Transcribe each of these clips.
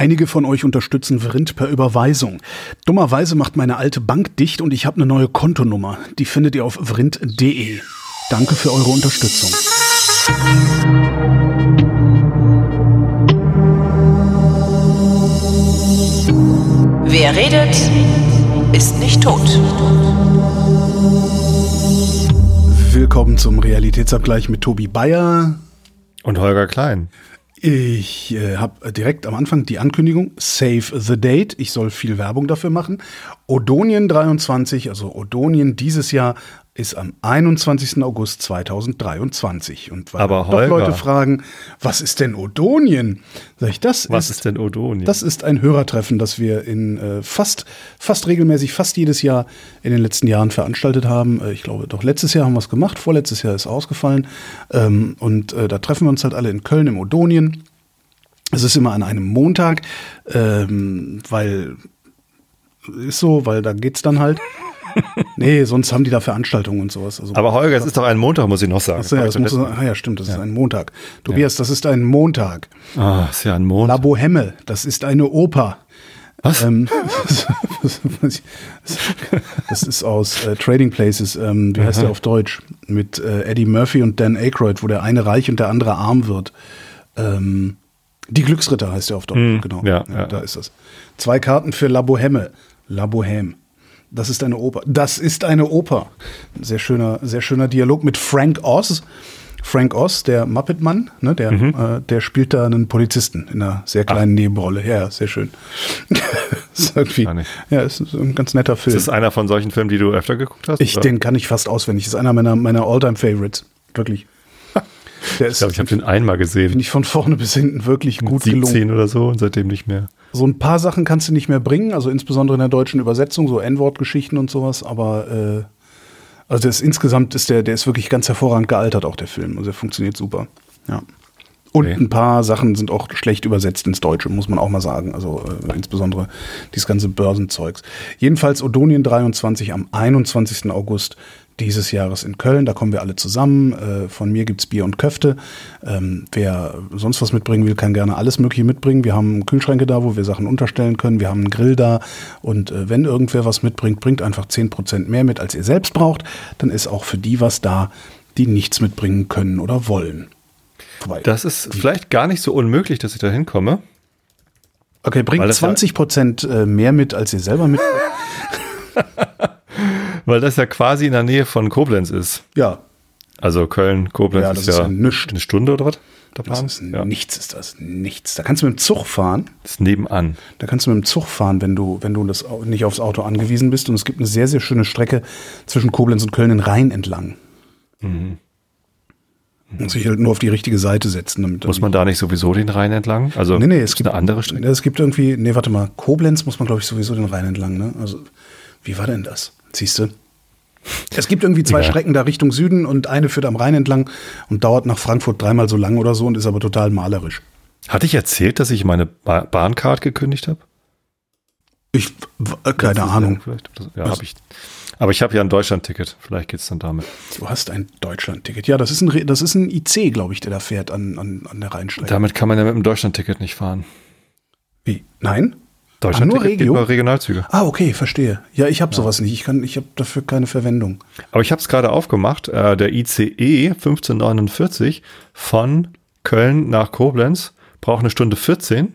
Einige von euch unterstützen Vrind per Überweisung. Dummerweise macht meine alte Bank dicht und ich habe eine neue Kontonummer. Die findet ihr auf vrind.de. Danke für eure Unterstützung. Wer redet, ist nicht tot. Willkommen zum Realitätsabgleich mit Tobi Bayer. Und Holger Klein. Ich äh, habe direkt am Anfang die Ankündigung, Save the Date. Ich soll viel Werbung dafür machen. Odonien 23, also Odonien dieses Jahr ist am 21. August 2023. Und weil Aber doch Holger. Leute fragen, was ist denn Odonien? Sag ich, das Was ist, ist denn Odonien? das ist ein Hörertreffen, das wir in äh, fast, fast regelmäßig, fast jedes Jahr in den letzten Jahren veranstaltet haben. Äh, ich glaube, doch letztes Jahr haben wir es gemacht, vorletztes Jahr ist ausgefallen. Ähm, und äh, da treffen wir uns halt alle in Köln im Odonien. Es ist immer an einem Montag, ähm, weil ist so, weil da geht's dann halt. nee, sonst haben die da Veranstaltungen und sowas. Also, Aber Holger, es ist doch ein Montag, muss ich noch sagen. Achso, ja, das muss, ah, ja, stimmt, das ist ein Montag. Tobias, das ist ein Montag. Ah, ist ja ein Montag. La Bohème, das ist eine Oper. Was? Ähm, das ist aus äh, Trading Places, ähm, wie heißt der auf Deutsch? Mit äh, Eddie Murphy und Dan Aykroyd, wo der eine reich und der andere arm wird. Ähm, die Glücksritter heißt der auf Deutsch, Hm, genau. ja, ja. Da ist das. Zwei Karten für La Bohème. La Bohème. Das ist eine Oper. Das ist eine Oper. Ein sehr schöner, sehr schöner Dialog mit Frank Oz. Frank Oz, der Muppet-Mann, ne, der, Mhm. äh, der spielt da einen Polizisten in einer sehr kleinen Nebenrolle. Ja, ja, sehr schön. ist irgendwie, ja, ist ein ganz netter Film. Ist das einer von solchen Filmen, die du öfter geguckt hast? Ich, oder? den kann ich fast auswendig. Ist einer meiner, meiner All-Time-Favorites. Wirklich. Der ich ist, glaube, ich habe den einmal gesehen. finde ich, von vorne bis hinten wirklich gut gelungen. 17 oder so und seitdem nicht mehr. So ein paar Sachen kannst du nicht mehr bringen, also insbesondere in der deutschen Übersetzung, so N-Wort-Geschichten und sowas, aber äh, also das insgesamt ist der, der ist wirklich ganz hervorragend gealtert, auch der Film. Also der funktioniert super. Ja. Und Okay. ein paar Sachen sind auch schlecht übersetzt ins Deutsche, muss man auch mal sagen. Also äh, insbesondere dieses ganze Börsenzeugs. Jedenfalls Odonien 23 am 21. August dieses Jahres in Köln. Da kommen wir alle zusammen. Äh, von mir gibt's Bier und Köfte. Ähm, wer sonst was mitbringen will, kann gerne alles Mögliche mitbringen. Wir haben Kühlschränke da, wo wir Sachen unterstellen können. Wir haben einen Grill da. Und äh, wenn irgendwer was mitbringt, bringt einfach 10% mehr mit, als ihr selbst braucht. Dann ist auch für die was da, die nichts mitbringen können oder wollen. Wobei, Das ist vielleicht gar nicht so unmöglich, dass ich da hinkomme. okay, weil bringt das ja- 20% äh, mehr mit, als ihr selber mit. Weil das ja quasi in der Nähe von Koblenz ist. ja, Also Köln, Koblenz Ja, das ist ist ja ja eine Stunde oder was? Der das ist ja. nichts, ist das. Nichts. Da kannst du mit dem Zug fahren. Das ist nebenan. Da kannst du mit dem Zug fahren, wenn du, wenn du das nicht aufs Auto angewiesen bist. Und es gibt eine sehr, sehr schöne Strecke zwischen Koblenz und Köln den Rhein entlang. Muss ich halt nur auf die richtige Seite setzen. Damit Mhm. Muss man da nicht sowieso den Rhein entlang? Also Nee, nee, es gibt eine andere Strecke. Es gibt irgendwie, nee, warte mal, Koblenz muss man, glaube ich, sowieso den Rhein entlang, ne? Also, wie war denn das? Siehst du? Es gibt irgendwie zwei Ja. Strecken da Richtung Süden und eine führt am Rhein entlang und dauert nach Frankfurt dreimal so lang oder so und ist aber total malerisch. Hatte ich erzählt, dass ich meine ba Bahncard gekündigt habe? Ich, äh, keine Letztes Ahnung. Ja, habe ich. Aber ich habe ja ein Deutschland-Ticket. Vielleicht geht es dann damit. Du hast ein Deutschland-Ticket. Ja, das ist ein, das ist ein IC, glaube ich, der da fährt an, an, an der Rheinstrecke. Damit kann man ja mit dem Deutschland-Ticket nicht fahren. Wie? Nein? Deutschland-Ticket nur Regio? nur Regionalzüge. Ah, okay, verstehe. Ja, ich habe sowas nicht. Ich kann, ich habe dafür keine Verwendung. Aber ich habe es gerade aufgemacht. Äh, der ICE 1549 von Köln nach Koblenz braucht eine Stunde 14.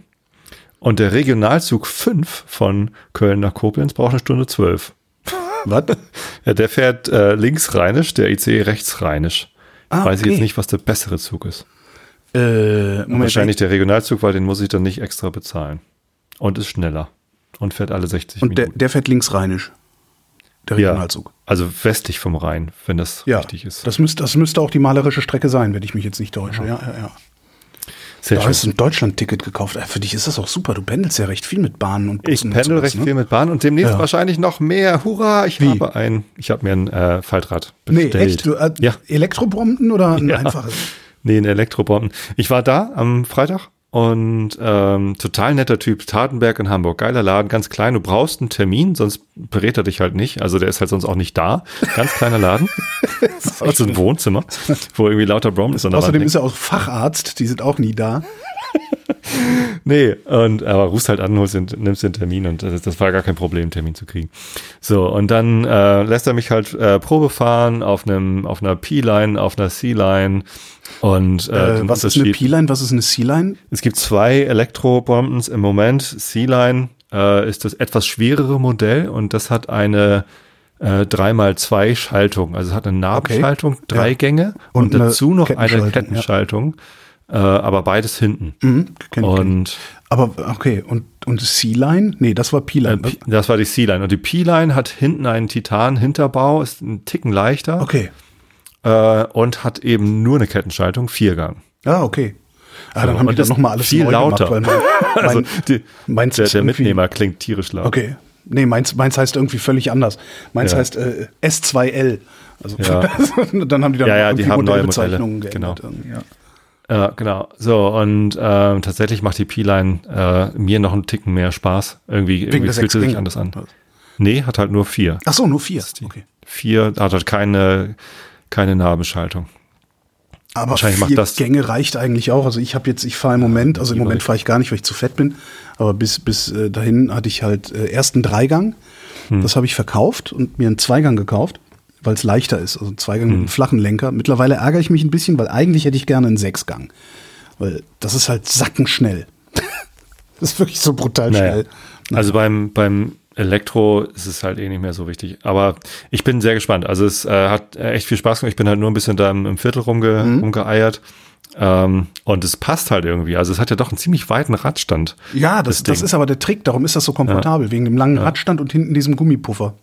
Und der Regionalzug 5 von Köln nach Koblenz braucht eine Stunde 12. Was? Ja, der fährt äh, linksrheinisch, der ICE rechtsrheinisch. Ah, Weiß ich okay. jetzt nicht, was der bessere Zug ist. Äh, Moment, Wahrscheinlich der Regionalzug, weil den muss ich dann nicht extra bezahlen. Und ist schneller. Und fährt alle 60 Und der, Minuten. der fährt linksrheinisch. Der ja, Regionalzug. also westlich vom Rhein, wenn das Ja, richtig ist. Das, müsste, das müsste auch die malerische Strecke sein, wenn ich mich jetzt nicht täusche. Ja, ja, ja. Sehr Da hast du ein Deutschland-Ticket gekauft. Äh, Für dich ist das auch super. Du pendelst ja recht viel mit Bahnen und Ich Bussen. und pendel recht ne? viel mit Bahn und demnächst Ja. wahrscheinlich noch mehr. Hurra, ich Wie? habe ein, ich habe mir ein äh, Faltrad Nee, bestellt. echt? Du, äh, Ja. Elektrobromden oder ein Ja. einfaches? Nee, ein Elektrobomben. Ich war da am Freitag und ähm, total netter Typ, Tatenberg in Hamburg, geiler Laden, ganz klein. Du brauchst einen Termin, sonst berät er dich halt nicht. Also der ist halt sonst auch nicht da. Ganz kleiner Laden. also ein Wohnzimmer, wo irgendwie lauter an der Außerdem ist er auch Facharzt. Die sind auch nie da. nee, und aber rufst halt an, holst nimmst den Termin und das, das war gar kein Problem, Termin zu kriegen. So, und dann äh, lässt er mich halt äh, Probe fahren auf einem, auf einer P-Line, auf einer C-Line und äh, Äh, was ist eine P-Line, was ist eine C-Line? es gibt zwei Elektrobombens im Moment. C-Line äh, ist das etwas schwerere Modell und das hat eine äh, 3x2 Schaltung. Also es hat eine Nabenschaltung, drei Ja. Gänge und, Und dazu noch eine Kettenschaltung, ja. Äh, aber beides hinten. Mhm, kenn, kenn. Und Aber okay, und, und C-Line? Nee, das war äh, P-Line. P- das war die C-Line. Und die P-Line hat hinten einen Titan-Hinterbau, ist ein Ticken leichter okay. äh, und hat eben nur eine Kettenschaltung, Viergang. Ah, okay. Ah, So, dann haben die ist nochmal alles viel neu lauter. Gemacht, weil mein, Also mein, die, meins der, der Mitnehmer klingt tierisch laut. Okay. Nee, meins, meins heißt irgendwie völlig anders. Meins Ja. heißt äh, S2L. Also Ja. dann haben die dann Ja, ja, die haben neue Modelle, geändert. genau. Ja. Ja, genau. So, und ähm, tatsächlich macht die P-Line äh, mir noch einen Ticken mehr Spaß. Irgendwie, irgendwie fühlt sie sich anders an. Nee, hat halt nur vier. Ach so, nur vier. Okay. Vier, hat halt keine, keine Nabenschaltung. Aber vier macht das- Gänge reicht eigentlich auch. Also ich habe jetzt, ich fahre im Moment, also im. Moment fahre ich gar nicht, weil ich zu fett bin. Aber bis, bis äh, dahin hatte ich halt äh, erst einen Dreigang. Hm. Das habe ich verkauft und mir einen Zweigang gekauft, weil es leichter ist. Also Zweigang Hm. mit einem flachen Lenker. Mittlerweile ärgere ich mich ein bisschen, weil eigentlich hätte ich gerne einen Sechsgang. Weil das ist halt sackenschnell. das ist wirklich so brutal Naja. schnell. Also beim, beim Elektro ist es halt eh nicht mehr so wichtig. Aber ich bin sehr gespannt. Also es äh, hat echt viel Spaß gemacht. Ich bin halt nur ein bisschen da im, im Viertel rumge, Mhm. rumgeeiert. Ähm, und es passt halt irgendwie. Also es hat ja doch einen ziemlich weiten Radstand. Ja, das, das das, ist aber der Trick. Darum ist das so komfortabel. Wegen dem langen Radstand und hinten diesem Gummipuffer.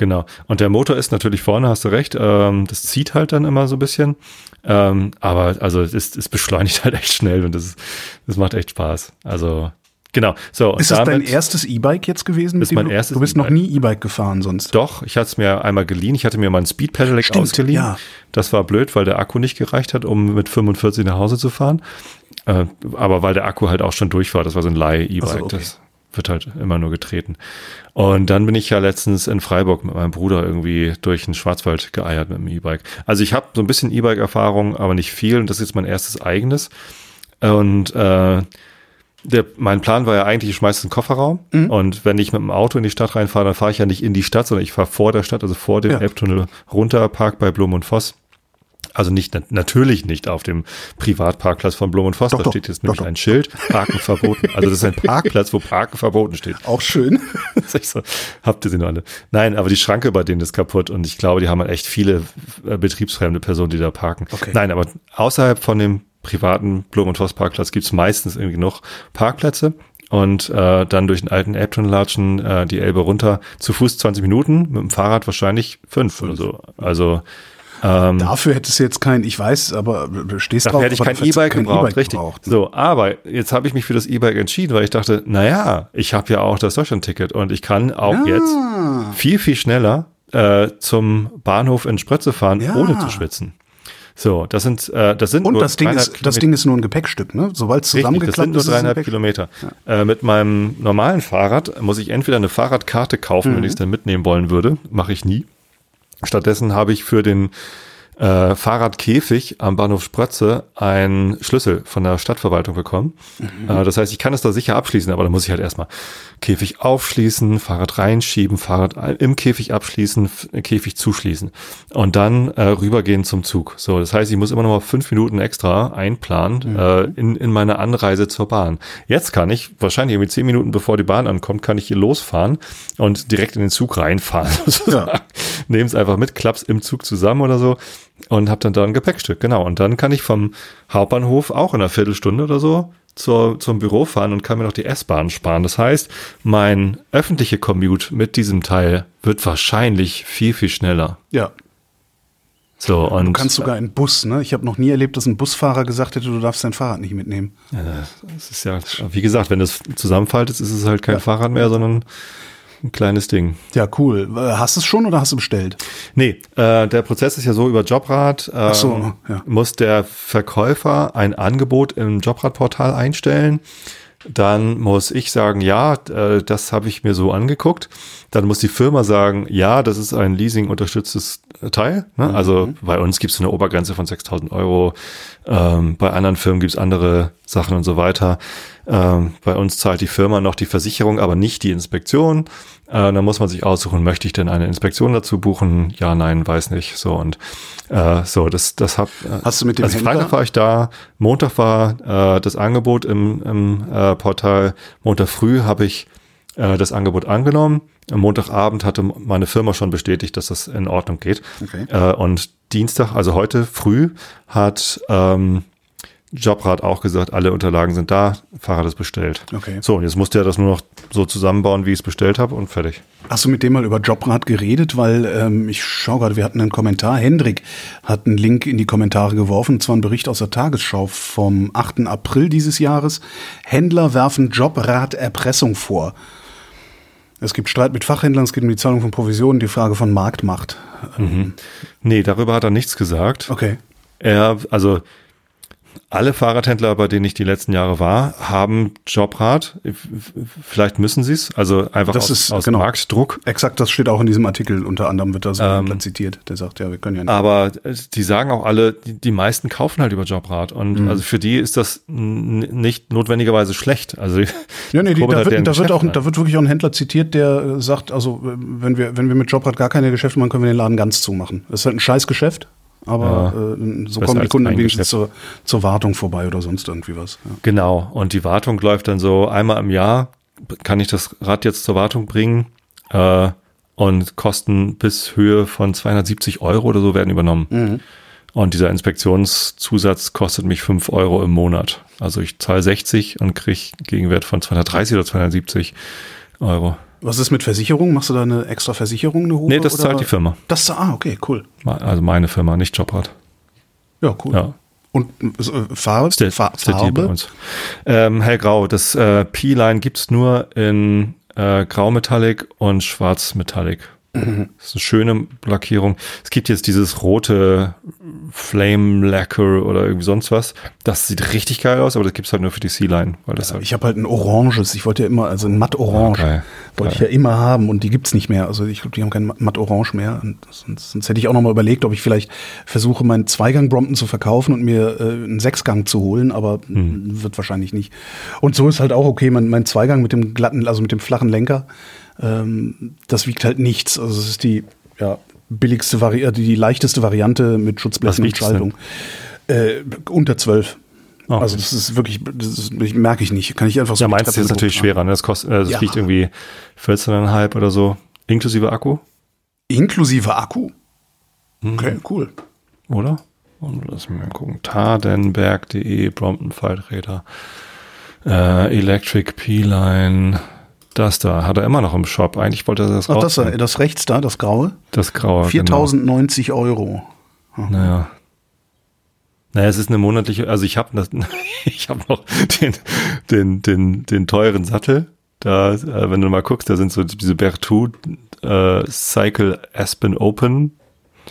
Genau. Und der Motor ist natürlich vorne, hast du recht. Ähm, das zieht halt dann immer so ein bisschen. Ähm, aber also es, ist- es beschleunigt halt echt schnell und das, das macht echt Spaß. Also genau. So, Ist das dein erstes E-Bike jetzt gewesen? Ist mein du, erstes Du bist noch E-Bike. nie E-Bike gefahren sonst. Doch, ich hatte es mir einmal geliehen. Ich hatte mir mein Speed Pedelec Stimmt, ausgeliehen. ja. Das war blöd, weil der Akku nicht gereicht hat, um mit 45 nach Hause zu fahren. Äh, aber weil der Akku halt auch schon durch war. Das war so ein Leih-E-Bike. Ach so, okay. Das wird halt immer nur getreten. Und dann bin ich ja letztens in Freiburg mit meinem Bruder irgendwie durch den Schwarzwald geeiert mit dem E-Bike. Also ich habe so ein bisschen E-Bike-Erfahrung, aber nicht viel. Und das ist jetzt mein erstes eigenes. Und äh, der, mein Plan war ja eigentlich, ich schmeiße einen Kofferraum und wenn ich mit dem Auto in die Stadt reinfahre, dann fahre ich ja nicht in die Stadt, sondern ich fahre vor der Stadt, also vor dem Ja. Elbtunnel runter, park bei Blum und Voss. Also nicht, natürlich nicht auf dem Privatparkplatz von Blum und Voss, da steht jetzt doch, nämlich doch. ein Schild, Parken verboten. Also das ist ein Parkplatz, wo Parken verboten steht. Auch schön. So, habt ihr sie noch alle? Nein, aber die Schranke bei denen ist kaputt und ich glaube, die haben halt echt viele äh, betriebsfremde Personen, die da parken. Okay. Nein, aber außerhalb von dem privaten Blum und Voss Parkplatz gibt's meistens irgendwie noch Parkplätze und äh, dann durch den alten Elbtunnel latschen, äh, die Elbe runter, zu Fuß 20 Minuten, mit dem Fahrrad wahrscheinlich fünf oder so. Also Dafür hättest du jetzt kein, ich weiß, aber du stehst Dafür drauf. hätte ich kein E-Bike kein gebraucht, E-Bike richtig. gebraucht. So, aber jetzt habe ich mich für das E-Bike entschieden, weil ich dachte, naja, ich habe ja auch das Deutschland-Ticket und ich kann auch Ja. jetzt viel, viel schneller äh, zum Bahnhof in Sprötze fahren, Ja. ohne zu schwitzen. So, das sind, äh, das sind Und nur das Ding, ist, das Kilometer. Ding ist nur ein Gepäckstück, ne? Sobald es Richtig, das zusammengeklappt sind nur ist, ist dreieinhalb Kilometer. Äh, mit meinem normalen Fahrrad muss ich entweder eine Fahrradkarte kaufen, Mhm. wenn ich es dann mitnehmen wollen würde. Mache ich nie. Stattdessen habe ich für den äh, Fahrradkäfig am Bahnhof Sprötze einen Schlüssel von der Stadtverwaltung bekommen. Mhm. Äh, das heißt, ich kann es da sicher abschließen, aber da muss ich halt erstmal Käfig aufschließen, Fahrrad reinschieben, Fahrrad im Käfig abschließen, F- Käfig zuschließen und dann äh, rübergehen zum Zug. So, das heißt, ich muss immer noch mal fünf Minuten extra einplanen äh, in, in meine Anreise zur Bahn. Jetzt kann ich wahrscheinlich irgendwie zehn Minuten bevor die Bahn ankommt, kann ich hier losfahren und direkt in den Zug reinfahren. sozusagen. Nehme es einfach mit, klapp's im Zug zusammen oder so und habe dann da ein Gepäckstück. Genau. Und dann kann ich vom Hauptbahnhof auch in einer Viertelstunde oder so zur, zum Büro fahren und kann mir noch die S-Bahn sparen. Das heißt, mein öffentliche Commute mit diesem Teil wird wahrscheinlich viel, viel schneller. Ja, So, und du kannst sogar in Bus, ne? Ich habe noch nie erlebt, dass ein Busfahrer gesagt hätte, du darfst dein Fahrrad nicht mitnehmen. es ist ja, wie gesagt, wenn das zusammenfaltet, ist es halt kein Fahrrad mehr, sondern ein kleines Ding. Ja, cool. Hast du es schon oder hast du bestellt? Nee, äh, der Prozess ist ja so über Jobrad. Ähm, so, ja. Muss der Verkäufer ein Angebot im Jobrad-Portal einstellen. Dann muss ich sagen, ja, äh, das habe ich mir so angeguckt. Dann muss die Firma sagen, ja, das ist ein Leasing-unterstütztes Teil. Ne? Also bei uns gibt es eine Obergrenze von 6.000 Euro. Ähm, bei anderen Firmen gibt's andere Sachen und so weiter. Ähm, bei uns zahlt die Firma noch die Versicherung, aber nicht die Inspektion. Äh, dann muss man sich aussuchen, möchte ich denn eine Inspektion dazu buchen? Ja, nein, weiß nicht. So und äh, so, das, das hab. Äh, Hast du mit dem also Händler- Freitag war ich da, Montag war äh, das Angebot im, im äh, Portal. Montag früh habe ich äh, das Angebot angenommen. Am Montagabend hatte meine Firma schon bestätigt, dass das in Ordnung geht. Okay. Äh, und Dienstag, also heute früh, hat ähm, Jobrad auch gesagt, alle Unterlagen sind da, Fahrrad ist bestellt. Okay. So, und jetzt musste er das nur noch so zusammenbauen, wie ich es bestellt habe und fertig. Hast du mit dem mal über Jobrad geredet? Weil ähm, ich schaue gerade, wir hatten einen Kommentar. Hendrik hat einen Link in die Kommentare geworfen, und zwar ein Bericht aus der Tagesschau vom 8. April dieses Jahres. Händler werfen Jobrad Erpressung vor. Es gibt Streit mit Fachhändlern, es geht um die Zahlung von Provisionen, die Frage von Marktmacht. Nee, darüber hat er nichts gesagt. Okay. Er, also alle Fahrradhändler, bei denen ich die letzten Jahre war, haben Jobrad. Vielleicht müssen sie es, also einfach Das aus, ist, aus genau. Marktdruck. Exakt, das steht auch in diesem Artikel. Unter anderem wird das Ähm, zitiert. Der sagt, ja, wir können ja nicht. Aber äh, die sagen auch alle, die, die meisten kaufen halt über Jobrad. Und Mhm. also für die ist das nicht notwendigerweise schlecht. Also Ja, nee, die, da, wird, da, wird auch, da wird wirklich auch ein Händler zitiert, der äh, sagt, also äh, wenn wir, wenn wir mit Jobrad gar keine Geschäfte machen, können wir den Laden ganz zumachen. Das ist halt ein scheiß Geschäft, aber äh, so kommen die Kunden wenigstens zur, zur Wartung vorbei oder sonst irgendwie was. Ja. Genau. Und die Wartung läuft dann so einmal im Jahr. Kann ich das Rad jetzt zur Wartung bringen? Äh, und Kosten bis Höhe von 270 Euro oder so werden übernommen. Mhm. Und dieser Inspektionszusatz kostet mich 5 Euro im Monat. Also ich zahle 60 und kriege Gegenwert von 230 oder 270 Euro. Was ist mit Versicherung? Machst du da eine extra Versicherung, eine hohe? Nee, das oder? zahlt die Firma. Das, ah, okay, cool. Also meine Firma, nicht Jobrad. Ja, cool. Ja. Und äh, Farbe? Der, Fa der Deal bei Farbe? uns. Ähm, hellgrau. Das äh, P-Line gibt's nur in äh, Grau-Metallic und Schwarz-Metallic. Mhm. Das ist eine schöne Lackierung. Es gibt jetzt dieses rote Flame Lacquer oder irgendwie sonst was. Das sieht richtig geil aus, aber das gibt's halt nur für die C-Line, weil das halt Ich habe halt ein oranges, ich wollte ja immer, also ein matt-orange, Ah, geil. wollte ich ja immer haben und die gibt's nicht mehr. Also ich glaube, die haben kein matt- matt-orange mehr. Sonst, sonst hätte ich auch noch mal überlegt, ob ich vielleicht versuche, meinen Zweigang Brompton zu verkaufen und mir äh, einen Sechsgang zu holen, aber Hm. wird wahrscheinlich nicht. Und so ist halt auch okay, mein, mein Zweigang mit dem glatten, also mit dem flachen Lenker, ähm, das wiegt halt nichts. Also es ist die ja, billigste Variante, die leichteste Variante mit Schutzblechen und Schaltung. Äh, unter zwölf. Oh, Also das ist wirklich, das merke ich nicht. Kann ich einfach so ja, meins ist natürlich schwerer. Ne? Das, kostet, äh, das Ja. wiegt irgendwie 14,5 oder so, inklusive Akku, Inklusive Akku. Mhm. Okay, cool. oder? Und lass mich mal gucken. Tadenberg.de, Brompton Falträder, äh, Electric P-Line, das da, hat er immer noch im Shop. Eigentlich wollte er das Ach, das, das rechts da, das graue. Das graue. 4090 Euro. Genau. Naja. Naja, es ist eine monatliche, also ich habe ich habe noch den, den, den, den teuren Sattel. Da, äh, wenn du mal guckst, da sind so diese Berthoud äh, Cycle Aspen Open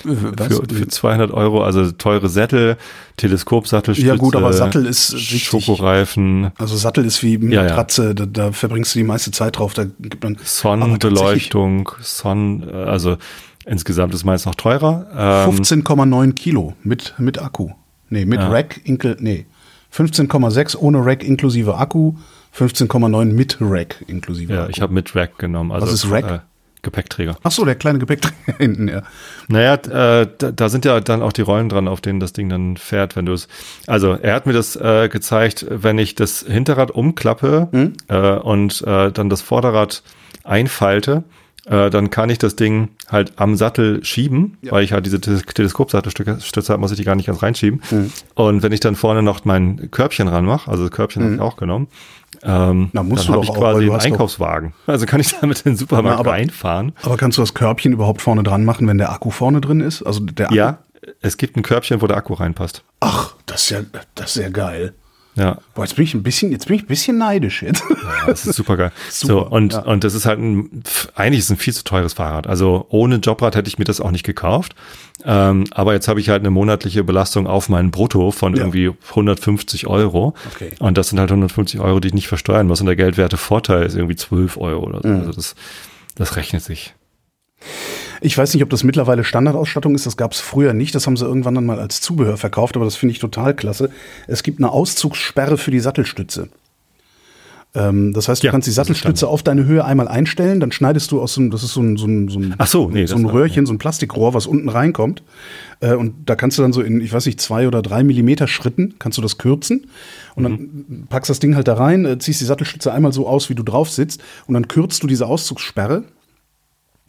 Was? für, für 200 Euro, also teure Sättel, Teleskopsattelstütze. Ja, gut, aber Sattel ist wichtig. Schokoreifen, Also Sattel ist wie Ja, ja. Matratze, da, da verbringst du die meiste Zeit drauf. Da gibt man Sonnenbeleuchtung, Sonnen, äh, also insgesamt ist meins noch teurer. Ähm, 15,9 Kilo mit, mit Akku. Nee, mit Ja. Rack, inkl, nee. 15,6 ohne Rack inklusive Akku, 15,9 mit Rack inklusive ja, Akku. ich habe mit Rack genommen. Also, Was ist Rack? Gepäckträger. Ach so, der kleine Gepäckträger hinten, ja. Naja, äh, da, da sind ja dann auch die Rollen dran, auf denen das Ding dann fährt, wenn du es. Also er hat mir das äh, gezeigt, wenn ich das Hinterrad umklappe Hm? äh, und äh, dann das Vorderrad einfalte, äh, dann kann ich das Ding halt am Sattel schieben, weil ich halt diese Te- Teleskopsattelstütze habe, muss ich die gar nicht ganz reinschieben. Hm. Und wenn ich dann vorne noch mein Körbchen ranmache, also das Körbchen habe ich auch genommen, ähm, Na, musst dann du habe doch ich auch, quasi einen Einkaufswagen. Also kann ich damit in den Supermarkt Na, aber- reinfahren. Aber kannst du das Körbchen überhaupt vorne dran machen, wenn der Akku vorne drin ist? Also der Akku? Ja, es gibt ein Körbchen, wo der Akku reinpasst. Ach, das ist ja, das ist ja geil. Ja, Boah, jetzt bin ich ein bisschen, jetzt bin ich ein bisschen neidisch jetzt. das ist super geil. Super, so, und, ja. und das ist halt ein, eigentlich ist es ein viel zu teures Fahrrad. Also ohne Jobrad hätte ich mir das auch nicht gekauft. Ähm, aber jetzt habe ich halt eine monatliche Belastung auf meinen Brutto von Ja. irgendwie 150 Euro. Okay. Und das sind halt 150 Euro, die ich nicht versteuern muss. Und der geldwerte Vorteil ist irgendwie 12 Euro oder so. Mhm. Also das, das rechnet sich. Ich weiß nicht, ob das mittlerweile Standardausstattung ist. Das gab es früher nicht. Das haben sie irgendwann dann mal als Zubehör verkauft, aber das finde ich total klasse. Es gibt eine Auszugssperre für die Sattelstütze. Ähm, das heißt, du Ja, kannst die Sattelstütze auf deine Höhe einmal einstellen, dann schneidest du aus so einem, das ist so ein, so ein, so ein, so, nee, so ein Röhrchen, so ein Plastikrohr, was unten reinkommt. Äh, und da kannst du dann so in, ich weiß nicht, zwei oder drei Millimeter Schritten, kannst du das kürzen. Und dann Mhm. packst das Ding halt da rein, äh, ziehst die Sattelstütze einmal so aus, wie du drauf sitzt. Und dann kürzt du diese Auszugssperre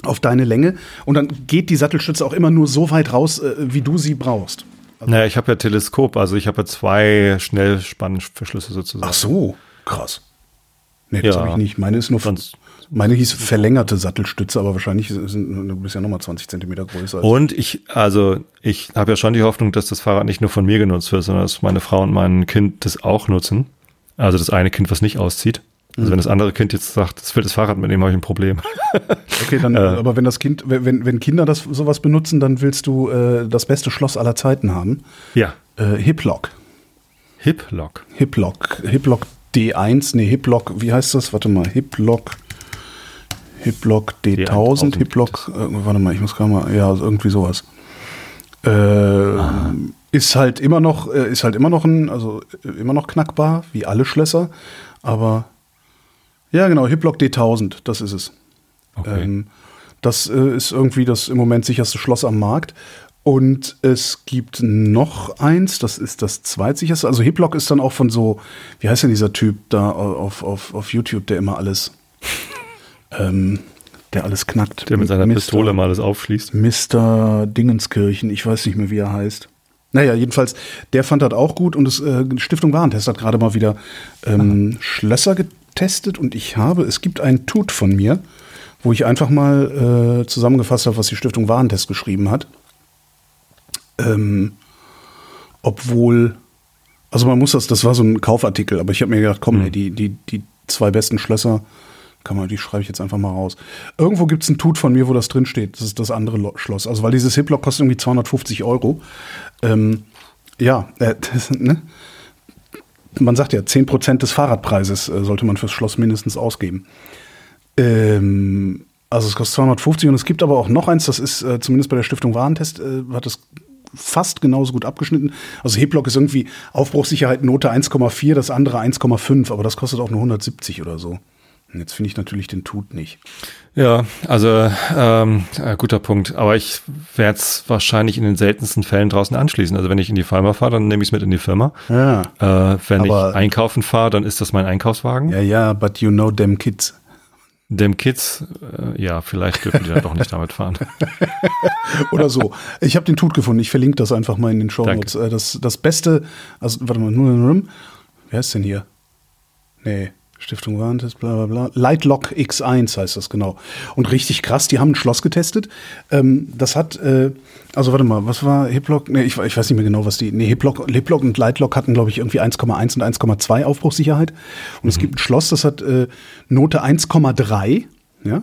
auf deine Länge. Und dann geht die Sattelstütze auch immer nur so weit raus, äh, wie du sie brauchst. Naja, ich habe ja Teleskop, also ich habe ja zwei Schnellspannverschlüsse sozusagen. Ach so, krass. Nee, das Ja. habe ich nicht. Meine ist nur, Sonst- meine hieß verlängerte Sattelstütze, aber wahrscheinlich sind, du bist ja nochmal 20 Zentimeter größer. Und ich, also ich habe ja schon die Hoffnung, dass das Fahrrad nicht nur von mir genutzt wird, sondern dass meine Frau und mein Kind das auch nutzen. Also das eine Kind, was nicht auszieht. Also wenn das andere Kind jetzt sagt, das will das Fahrrad mitnehmen, habe ich ein Problem. Okay, dann, Äh. aber wenn das Kind, wenn, wenn Kinder das sowas benutzen, dann willst du äh, das beste Schloss aller Zeiten haben. ja. Äh, Hiplock. Hip-Lock. Hiplock. Hiplock D1, nee, Hiplock, wie heißt das? Warte mal, Hiplock. Hiplock D1000, D1000. Hiplock, äh, warte mal, ich muss gerade mal, ja, also irgendwie sowas. Äh, Ist halt immer noch, äh, ist halt immer noch ein, also immer noch knackbar, wie alle Schlösser, aber ja, genau, Hiplock D1000, das ist es. Okay. Ähm, das äh, ist irgendwie das im Moment sicherste Schloss am Markt. Und es gibt noch eins, das ist das zweitsicherste. Also Hiplock ist dann auch von so, wie heißt denn dieser Typ da auf, auf, auf YouTube, der immer alles, ähm, der alles knackt. Der mit seiner Mr. Pistole mal alles aufschließt. Mr. Dingenskirchen, ich weiß nicht mehr, wie er heißt. Naja, jedenfalls, der fand das auch gut und das äh, Stiftung Warentest hat gerade mal wieder ähm, Schlösser getestet und ich habe, es gibt einen Tut von mir, wo ich einfach mal äh, zusammengefasst habe, was die Stiftung Warentest geschrieben hat. Ähm, obwohl, also man muss das, das war so ein Kaufartikel, aber ich habe mir gedacht, komm, ey, die, die, die zwei besten Schlösser, kann man, die schreibe ich jetzt einfach mal raus. Irgendwo gibt es einen Tut von mir, wo das drin steht. Das ist das andere Lo Schloss. Also weil dieses Hiplock kostet irgendwie 250 Euro. Ähm, ja, äh, das, ne? Man sagt ja, 10% des Fahrradpreises äh, sollte man fürs Schloss mindestens ausgeben. Ähm, also es kostet 250 und es gibt aber auch noch eins, das ist äh, zumindest bei der Stiftung Warentest, äh, hat es fast genauso gut abgeschnitten. Also Heblock ist irgendwie Aufbruchssicherheit Note 1,4, das andere 1,5, aber das kostet auch nur 170 oder so. Und jetzt finde ich natürlich den Tut nicht. Ja, also ähm, äh, guter Punkt. Aber ich werde es wahrscheinlich in den seltensten Fällen draußen anschließen. Also wenn ich in die Firma fahre, dann nehme ich es mit in die Firma. Ja. Äh, wenn ich einkaufen fahre, dann ist das mein Einkaufswagen. Ja, ja, but you know them kids. Dem Kids, äh, ja, vielleicht dürfen die dann doch nicht damit fahren. Oder so. Ich habe den Tut gefunden. Ich verlinke das einfach mal in den Show Notes. Äh, Das, das Beste, also warte mal, nur in Rim. Wer ist denn hier? Nee, Stiftung Warentest, bla bla bla. Lightlock X1 heißt das genau. Und richtig krass, die haben ein Schloss getestet. Ähm, das hat, äh, also warte mal, was war Hiplock? Nee, ich, ich weiß nicht mehr genau, was die. Nee, Hiplock, Hiplock und Lightlock hatten, glaube ich, irgendwie 1,1 und 1,2 Aufbruchssicherheit. Und es gibt ein Schloss, das hat äh, Note 1,3, ja.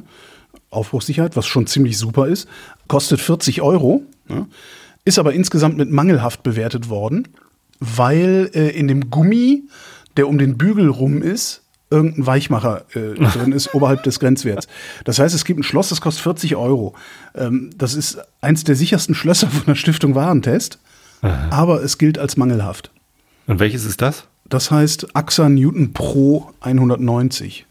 Aufbruchssicherheit, was schon ziemlich super ist, kostet 40 Euro, ja, ist aber insgesamt mit mangelhaft bewertet worden, weil äh, in dem Gummi, der um den Bügel rum ist, irgendein Weichmacher äh, drin ist, oberhalb des Grenzwerts. Das heißt, es gibt ein Schloss, das kostet 40 Euro. Ähm, das ist eins der sichersten Schlösser von der Stiftung Warentest, aber es gilt als mangelhaft. Und welches ist das? Das heißt AXA Newton Pro 190.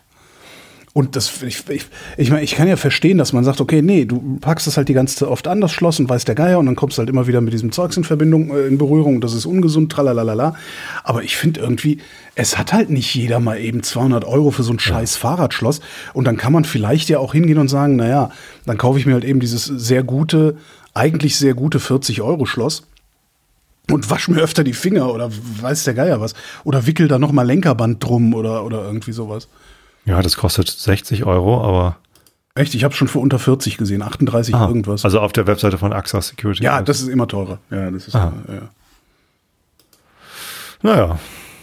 Und das, ich, ich, ich meine, ich kann ja verstehen, dass man sagt, okay, nee, du packst das halt die ganze Zeit oft an, das Schloss, und weiß der Geier, und dann kommst du halt immer wieder mit diesem Zeugs in Verbindung, äh, in Berührung, das ist ungesund, tralalala. Aber ich finde irgendwie, es hat halt nicht jeder mal eben 200 Euro für so ein scheiß Fahrradschloss. Und dann kann man vielleicht ja auch hingehen und sagen, naja, dann kaufe ich mir halt eben dieses sehr gute, eigentlich sehr gute 40-Euro-Schloss und wasch mir öfter die Finger oder weiß der Geier was. Oder wickel da nochmal Lenkerband drum oder, oder irgendwie sowas. Ja, das kostet 60 Euro, aber Echt, ich habe schon für unter 40 gesehen, 38 Ah, irgendwas. Also auf der Webseite von AXA Security. ja, das ist immer teurer. Ja, das ist Ah. äh, ja. Naja.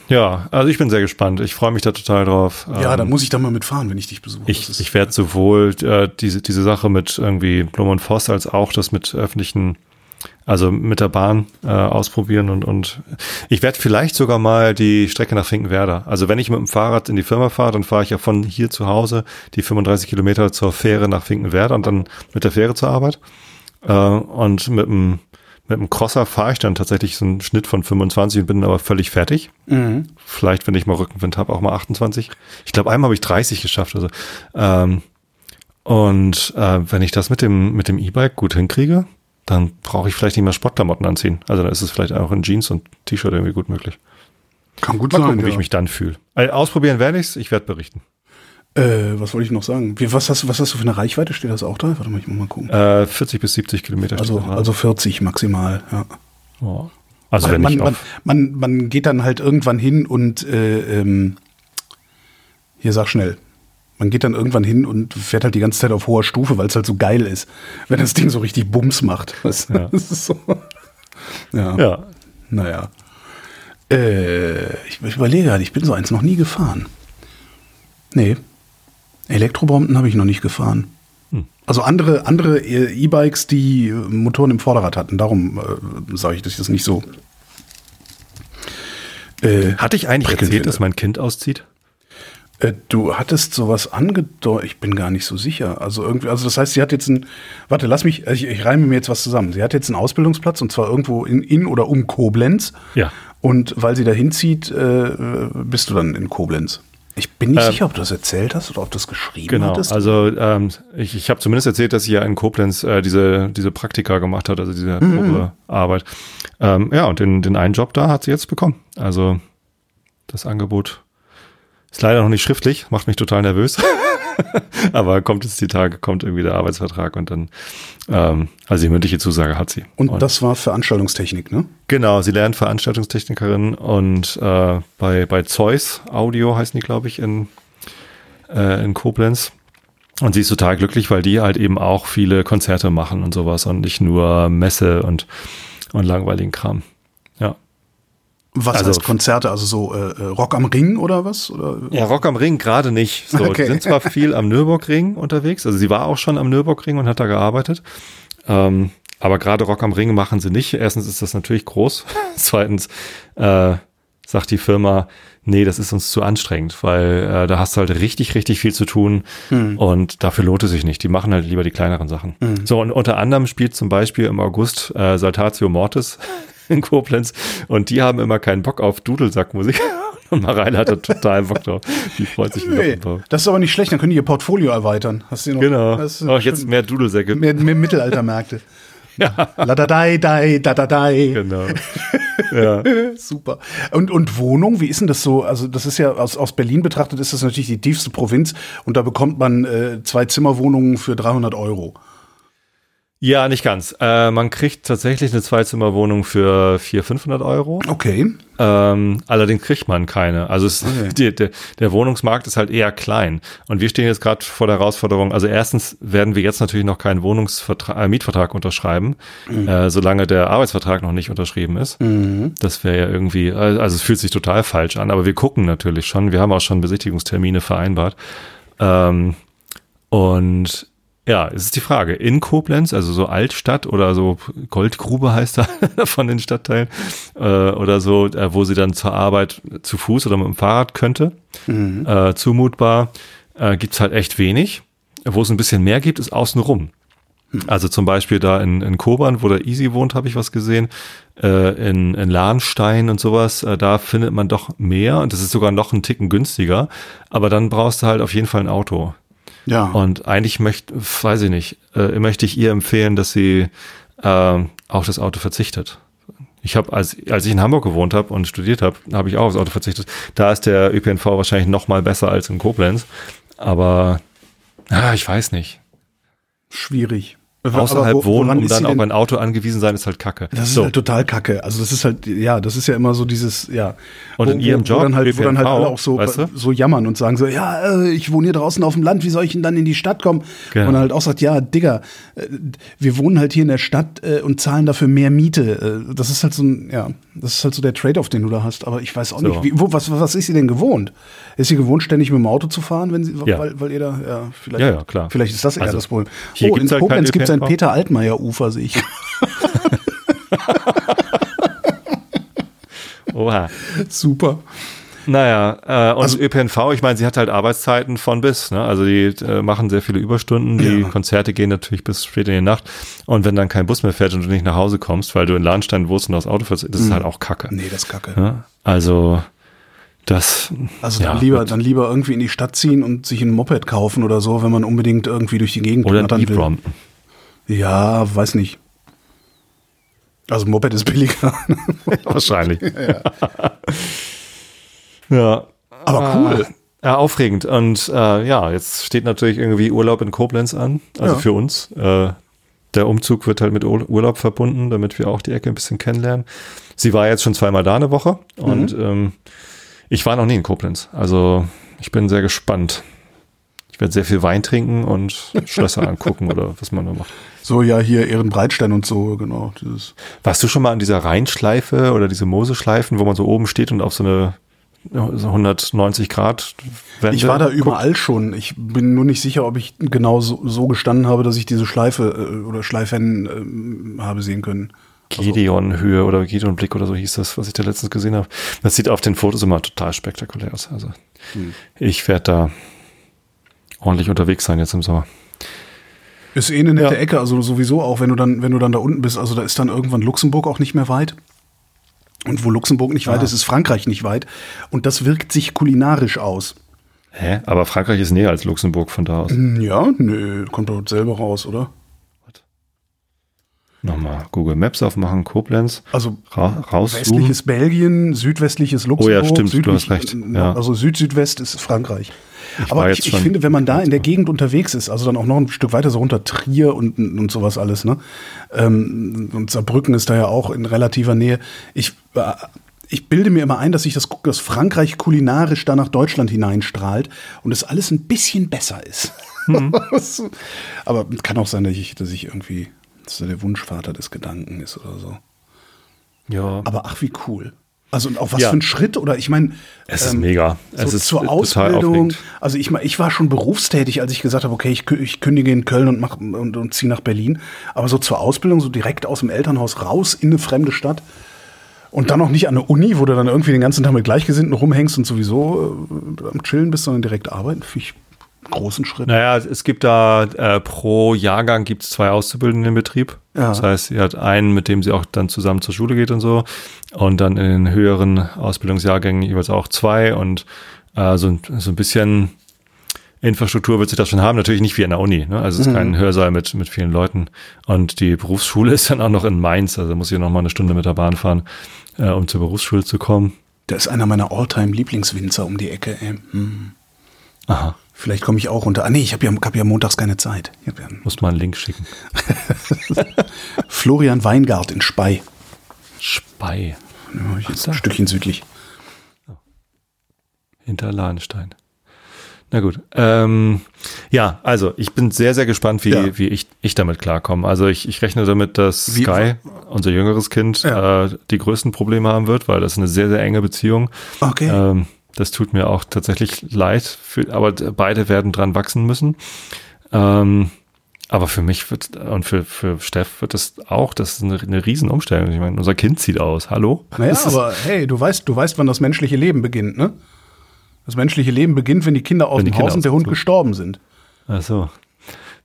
Ja, also ich bin sehr gespannt. Ich freue mich da total drauf. ja, Ähm, da muss ich dann mal mitfahren, wenn ich dich besuche. Ich, ist- ich werde sowohl äh, diese, diese Sache mit irgendwie Blum und Voss als auch das mit öffentlichen Also mit der Bahn äh, ausprobieren und, und ich werde vielleicht sogar mal die Strecke nach Finkenwerder. Also wenn ich mit dem Fahrrad in die Firma fahre, dann fahre ich ja von hier zu Hause die 35 Kilometer zur Fähre nach Finkenwerder und dann mit der Fähre zur Arbeit. Äh, und mit dem, mit dem Crosser fahre ich dann tatsächlich so einen Schnitt von 25 und bin aber völlig fertig. Mhm. Vielleicht, wenn ich mal Rückenwind habe, auch mal 28. Ich glaube, einmal habe ich 30 geschafft. Also ähm, und äh, wenn ich das mit dem mit dem E-Bike gut hinkriege, dann brauche ich vielleicht nicht mehr Sportklamotten anziehen. Also dann ist es vielleicht auch in Jeans und T-Shirt irgendwie gut möglich. Kann gut Mal sein. gucken, wie ja. ich mich dann fühle. Also ausprobieren werde ich's, ich werde berichten. Äh, was wollte ich noch sagen? Wie, was, hast, was hast du für eine Reichweite? Steht das auch da? Warte mal, ich muss mal gucken. Äh, 40 bis 70 Kilometer. Also, also 40 maximal, ja. Ja. also Weil wenn man, ich man, man, man geht dann halt irgendwann hin und äh, ähm, hier sag schnell. Man geht dann irgendwann hin und fährt halt die ganze Zeit auf hoher Stufe, weil es halt so geil ist, wenn das Ding so richtig Bums macht. Das, Ja. das ist so. Ja. ja, Naja. Äh, ich, ich überlege halt, ich bin so eins noch nie gefahren. Nee. Elektrobomben habe ich noch nicht gefahren. Hm. Also andere, andere äh, E-Bikes, die äh, Motoren im Vorderrad hatten. Darum äh, sage ich, dass ich das nicht so. Äh, hatte ich eigentlich erzählt, finde. dass mein Kind auszieht? Äh, du hattest sowas angedeutet, ich bin gar nicht so sicher. Also irgendwie, also das heißt, sie hat jetzt ein, warte, lass mich, ich, ich reime mir jetzt was zusammen. Sie hat jetzt einen Ausbildungsplatz und zwar irgendwo in, in oder um Koblenz. Ja. Und weil sie da hinzieht, äh, bist du dann in Koblenz. Ich bin nicht Ähm, sicher, ob du das erzählt hast oder ob du das geschrieben Genau, hattest. also ähm, ich, ich habe zumindest erzählt, dass sie ja in Koblenz äh, diese, diese Praktika gemacht hat, also diese Probearbeit. Ähm, ja, und den, den einen Job da hat sie jetzt bekommen. Also das Angebot ist leider noch nicht schriftlich, macht mich total nervös. Aber kommt jetzt die Tage, kommt irgendwie der Arbeitsvertrag und dann, ähm, also die mündliche Zusage hat sie. und das war Veranstaltungstechnik, ne? Genau, sie lernt Veranstaltungstechnikerin und äh, bei, bei Zeus Audio heißen die, glaube ich, in, äh, in Koblenz. Und sie ist total glücklich, weil die halt eben auch viele Konzerte machen und sowas und nicht nur Messe und, und langweiligen Kram. Was Also- heißt Konzerte? Also so äh, äh, Rock am Ring oder was? Oder? Ja, Rock am Ring gerade nicht. So, Okay. Die sind zwar viel am Nürburgring unterwegs, also sie war auch schon am Nürburgring und hat da gearbeitet. Ähm, aber gerade Rock am Ring machen sie nicht. Erstens ist das natürlich groß. Zweitens äh, sagt die Firma, nee, das ist uns zu anstrengend, weil äh, da hast du halt richtig, richtig viel zu tun und dafür lohnt es sich nicht. Die machen halt lieber die kleineren Sachen. So, und unter anderem spielt zum Beispiel im August äh, Saltatio Mortis in Koblenz und die haben immer keinen Bock auf Dudelsackmusik. Und Mareile hat da total Bock drauf. Die freut sich Nee, das ist aber nicht schlecht, dann können die ihr Portfolio erweitern. Hast du noch, Genau. Das ist Auch jetzt mehr Dudelsäcke. mehr, mehr Mittelaltermärkte. ja. La da dai, dai, da da dai. Genau. ja. Super. Und, und Wohnung, wie ist denn das so? Also, das ist ja aus, aus Berlin betrachtet, ist das natürlich die tiefste Provinz und da bekommt man äh, zwei Zimmerwohnungen für 300 Euro. Ja, nicht ganz. Äh, man kriegt tatsächlich eine Zweizimmerwohnung für 400, 500 Euro. Okay. Ähm, allerdings kriegt man keine. Also es, Okay. die, der, der Wohnungsmarkt ist halt eher klein. Und wir stehen jetzt gerade vor der Herausforderung. Also erstens werden wir jetzt natürlich noch keinen Wohnungsvertrag, äh, Mietvertrag unterschreiben, äh, solange der Arbeitsvertrag noch nicht unterschrieben ist. Das wäre ja irgendwie, äh, also es fühlt sich total falsch an. Aber wir gucken natürlich schon. Wir haben auch schon Besichtigungstermine vereinbart. Ähm, und ja, es ist die Frage, in Koblenz, also so Altstadt oder so Goldgrube heißt da von den Stadtteilen, äh, oder so, äh, wo sie dann zur Arbeit zu Fuß oder mit dem Fahrrad könnte, äh, zumutbar, äh, gibt's halt echt wenig. Wo es ein bisschen mehr gibt, ist außenrum. Also zum Beispiel da in, in Kobern, wo der Easy wohnt, habe ich was gesehen. Äh, in, in Lahnstein und sowas, äh, da findet man doch mehr und das ist sogar noch einen Ticken günstiger. Aber dann brauchst du halt auf jeden Fall ein Auto. Ja. Und eigentlich möchte, weiß ich nicht, äh, möchte ich ihr empfehlen, dass sie äh, auf das Auto verzichtet. Ich habe, als, als ich in Hamburg gewohnt habe und studiert habe, habe ich auch aufs Auto verzichtet. Da ist der ÖPNV wahrscheinlich noch mal besser als in Koblenz. Aber ah, ich weiß nicht. Schwierig. Außerhalb wo- wohnen ist dann auf ein Auto angewiesen sein, ist halt Kacke. Das ist so. halt total kacke. Also das ist halt, ja, das ist ja immer so dieses, ja. Und in ihrem Job, wo dann halt, wo dann halt alle auch so, weißt du? so jammern und sagen so, ja, äh, ich wohne hier draußen auf dem Land, wie soll ich denn dann in die Stadt kommen? Genau. Und dann halt auch sagt, ja, Digga, äh, wir wohnen halt hier in der Stadt äh, und zahlen dafür mehr Miete. Das ist halt so ein, ja, das ist halt so der Trade-off, den du da hast. Aber ich weiß auch So. nicht, wie, wo, was, was ist sie denn gewohnt? Ist sie gewohnt, ständig mit dem Auto zu fahren, wenn sie, Ja. weil, weil ihr da, ja, vielleicht, Ja, ja, klar. vielleicht ist das eher Also, das Problem. hier oh, gibt's in halt Koblenz gibt es ein. Peter Altmaier-Ufer, sehe ich. Oha. Super. Naja, äh, und Also- ÖPNV, ich meine, sie hat halt Arbeitszeiten von bis, ne? Also die äh, machen sehr viele Überstunden, die Ja. Konzerte gehen natürlich bis spät in die Nacht. Und wenn dann kein Bus mehr fährt und du nicht nach Hause kommst, weil du in Lahnstein wohnst und das Auto fährst, das ist halt auch Kacke. Nee, das ist kacke. Ja? Also das. Also ja, dann, lieber, wird- dann lieber irgendwie in die Stadt ziehen und sich ein Moped kaufen oder so, wenn man unbedingt irgendwie durch die Gegend Oder knattern will. EEPROM. Ja, weiß nicht. Also Moped ist billiger. Wahrscheinlich. ja. Aber cool. Ja, aufregend. Und äh, ja, jetzt steht natürlich irgendwie Urlaub in Koblenz an. Also Ja. für uns. Äh, der Umzug wird halt mit Ur- Urlaub verbunden, damit wir auch die Ecke ein bisschen kennenlernen. Sie war jetzt schon zweimal da eine Woche und ähm, ich war noch nie in Koblenz. Also ich bin sehr gespannt. Ich werde sehr viel Wein trinken und Schlösser angucken oder was man da macht. So, ja, hier Ehrenbreitstein und so, genau. Dieses. Warst du schon mal an dieser Rheinschleife oder diese Moseschleifen, wo man so oben steht und auf so eine so 190 Grad Wende Ich war da guckt? überall schon. Ich bin nur nicht sicher, ob ich genau so, so gestanden habe, dass ich diese Schleife äh, oder Schleifen ähm, habe sehen können. Gideon-Höhe oder Gideon-Blick oder so hieß das, was ich da letztens gesehen habe. Das sieht auf den Fotos immer total spektakulär aus. Also ich werde da ordentlich unterwegs sein jetzt im Sommer. Ist eh eine nette Ja. Ecke, also sowieso auch, wenn du dann, wenn du dann da unten bist, also da ist dann irgendwann Luxemburg auch nicht mehr weit. Und wo Luxemburg nicht weit ist, ist Frankreich nicht weit. Und das wirkt sich kulinarisch aus. Hä? Aber Frankreich ist näher als Luxemburg von da aus. Ja, nö, kommt dort selber raus, oder? Nochmal Google Maps aufmachen, Koblenz, Also ra rauszoomen. westliches Belgien, südwestliches Luxemburg. Oh ja, stimmt, du hast recht, ja. Also Süd-Südwest ist Frankreich. Aber ich, ich finde, wenn man da in der Gegend unterwegs ist, also dann auch noch ein Stück weiter so runter Trier und, und sowas alles, ne? Ähm, und Saarbrücken ist da ja auch in relativer Nähe. Ich, äh, ich bilde mir immer ein, dass sich das, das Frankreich kulinarisch da nach Deutschland hineinstrahlt und es alles ein bisschen besser ist. Mhm. Aber kann auch sein, dass ich, dass ich irgendwie, dass er der Wunschvater des Gedanken ist oder so. Ja, Aber ach, wie cool. Also und auch was Ja. für ein Schritt oder ich meine, es ist mega. so Es ist zur Ausbildung. Also ich meine, ich war schon berufstätig, als ich gesagt habe, okay, ich, ich kündige in Köln und mach und, und ziehe nach Berlin. Aber so zur Ausbildung, so direkt aus dem Elternhaus raus in eine fremde Stadt und dann noch nicht an eine Uni, wo du dann irgendwie den ganzen Tag mit Gleichgesinnten rumhängst und sowieso äh, am Chillen bist, sondern direkt arbeiten, finde ich großen Schritt. Naja, es gibt da äh, pro Jahrgang gibt es zwei Auszubildende im Betrieb. Ja. Das heißt, sie hat einen, mit dem sie auch dann zusammen zur Schule geht und so. Und dann in den höheren Ausbildungsjahrgängen jeweils auch zwei. Und äh, so, ein- so ein bisschen Infrastruktur wird sie das schon haben. Natürlich nicht wie an der Uni. Ne? Also es ist kein Hörsaal mit, mit vielen Leuten. Und die Berufsschule ist dann auch noch in Mainz. Also muss ich noch mal eine Stunde mit der Bahn fahren, äh, um zur Berufsschule zu kommen. Der ist einer meiner Alltime-Lieblingswinzer um die Ecke. Ey. Hm. Aha, Vielleicht komme ich auch runter. Ah nee, ich habe ja, hab ja montags keine Zeit. Ja muss mal einen Link schicken. Florian Weingart in Spey. Spei. Ja, ich da. ein Stückchen südlich. Hinter Lahnstein. Na gut. Ähm, ja, also ich bin sehr, sehr gespannt, wie, Ja. wie ich, ich damit klarkomme. Also ich, ich rechne damit, dass Wie- Sky, unser jüngeres Kind, Ja. äh, die größten Probleme haben wird, weil das ist eine sehr, sehr enge Beziehung. Okay. Ähm, das tut mir auch tatsächlich leid, für, aber beide werden dran wachsen müssen. Ähm, aber für mich wird und für, für Steff wird das auch, das ist eine, eine Riesenumstellung. Ich meine, unser Kind zieht aus. Hallo? Naja, aber hey, du weißt, du weißt, wann das menschliche Leben beginnt, ne? Das menschliche Leben beginnt, wenn die Kinder aus Wenn dem Kinder Haus und der Hund so. gestorben sind. Ach so.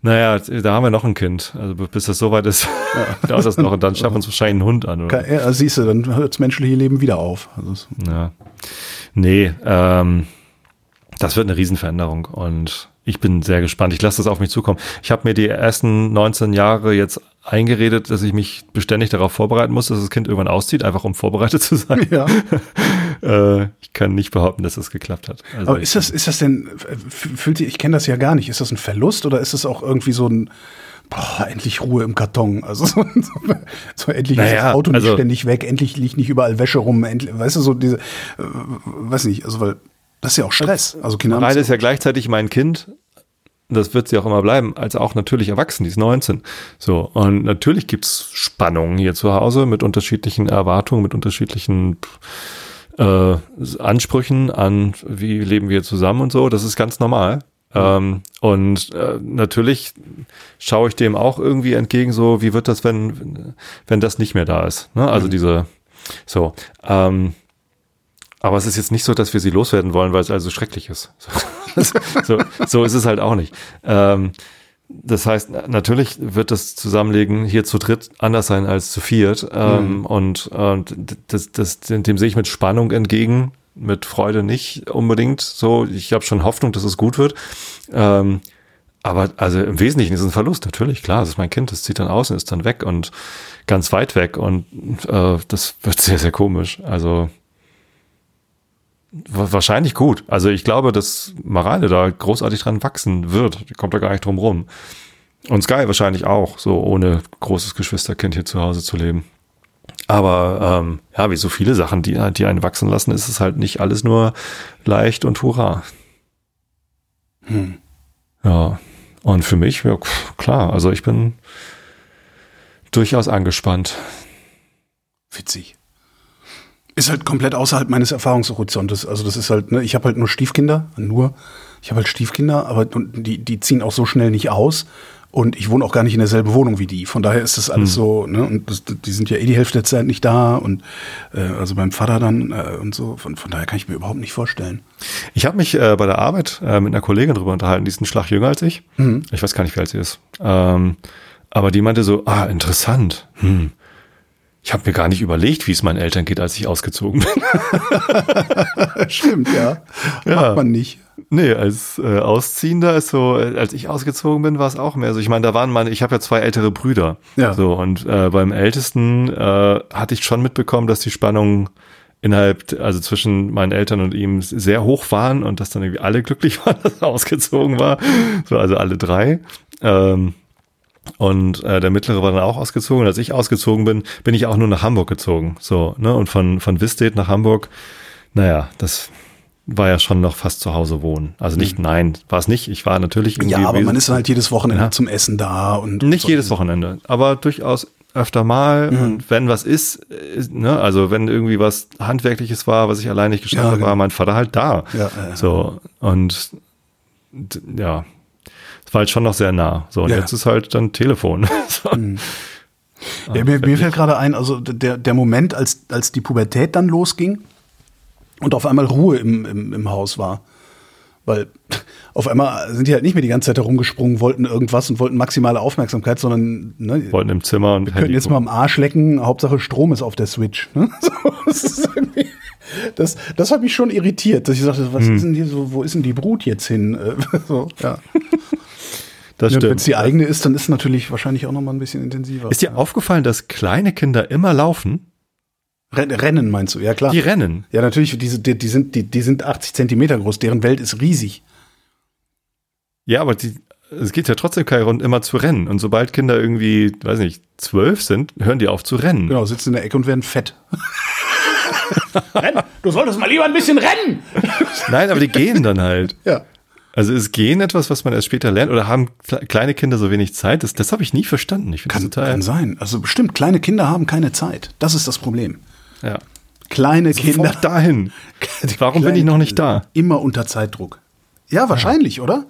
Naja, da haben wir noch ein Kind. Also bis das soweit ist, dauert das noch und dann schaffen wir uns wahrscheinlich einen Hund an. Oder? Ja, siehst du, dann hört das menschliche Leben wieder auf. Also Ja. Nee, ähm, das wird eine Riesenveränderung und ich bin sehr gespannt. Ich lasse das auf mich zukommen. Ich habe mir die ersten 19 Jahre jetzt eingeredet, dass ich mich beständig darauf vorbereiten muss, dass das Kind irgendwann auszieht, einfach um vorbereitet zu sein. ja. Äh, ich kann nicht behaupten, dass das geklappt hat. Also Aber ist das, ist das denn, fühlt ihr, ich kenne das ja gar nicht, ist das ein Verlust oder ist das auch irgendwie so ein, boah, endlich Ruhe im Karton? Also so, so, so endlich ist Naja, das Auto nicht also- ständig weg, endlich liegt nicht überall Wäsche rum, endlich, weißt du, so diese, äh, weiß nicht, also weil, das ist ja auch Stress. Also Kinder Mareile ist ja gleichzeitig mein Kind. Das wird sie auch immer bleiben, als auch natürlich erwachsen, die ist 19. So, und natürlich gibt's Spannungen hier zu Hause mit unterschiedlichen Erwartungen, mit unterschiedlichen äh, Ansprüchen an, wie leben wir zusammen und so. Das ist ganz normal. Ähm, und äh, natürlich schaue ich dem auch irgendwie entgegen, so wie wird das, wenn, wenn das nicht mehr da ist. Ne? Also diese, so. Ähm, aber es ist jetzt nicht so, dass wir sie loswerden wollen, weil es also schrecklich ist. so, so ist es halt auch nicht. Ähm, das heißt, natürlich wird das Zusammenlegen hier zu dritt anders sein als zu viert. Ähm, Und, und das, das, dem sehe ich mit Spannung entgegen, mit Freude nicht unbedingt. So, ich habe schon Hoffnung, dass es gut wird. Ähm, aber also im Wesentlichen ist es ein Verlust, natürlich, klar. Das ist mein Kind, das zieht dann aus und ist dann weg und ganz weit weg. Und äh, das wird sehr, sehr komisch. Also wa- wahrscheinlich gut. Also ich glaube, dass Marale da großartig dran wachsen wird. Kommt da gar nicht drum rum. Und Sky wahrscheinlich auch, so ohne großes Geschwisterkind hier zu Hause zu leben. Aber ähm, ja, wie so viele Sachen, die, die einen wachsen lassen, ist es halt nicht alles nur leicht und hurra. Ja, und für mich, ja, klar, also ich bin durchaus angespannt. Witzig. Ist halt komplett außerhalb meines Erfahrungshorizontes. Also das ist halt, ne, ich habe halt nur Stiefkinder, nur. Ich habe halt Stiefkinder, aber die, die ziehen auch so schnell nicht aus. Und ich wohne auch gar nicht in derselben Wohnung wie die. Von daher ist das alles so, ne, und das, die sind ja eh die Hälfte der Zeit nicht da und äh, also beim Vater dann äh, und so. Von, von daher kann ich mir überhaupt nicht vorstellen. Ich habe mich äh, bei der Arbeit äh, mit einer Kollegin drüber unterhalten, die ist einen Schlag jünger als ich. Ich weiß gar nicht, wie alt sie ist. Ähm, aber die meinte so, ah, interessant. Hm. Ich habe mir gar nicht überlegt, wie es meinen Eltern geht, als ich ausgezogen bin. Stimmt, ja. Ja. Macht man nicht. nee, als äh, Ausziehender ist so, als ich ausgezogen bin, war es auch mehr so. Ich meine, da waren meine, ich habe ja zwei ältere Brüder. Ja. So, und äh, beim Ältesten äh, hatte ich schon mitbekommen, dass die Spannung innerhalb, also zwischen meinen Eltern und ihm sehr hoch waren und dass dann irgendwie alle glücklich waren, dass er ausgezogen war. So, also alle drei. Ähm, und äh, der mittlere war dann auch ausgezogen. Und als ich ausgezogen bin, bin ich auch nur nach Hamburg gezogen. So, ne? Und von, von Wistedt nach Hamburg, naja, das war ja schon noch fast zu Hause wohnen. Also nicht, nein, war es nicht. Ich war natürlich irgendwie. Ja, aber man ist dann halt jedes Wochenende Ja. zum Essen da und nicht so. jedes Wochenende, aber durchaus öfter mal. Mhm. Und wenn was ist, ist, ne, also wenn irgendwie was Handwerkliches war, was ich allein nicht geschafft Ja, habe, genau. war mein Vater halt da. Ja, ja, So, und ja, es war halt schon noch sehr nah. So, und Ja. jetzt ist halt dann Telefon. so. Ja, mir, mir fällt gerade ein, also der, der Moment, als, als die Pubertät dann losging und auf einmal Ruhe im, im, im Haus war. Weil auf einmal sind die halt nicht mehr die ganze Zeit herumgesprungen, wollten irgendwas und wollten maximale Aufmerksamkeit, sondern ne, Wollten im Zimmer und könnten jetzt mal am Arsch lecken, Hauptsache Strom ist auf der Switch. Ne? So, das, das, das hat mich schon irritiert, dass ich sagte, was ist denn hier so, wo ist denn die Brut jetzt hin? Äh, so, ja. Das Wenn es die eigene ist, dann ist es natürlich wahrscheinlich auch noch mal ein bisschen intensiver. Ist dir aufgefallen, dass kleine Kinder immer laufen? Ren- Rennen meinst du? Ja, klar. Die rennen. Ja, natürlich, diese, die, die, sind, die, die sind 80 Zentimeter groß, deren Welt ist riesig. Ja, aber die, es geht ja trotzdem kein Grund, immer zu rennen. Und sobald Kinder irgendwie, weiß nicht, zwölf sind, hören die auf zu rennen. Genau, sitzen in der Ecke und werden fett. Rennen! Du solltest mal lieber ein bisschen rennen! Nein, aber die gehen dann halt. Ja. Also ist Gehen etwas, was man erst später lernt? Oder haben kle- kleine Kinder so wenig Zeit? Das, das habe ich nie verstanden. Ich Kann, total. kann sein. Also bestimmt, kleine Kinder haben keine Zeit. Das ist das Problem. ja. Kleine Kinder. Sofort dahin. Warum bin ich noch nicht da? Immer unter Zeitdruck. Ja, wahrscheinlich, oder?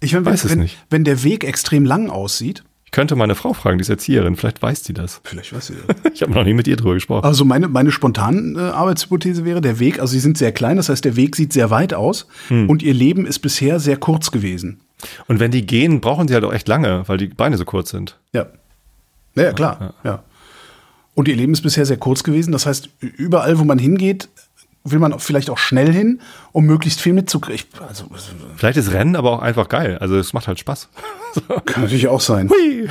Ich meine, wenn, Weiß es wenn, nicht. wenn der Weg extrem lang aussieht, könnte meine Frau fragen, die ist Erzieherin. Vielleicht weiß die das. vielleicht weiß sie das. Ich habe noch nie mit ihr drüber gesprochen. Also meine, meine spontane äh, Arbeitshypothese wäre, der Weg, also sie sind sehr klein, das heißt, der Weg sieht sehr weit aus Hm. und ihr Leben ist bisher sehr kurz gewesen. Und wenn die gehen, brauchen sie halt auch echt lange, weil die Beine so kurz sind. Ja. Ja, ja klar. Ja. Und ihr Leben ist bisher sehr kurz gewesen. Das heißt, überall, wo man hingeht, will man vielleicht auch schnell hin, um möglichst viel mitzukriegen. Also, Vielleicht ist Rennen aber auch einfach geil. Also es macht halt Spaß. kann natürlich auch sein. Hui.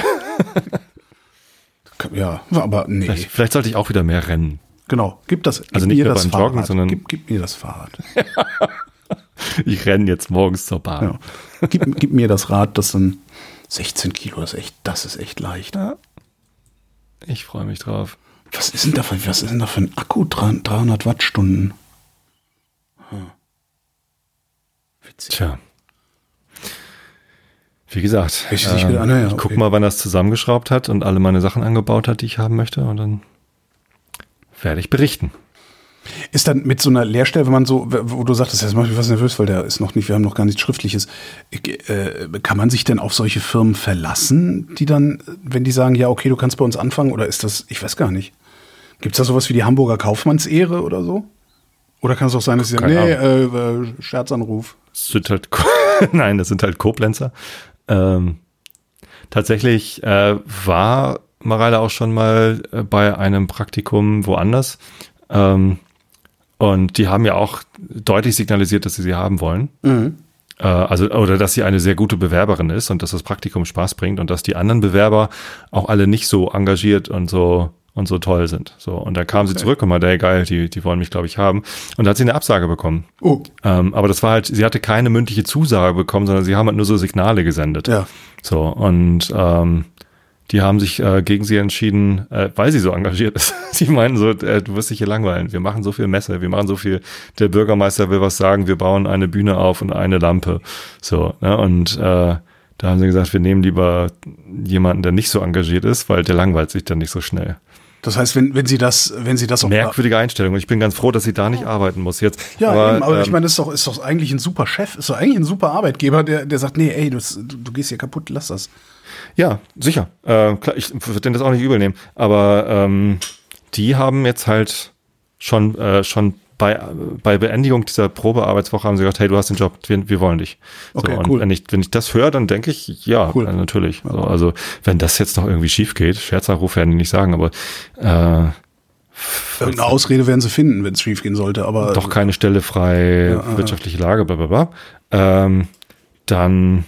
Ja, aber nee. Vielleicht, vielleicht sollte ich auch wieder mehr rennen. Genau. Gib das, gib Also nicht mir nur das beim Fahrrad. Joggen, sondern- gib, gib mir das Fahrrad. Ich renne jetzt morgens zur Bahn. Ja. Gib, gib mir das Rad, das dann 16 Kilo, ist echt, das ist echt leicht. Ich freue mich drauf. Was ist denn da für, was ist denn da für ein Akku? 300 Wattstunden. 1960. Tja. Wie gesagt, ich, äh, gedacht, ähm, naja, ich okay. mal, wann er es zusammengeschraubt hat und alle meine Sachen angebaut hat, die ich haben möchte, und dann werde ich berichten. Ist dann mit so einer Leerstelle, wenn man so, wo du sagtest, jetzt macht mich was nervös, weil da ist noch nicht, wir haben noch gar nichts Schriftliches. Äh, äh, kann man sich denn auf solche Firmen verlassen, die dann, wenn die sagen, ja, okay, du kannst bei uns anfangen, oder ist das, ich weiß gar nicht. Gibt es da sowas wie die Hamburger Kaufmannsehre oder so? Oder kann es auch sein, dass sie sagen, nee, äh, äh, Scherzanruf? Das sind halt, nein, das sind halt Koblenzer. Ähm, tatsächlich äh, war Mareile auch schon mal äh, bei einem Praktikum woanders. Ähm, und die haben ja auch deutlich signalisiert, dass sie sie haben wollen. Mhm. Äh, also, oder dass sie eine sehr gute Bewerberin ist und dass das Praktikum Spaß bringt und dass die anderen Bewerber auch alle nicht so engagiert und so und so toll sind. So, und dann kam okay. sie zurück und meinte, hey geil, die, die wollen mich, glaube ich, haben. Und da hat sie eine Absage bekommen. Oh. Ähm, aber das war halt, sie hatte keine mündliche Zusage bekommen, sondern sie haben halt nur so Signale gesendet. Ja. So, und ähm, die haben sich äh, gegen sie entschieden, äh, weil sie so engagiert ist. sie meinen so, äh, du wirst dich hier langweilen. Wir machen so viel Messe, wir machen so viel, der Bürgermeister will was sagen, wir bauen eine Bühne auf und eine Lampe. So, ne? Und äh, da haben sie gesagt, wir nehmen lieber jemanden, der nicht so engagiert ist, weil der langweilt sich dann nicht so schnell. Das heißt, wenn, wenn sie das, wenn sie das auch merkwürdige Einstellung. Und ich bin ganz froh, dass sie da nicht arbeiten muss jetzt. Ja, aber, eben, aber ähm, ich meine, ist doch, ist doch eigentlich ein super Chef, ist doch eigentlich ein super Arbeitgeber, der, der sagt, nee, ey, du, du gehst hier kaputt, lass das. Ja, sicher. Äh, klar, ich würde denen das auch nicht übel nehmen. Aber ähm, die haben jetzt halt schon, äh, schon bei, bei Beendigung dieser Probearbeitswoche haben sie gesagt, hey, du hast den Job, wir, wir wollen dich. Okay, so, und cool. wenn ich, wenn ich das höre, dann denke ich, ja, cool. natürlich. Ja. So, also wenn das jetzt noch irgendwie schief geht, Scherzanruf werden die nicht sagen, aber äh, Irgendeine Ausrede werden sie finden, wenn es schief gehen sollte, aber. Doch keine Stelle frei, ja, wirtschaftliche Lage, bla bla bla. Ähm, dann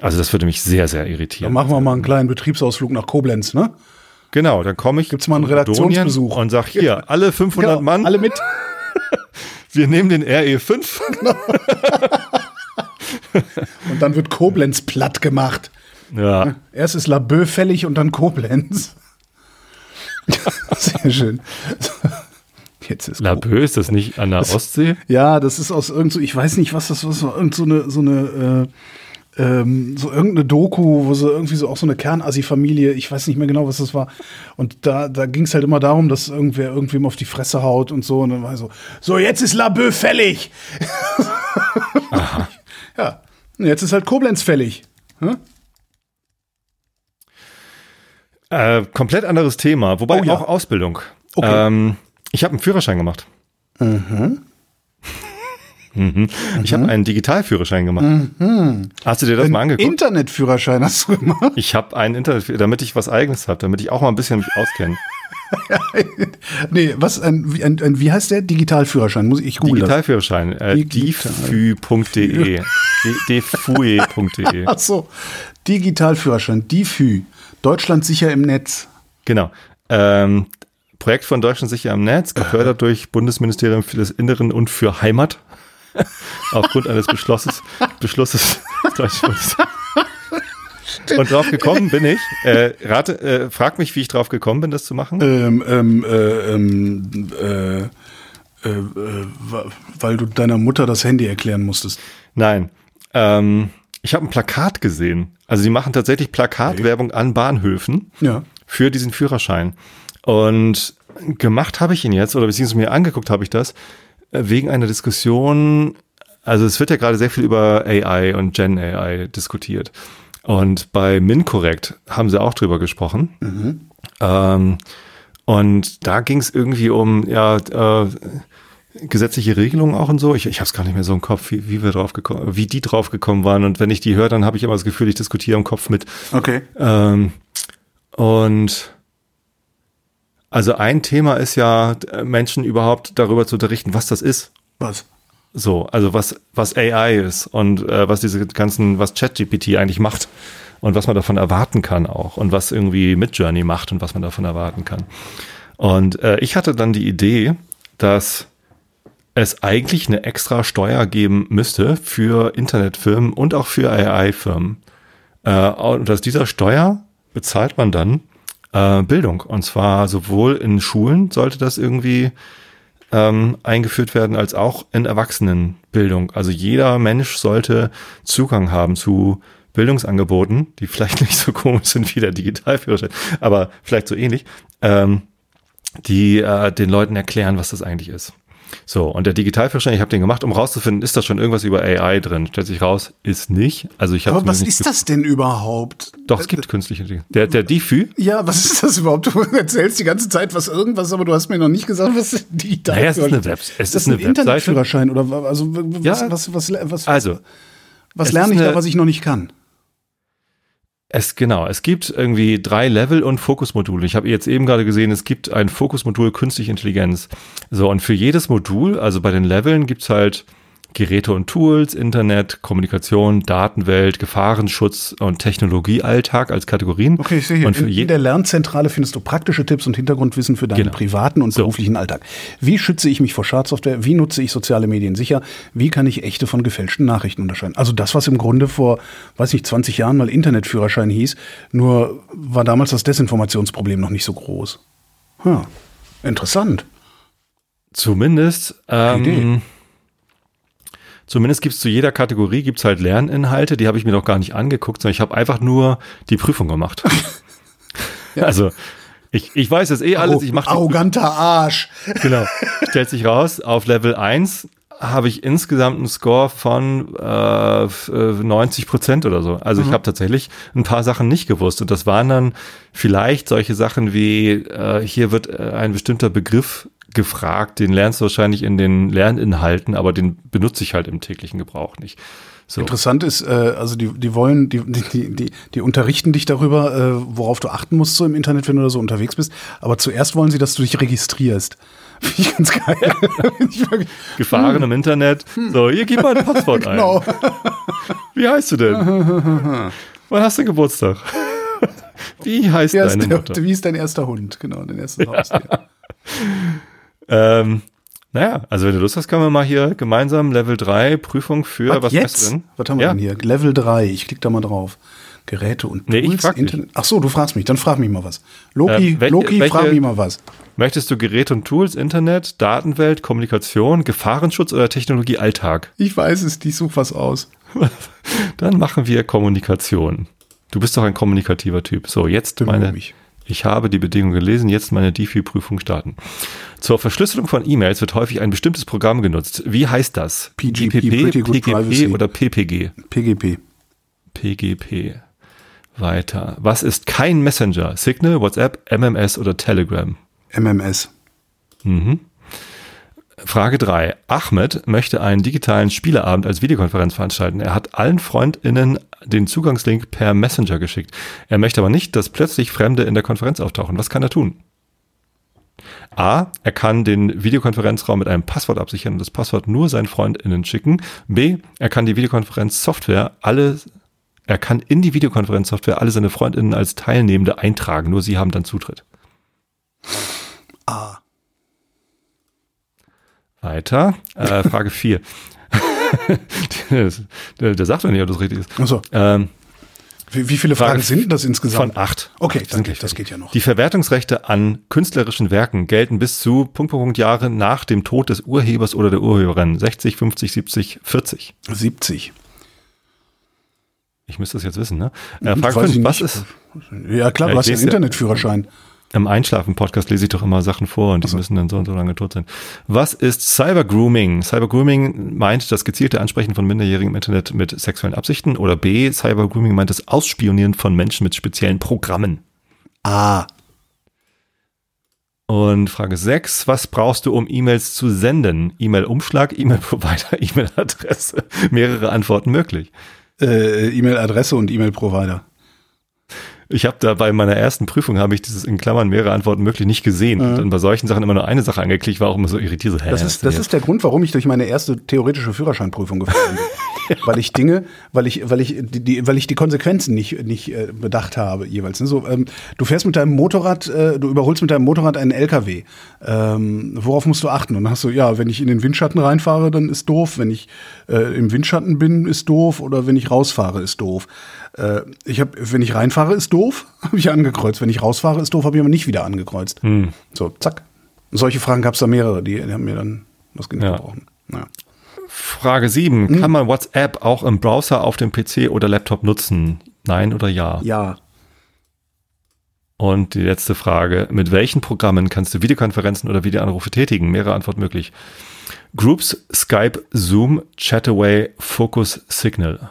also das würde mich sehr, sehr irritieren. Dann machen wir mal einen kleinen Betriebsausflug nach Koblenz, ne? Genau, dann komme ich. Gibt's mal einen Redaktionsbesuch und sag hier, alle 500 genau, Mann. Alle mit. Wir nehmen den RE5. Genau. und dann wird Koblenz platt gemacht. Ja. Erst ist Laboe fällig und dann Koblenz. Sehr schön. Jetzt ist Laboe, ist das nicht an der Ostsee? Ja, das ist aus irgend so, ich weiß nicht, was das war, irgend so eine, so eine äh, ähm, so irgendeine Doku, wo sie irgendwie so auch so eine Kernassi-Familie, ich weiß nicht mehr genau, was das war. Und da, da ging es halt immer darum, dass irgendwer irgendwem auf die Fresse haut und so. Und dann war ich so, so, jetzt ist Laboe fällig. Aha. ja, und jetzt ist halt Koblenz fällig. Hm? Äh, komplett anderes Thema, wobei oh, ja. auch Ausbildung. Okay. Ähm, ich habe einen Führerschein gemacht. Mhm. Mhm. Ich habe einen Digitalführerschein gemacht. Mhm. Hast du dir das Ein mal angeguckt? Internetführerschein hast du gemacht? Ich habe einen Internet, damit ich was Eigenes habe, damit ich auch mal ein bisschen mich auskenne. nee, was ein, ein, ein, wie heißt der Digitalführerschein? Muss ich googeln. Digitalführerschein, äh, diffü.de. defue.de. Ach so, Digitalführerschein, diffü. Deutschland sicher im Netz. Genau. Ähm, Projekt von Deutschland sicher im Netz, gefördert durch Bundesministerium für das Inneren und für Heimat. Aufgrund eines Beschlusses, Beschlusses Und drauf gekommen bin ich. Äh, rate, äh, frag mich, wie ich drauf gekommen bin, das zu machen. Ähm, ähm, äh, ähm, äh, äh, äh weil du deiner Mutter das Handy erklären musstest. Nein. Ähm, ich habe ein Plakat gesehen. Also sie machen tatsächlich Plakatwerbung okay. an Bahnhöfen ja. für diesen Führerschein. Und gemacht habe ich ihn jetzt, oder beziehungsweise mir angeguckt habe ich das, wegen einer Diskussion, also es wird ja gerade sehr viel über AI und Gen AI diskutiert. Und bei MinCorrect haben sie auch drüber gesprochen. Mhm. Ähm, und da ging es irgendwie um, ja, äh, gesetzliche Regelungen auch und so. Ich, ich habe es gar nicht mehr so im Kopf, wie, wie wir drauf gekommen, wie die drauf gekommen waren. Und wenn ich die höre, dann habe ich immer das Gefühl, ich diskutiere im Kopf mit. Okay. Ähm, und also ein Thema ist ja, Menschen überhaupt darüber zu unterrichten, was das ist. Was? So, also was, was AI ist und äh, was diese ganzen, was ChatGPT eigentlich macht und was man davon erwarten kann auch und was irgendwie Midjourney macht und was man davon erwarten kann. Und äh, ich hatte dann die Idee, dass es eigentlich eine extra Steuer geben müsste für Internetfirmen und auch für AI-Firmen. Äh, und aus dieser Steuer bezahlt man dann äh, Bildung. Und zwar sowohl in Schulen sollte das irgendwie ähm, eingeführt werden, als auch in Erwachsenenbildung. Also jeder Mensch sollte Zugang haben zu Bildungsangeboten, die vielleicht nicht so komisch sind wie der Digitalführerschein, aber vielleicht so ähnlich. Ähm, die äh, den Leuten erklären, was das eigentlich ist. So, und der Digitalführerschein, ich habe den gemacht, um rauszufinden, ist da schon irgendwas über AI drin? Stellt sich raus, ist nicht. Also ich habe Aber was ist das denn überhaupt? Doch, es gibt künstliche Intelligenz. Der, der DIFÜ. Ja, was ist das überhaupt? Du erzählst die ganze Zeit was irgendwas, aber du hast mir noch nicht gesagt, was digital Naja, es ist eine Web- es ist ist das ein eine Webseite. Internetführerschein oder also was, Ja. was, was, was, Also, was lerne ich da, eine- was ich noch nicht kann? Es genau, es gibt irgendwie drei Level und Fokusmodule. Ich habe jetzt eben gerade gesehen, es gibt ein Fokusmodul künstliche Intelligenz. So, und für jedes Modul, also bei den Leveln, gibt's halt Geräte und Tools, Internet, Kommunikation, Datenwelt, Gefahrenschutz und Technologiealltag als Kategorien. Okay, ich sehe hier, Und für in, in der Lernzentrale findest du praktische Tipps und Hintergrundwissen für deinen Genau. privaten und So. beruflichen Alltag. Wie schütze ich mich vor Schadsoftware? Wie nutze ich soziale Medien sicher? Wie kann ich echte von gefälschten Nachrichten unterscheiden? Also das, was im Grunde vor, weiß nicht, 20 Jahren mal Internetführerschein hieß, nur war damals das Desinformationsproblem noch nicht so groß. Hm. Interessant. Zumindest, Idee. ähm, zumindest gibt's zu jeder Kategorie gibt's halt Lerninhalte, die habe ich mir noch gar nicht angeguckt, sondern ich habe einfach nur die Prüfung gemacht. Also ich, ich weiß es eh alles, ich mache Arroganter Arsch. genau. Stellt sich raus, auf Level 1 habe ich insgesamt einen Score von äh, f- äh, 90 Prozent oder so. Also ich habe tatsächlich ein paar Sachen nicht gewusst und das waren dann vielleicht solche Sachen wie äh, hier wird äh, ein bestimmter Begriff gefragt, den lernst du wahrscheinlich in den Lerninhalten, aber den benutze ich halt im täglichen Gebrauch nicht. So. Interessant ist, äh, also die, die wollen, die, die, die, die unterrichten dich darüber, äh, worauf du achten musst so im Internet, wenn du da so unterwegs bist. Aber zuerst wollen sie, dass du dich registrierst. Finde ich ganz geil. Ich wirklich- Gefahren im Internet. So, hier gib mal ein Passwort ein. genau. Wie heißt du denn? Wann hast du Geburtstag? Wie heißt Wer deine der, Mutter? wie ist dein erster Hund? Genau, dein erstes Haustier. Ähm, naja, also wenn du Lust hast, können wir mal hier gemeinsam Level 3 Prüfung für was, jetzt? hast du denn? Was haben wir ja. denn hier? Level 3. Ich klicke da mal drauf. Geräte und Nee, ich Tools, frag dich. Internet. Ach so, du fragst mich. Dann frag mich mal was. Loki, Ähm, welche- Loki, welche- frag mich mal was. Möchtest du Geräte und Tools, Internet, Datenwelt, Kommunikation, Gefahrenschutz oder Technologie Alltag? Ich weiß es, ich suche was aus. Dann machen wir Kommunikation. Du bist doch ein kommunikativer Typ. So, jetzt Bemühe meine. mich. Ich habe die Bedingungen gelesen, jetzt meine DeFi-Prüfung starten. Zur Verschlüsselung von E-Mails wird häufig ein bestimmtes Programm genutzt. Wie heißt das? PGP, PGP Privacy. oder PPG? PGP. PGP. Weiter. Was ist kein Messenger? Signal, WhatsApp, MMS oder Telegram? MMS. Frage 3. Ahmed möchte einen digitalen Spieleabend als Videokonferenz veranstalten. Er hat allen FreundInnen den Zugangslink per Messenger geschickt. Er möchte aber nicht, dass plötzlich Fremde in der Konferenz auftauchen. Was kann er tun? A. Er kann den Videokonferenzraum mit einem Passwort absichern und das Passwort nur seinen FreundInnen schicken. B. Er kann die Videokonferenzsoftware alle, er kann in die Videokonferenzsoftware alle seine FreundInnen als Teilnehmende eintragen. Nur sie haben dann Zutritt. A. Weiter. Äh, Frage 4. der, sagt doch nicht, ob das richtig ist. Achso. Ähm, Wie, wie viele Frage Fragen sind das insgesamt? von acht. Okay, gleich geht, das geht ja noch. Die Verwertungsrechte an künstlerischen Werken gelten bis zu Punkt, Punkt, Punkt Jahre nach dem Tod des Urhebers oder der Urheberin. 60, 50, 70, 40. 70. Ich müsste das jetzt wissen, ne? Äh, Frage Weiß 5. ich Was ist, Ja, klar, du hast ja einen lese ja- Internetführerschein. Im Einschlafen-Podcast lese ich doch immer Sachen vor und die müssen dann so und so lange tot sein. Was ist Cybergrooming? Cybergrooming meint das gezielte Ansprechen von Minderjährigen im Internet mit sexuellen Absichten oder B. Cybergrooming meint das Ausspionieren von Menschen mit speziellen Programmen. A. Und Frage 6, was brauchst du, um E-Mails zu senden? E-Mail-Umschlag, E-Mail-Provider, E-Mail-Adresse. Mehrere Antworten möglich. Äh, E-Mail-Adresse und E-Mail-Provider. Ich habe da bei meiner ersten Prüfung habe ich dieses in Klammern mehrere Antworten möglich nicht gesehen. Und dann bei solchen Sachen immer nur eine Sache angeklickt, war auch immer so irritiert. So, hä, Das ist, das jetzt? ist der Grund, warum ich durch meine erste theoretische Führerscheinprüfung gefallen bin. weil ich Dinge, weil ich, weil ich die, weil ich die Konsequenzen nicht, nicht äh, bedacht habe jeweils. ne? So, ähm, du fährst mit deinem Motorrad, äh, du überholst mit deinem Motorrad einen LKW. Ähm, worauf musst du achten? Und dann hast du, ja, wenn ich in den Windschatten reinfahre, dann ist doof. Wenn ich äh, im Windschatten bin, ist doof. Oder wenn ich rausfahre, ist doof. Äh, ich habe, wenn ich reinfahre, ist doof, habe ich angekreuzt. Wenn ich rausfahre, ist doof, habe ich aber nicht wieder angekreuzt. So, zack. Und solche Fragen gab es da mehrere, die, die haben mir dann das Genick Ja. gebrochen. Ja. Frage 7, Hm? kann man WhatsApp auch im Browser auf dem PC oder Laptop nutzen? Nein oder ja? ja. Und die letzte Frage, mit welchen Programmen kannst du Videokonferenzen oder Videoanrufe tätigen? Mehrere Antworten möglich. Groups, Skype, Zoom, Chataway, Focus, Signal.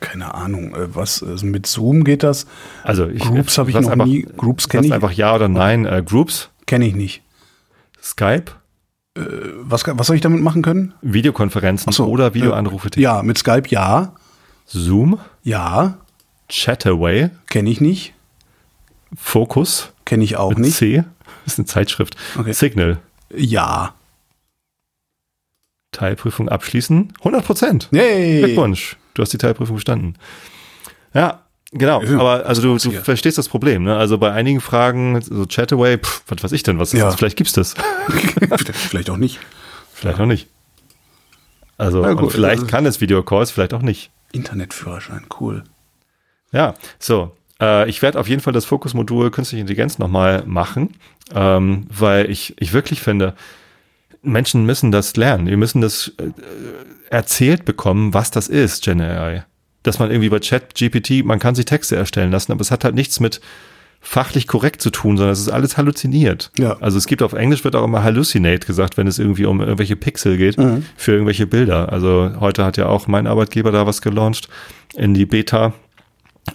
Keine Ahnung, äh, was also mit Zoom geht das? Also ich, Groups habe ich noch einfach, nie. Groups kenne ich, einfach ja oder nein. Äh, Groups, kenne ich nicht. Skype, Was, was soll ich damit machen können? Videokonferenzen so, oder Videoanrufe tätigen. Ja, mit Skype ja. Zoom, Ja, Chataway, kenne ich nicht. Focus, Kenne ich auch mit nicht. C, das ist eine Zeitschrift. Okay. Signal, Ja. Teilprüfung abschließen, 100 Prozent. Glückwunsch, du hast die Teilprüfung bestanden. Ja, genau. Ja, Aber also du, du verstehst das Problem. Ne? Also bei einigen Fragen, so Chataway, pff, was weiß ich denn, was ist Ja. das? Vielleicht gibt's das. Vielleicht auch nicht. Vielleicht auch nicht. Also gut, und vielleicht also- kann es Videocalls, vielleicht auch nicht. Internetführerschein, cool. Ja, so. Äh, ich werde auf jeden Fall das Fokusmodul Künstliche Intelligenz nochmal machen, ähm, weil ich, ich wirklich finde, Menschen müssen das lernen. Wir müssen das äh, erzählt bekommen, was das ist, Gen AI. Dass man irgendwie bei Chat GPT, man kann sich Texte erstellen lassen, aber es hat halt nichts mit fachlich korrekt zu tun, sondern es ist alles halluziniert. Ja. Also es gibt auf Englisch wird auch immer hallucinate gesagt, wenn es irgendwie um irgendwelche Pixel geht Mhm. für irgendwelche Bilder. Also heute hat ja auch mein Arbeitgeber da was gelauncht in die Beta.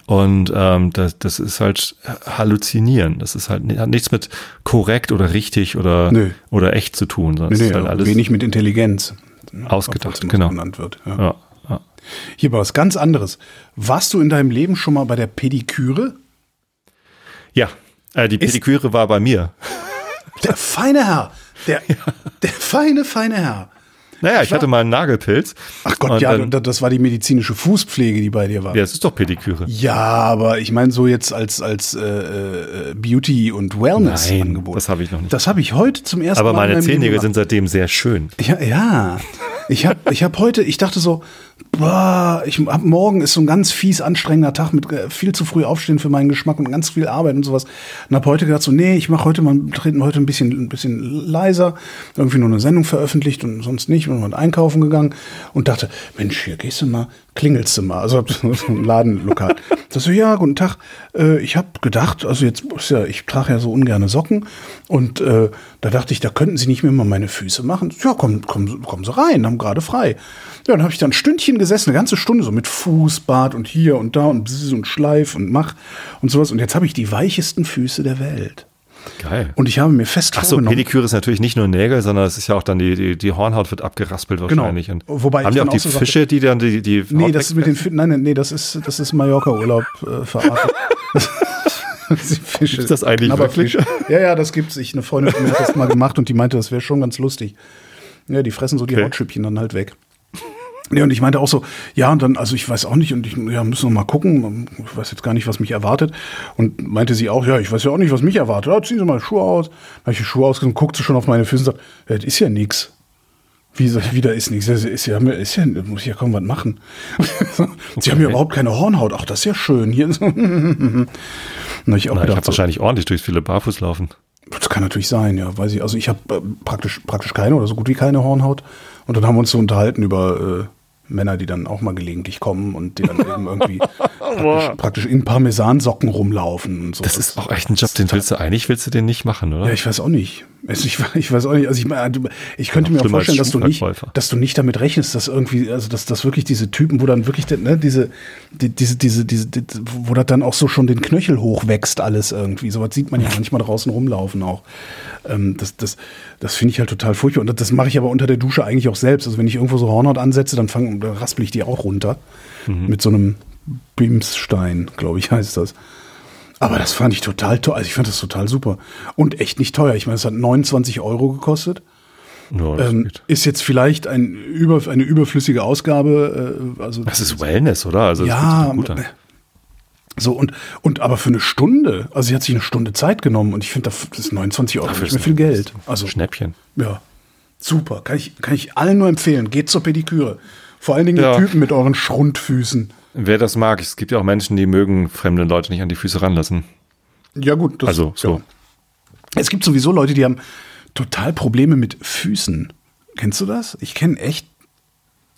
Und ähm, das, das ist halt halluzinieren. Das ist halt hat nichts mit korrekt oder richtig oder, Nö. oder echt zu tun, sondern Nee, es ist halt alles wenig mit Intelligenz. ausgedacht. Genau. genannt wird. Ja, ja. Hier war was ganz anderes. Warst du in deinem Leben schon mal bei der Pediküre? ja äh, die Ist- Pediküre war bei mir. Der feine Herr. Der, der feine, feine Herr. Naja, ich war- hatte mal einen Nagelpilz. Ach Gott, Und ja, dann, da- das war die medizinische Fußpflege, die bei dir war. ja, es ist doch Pediküre. Ja, aber ich meine so jetzt als als äh, äh, Beauty und Wellness Nein, Angebot. das habe ich noch nicht. Das habe ich heute zum ersten Aber Mal. in meine Zehennägel sind seitdem sehr schön. Ja, ja. Ich habe ich hab heute, ich dachte so, boah, ich hab, morgen ist so ein ganz fies anstrengender Tag mit äh, viel zu früh aufstehen für meinen Geschmack und ganz viel Arbeit und sowas. Und habe heute gedacht so, nee, ich mache heute mal treten heute ein bisschen ein bisschen leiser, irgendwie nur eine Sendung veröffentlicht und sonst nicht und einkaufen gegangen und dachte, Mensch, hier gehst du mal, mal, also ein Ladenlokal. Das so, ja, guten Tag. Äh, ich habe gedacht, also jetzt ist ja, ich trage ja so ungerne Socken und äh, da dachte ich, da könnten Sie nicht mehr mal meine Füße machen. Ja, komm, komm, kommen Sie rein, haben gerade frei. Ja, dann habe ich da ein Stündchen gesessen, eine ganze Stunde so mit Fußbad und hier und da und und Schleif und mach und sowas. Und jetzt habe ich die weichesten Füße der Welt. Geil. Und ich habe mir fest Ach so, vorgenommen, Pediküre ist natürlich nicht nur Nägel, sondern es ist ja auch dann die, die, die Hornhaut wird abgeraspelt Genau. wahrscheinlich. Und Wobei haben die auch die so Fische, die dann die, die Nee, Haut das ist mit den Fi- nein, nein, nee, das ist das ist Mallorca-Urlaub äh, Fische. Gibt's das eigentlich Knabberfisch. wirklich? Ja, ja, das gibt's. Ich, eine Freundin von mir hat das mal gemacht und die meinte, das wäre schon ganz lustig. Ja, die fressen so die Okay. Hautschüppchen dann halt weg. Ja, und ich meinte auch so, ja, und dann, also ich weiß auch nicht, und ich, ja, müssen wir mal gucken, ich weiß jetzt gar nicht, was mich erwartet. Und meinte sie auch, ja, ich weiß ja auch nicht, was mich erwartet. Ja, ziehen Sie mal Schuhe aus. Dann habe ich die Schuhe ausgezogen, guckt sie schon auf meine Füße und sagt, ja, das ist ja nix. Wie sag ich, wieder ist nichts. Ist ja, ist ja, ist ja, muss ich ja kaum was machen. Sie haben ja überhaupt keine Hornhaut. Ach, das ist ja schön. Hier. Na, ich auch Na, ich gedacht, habe so, wahrscheinlich ordentlich durchs viele Barfuß laufen. das kann natürlich sein, ja. Weiß ich. Also ich habe äh, praktisch, praktisch keine oder so gut wie keine Hornhaut. Und dann haben wir uns so unterhalten über äh, Männer, die dann auch mal gelegentlich kommen und die dann eben irgendwie praktisch, praktisch in Parmesansocken rumlaufen und so. Das ist auch echt ein Job, den willst du eigentlich willst du den nicht machen, oder? Ja, ich weiß auch nicht. Also ich, ich weiß auch nicht. Also ich, ich könnte mir auch vorstellen, dass du nicht, dass du nicht damit rechnest, dass irgendwie, also dass, dass wirklich diese Typen, wo dann wirklich, ne, diese, die, diese, diese, diese, die, wo das dann auch so schon den Knöchel hochwächst alles irgendwie. Sowas sieht man ja manchmal draußen rumlaufen auch. Ähm, das, das, das finde ich halt total furchtbar. Und das, das mache ich aber unter der Dusche eigentlich auch selbst. Also wenn ich irgendwo so Hornhaut ansetze, dann fang, dann raspel ich die auch runter. Mit so einem Bimsstein, glaube ich, heißt das. Aber das fand ich total toll. Also ich fand das total super. Und echt nicht teuer. Ich meine, es hat 29 Euro gekostet. Ja, Ähm, ist jetzt vielleicht ein über, eine überflüssige Ausgabe. Äh, also das ist Wellness, oder? Also ja, an. so und, und aber für eine Stunde. Also sie hat sich eine Stunde Zeit genommen und ich finde, das ist 29 Euro Dafür nicht mehr viel Geld. Also Schnäppchen. ja, super. Kann ich, kann ich allen nur empfehlen. Geht zur Pediküre. Vor allen Dingen Ja. die Typen mit euren Schrundfüßen. Wer das mag, es gibt ja auch Menschen, die mögen fremde Leute nicht an die Füße ranlassen. Ja gut, das, Also, so. Ja. Es gibt sowieso Leute, die haben total Probleme mit Füßen. Kennst du das? Ich kenne echt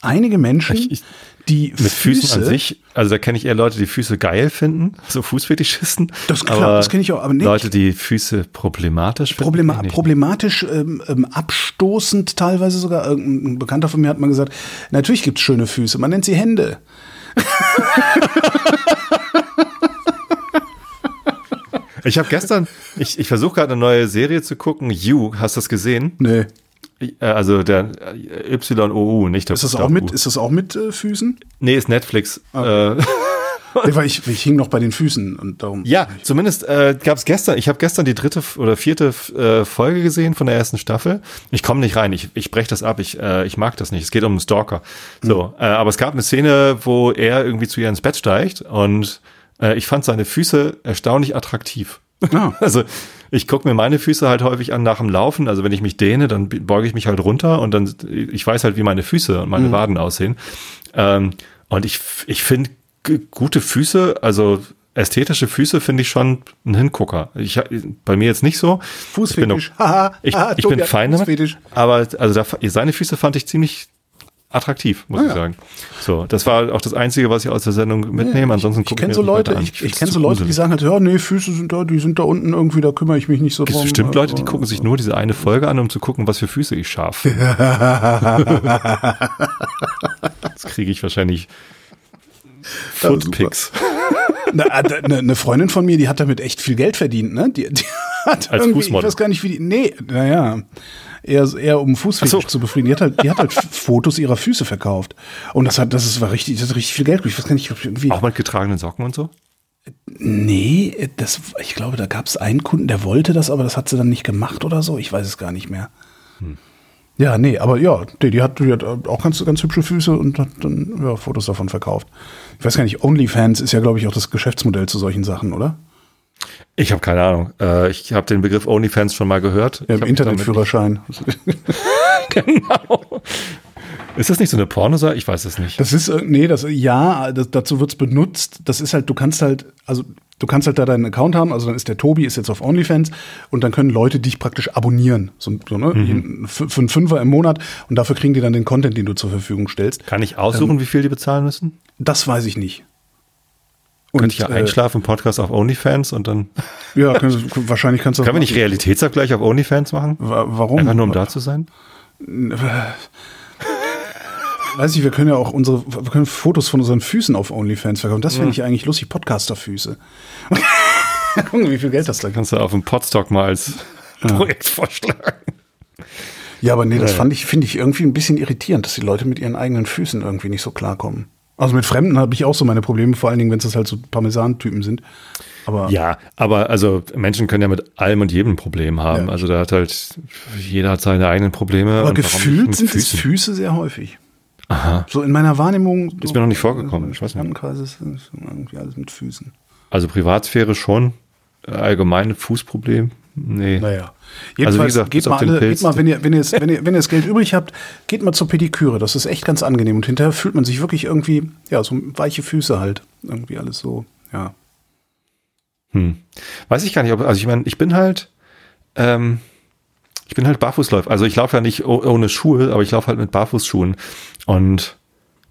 einige Menschen, Ich- ich- die Mit Füßen an sich, also da kenne ich eher Leute, die Füße geil finden, so Fußfetischisten. Das- klar, das kenn ich auch, aber nicht- Leute, die Füße problematisch finden. Problema problematisch, ähm, ähm, abstoßend teilweise sogar. Irgendein Bekannter von mir hat mal gesagt, natürlich gibt's schöne Füße, man nennt sie Hände. Ich habe gestern, ich, ich versuche gerade eine neue Serie zu gucken. You, hast du das gesehen? Nee. Äh, Also der äh, YOU, nicht der Ist das auch mit, ist das auch mit äh, Füßen? Nee, ist Netflix. Ah. Äh, Nee, weil ich, ich hing noch bei den Füßen und darum. ja, zumindest äh, gab es gestern, ich habe gestern die dritte oder vierte äh, Folge gesehen von der ersten Staffel. Ich komme nicht rein, ich, ich breche das ab, ich, äh, ich mag das nicht. Es geht um einen Stalker. So, äh, aber es gab eine Szene, wo er irgendwie zu ihr ins Bett steigt und äh, ich fand seine Füße erstaunlich attraktiv. Ah. Also ich gucke mir meine Füße halt häufig an nach dem Laufen. Also wenn ich mich dehne, dann beuge ich mich halt runter und dann, ich weiß halt, wie meine Füße und meine Waden aussehen. Ähm, und ich, ich finde gute Füße, also ästhetische Füße finde ich schon ein Hingucker. Ich, bei mir jetzt nicht so. Fußfetisch. Ich bin, Haha, ich, ich bin fein damit. Aber also da, seine Füße fand ich ziemlich attraktiv, muss Ah, ich ja. sagen. So, das war auch das Einzige, was ich aus der Sendung mitnehme. Ansonsten Ich gucke kenne mir so Leute, ich, ich find's kenne so Leute, die sagen halt, ja, nee, Füße sind da, die sind da unten irgendwie, da kümmere ich mich nicht so Es drum. gibt bestimmt Leute, die gucken sich nur diese eine Folge an, um zu gucken, was für Füße ich scharf das kriege ich wahrscheinlich Ja, Footpics. Eine, eine, eine Freundin von mir, die hat damit echt viel Geld verdient, ne? Die, die hat Als irgendwie, ich Fußmodel. weiß gar nicht, wie die. Nee, naja. Eher, eher um Fußfetisch so. zu befriedigen. Die hat halt, die hat halt Fotos ihrer Füße verkauft. Und das hat, das ist, war richtig, das hat richtig viel Geld. Ich weiß gar nicht, irgendwie. Auch mit getragenen Socken und so? Nee, das, ich glaube, da gab es einen Kunden, der wollte das, aber das hat sie dann nicht gemacht oder so. Ich weiß es gar nicht mehr. Ja, nee, aber ja, die, die, hat, die hat auch ganz, ganz hübsche Füße und hat dann ja, Fotos davon verkauft. Ich weiß gar nicht, OnlyFans ist ja, glaube ich, auch das Geschäftsmodell zu solchen Sachen, oder? Ich habe keine Ahnung. Äh, ich habe den Begriff OnlyFans schon mal gehört. Ja, im Internetführerschein. Genau. Ist das nicht so eine Pornoseite? Ich weiß es nicht. Das ist, äh, nee, das, ja, das, dazu wird's benutzt. Das ist halt, du kannst halt, also du kannst halt da deinen Account haben, also dann ist der Tobi, ist jetzt auf OnlyFans und dann können Leute dich praktisch abonnieren. So, so ne? Jeden- Für, für einen Fünfer im Monat und dafür kriegen die dann den Content, den du zur Verfügung stellst. Kann ich aussuchen, Ähm, wie viel die bezahlen müssen? Das weiß ich nicht. Könnte ich ja äh, einschlafen Podcast auf OnlyFans und dann. Ja, können, wahrscheinlich kannst du Können wir nicht Realitätsabgleich auf OnlyFans machen? Wa- Warum? Einfach nur um da zu sein? Weiß ich, wir können ja auch unsere, wir können Fotos von unseren Füßen auf OnlyFans verkaufen. Das finde ich eigentlich lustig, Podcaster-Füße. Gucken, wie viel Geld das da gibt. Kannst du auf dem Podstock mal als Projekt vorschlagen. Ja, aber nee, das Ja. fand ich, finde ich irgendwie ein bisschen irritierend, dass die Leute mit ihren eigenen Füßen irgendwie nicht so klarkommen. Also mit Fremden habe ich auch so meine Probleme, vor allen Dingen, wenn es halt so Parmesan-Typen sind. Aber Ja, aber also Menschen können ja mit allem und jedem Problem haben. Ja. Also da hat halt, jeder hat seine eigenen Probleme. aber gefühlt sind es? Füße sehr häufig. Aha. So in meiner Wahrnehmung. Ist mir noch nicht vorgekommen, ich weiß nicht. Ist irgendwie alles mit Füßen. Also Privatsphäre schon. Allgemeine Fußproblem? Nee. Naja. Also wie Jedenfalls gesagt, geht mal, alle, geht mal wenn, ihr, wenn, ihr es, wenn, ihr, wenn ihr das Geld übrig habt, geht mal zur Pediküre. Das ist echt ganz angenehm. Und hinterher fühlt man sich wirklich irgendwie, ja, so weiche Füße halt. Irgendwie alles so, ja. Hm. Weiß ich gar nicht, ob, also ich meine, ich bin halt, ähm, ich bin halt Barfußläufer. Also ich laufe ja nicht oh- ohne Schuhe, aber ich laufe halt mit Barfußschuhen. Und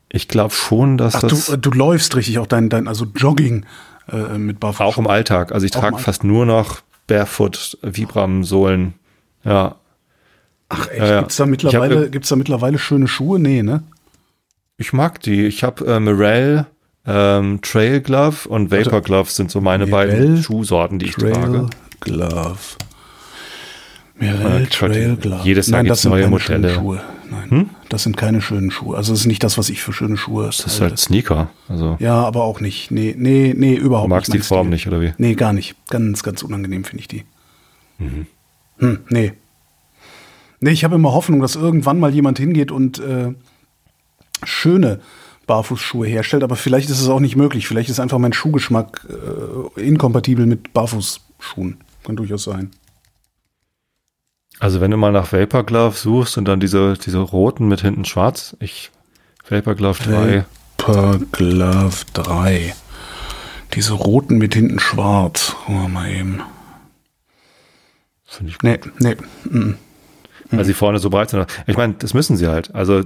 ich glaube schon, dass Ach, das du, du läufst richtig, auch dein, dein also Jogging äh, mit Barfuß. auch im Alltag. Also ich trage fast nur noch Barefoot, Vibram-Sohlen. Ja. Ach echt, Ja, gibt's da Ich mittlerweile, hab- gibt's da mittlerweile schöne Schuhe? Nee, ne? Ich mag die. Ich habe äh, Morel, ähm, Trail Glove und Vapor Glove sind so meine Mirel, beiden Schuhsorten, die ich Trail trage. Glove. Ja, Trail Glove. jedes Jahr das sind neue keine Modelle. Hm? schönen Schuhe. Nein, das sind keine schönen Schuhe. Also das ist nicht das, was ich für schöne Schuhe Das ist halt Sneaker. Also Ja, aber auch nicht. Nee, nee, nee, überhaupt du magst die mein Form Stil. nicht, oder wie? Nee, gar nicht. Ganz, ganz unangenehm finde ich die. Mhm. Hm, nee. Nee, ich habe immer Hoffnung, dass irgendwann mal jemand hingeht und äh, schöne Barfußschuhe herstellt, aber vielleicht ist es auch nicht möglich. Vielleicht ist einfach mein Schuhgeschmack äh, inkompatibel mit Barfußschuhen. Kann durchaus sein. Also wenn du mal nach Vapor Glove suchst und dann diese, diese roten mit hinten schwarz, ich Vapor Glove 3. Vapor Glove 3. Diese roten mit hinten schwarz. Gucken wir mal eben. Finde ich Nee, nee. mm. weil sie vorne so breit sind. Ich meine, das müssen sie halt. Also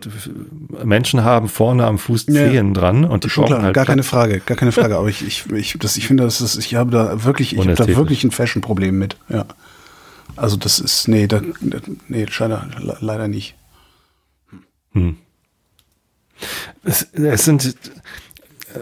Menschen haben vorne am Fuß Ja, ja. Zehen dran und die Schon klar, halt gar keine. Frage, gar keine Frage. Aber ich, ich, ich, das, ich finde, das ist, ich habe da wirklich, ich habe da wirklich ein Fashion-Problem mit. Ja. Also das ist, nee, da, nee, scheinbar le- leider nicht. Es, es sind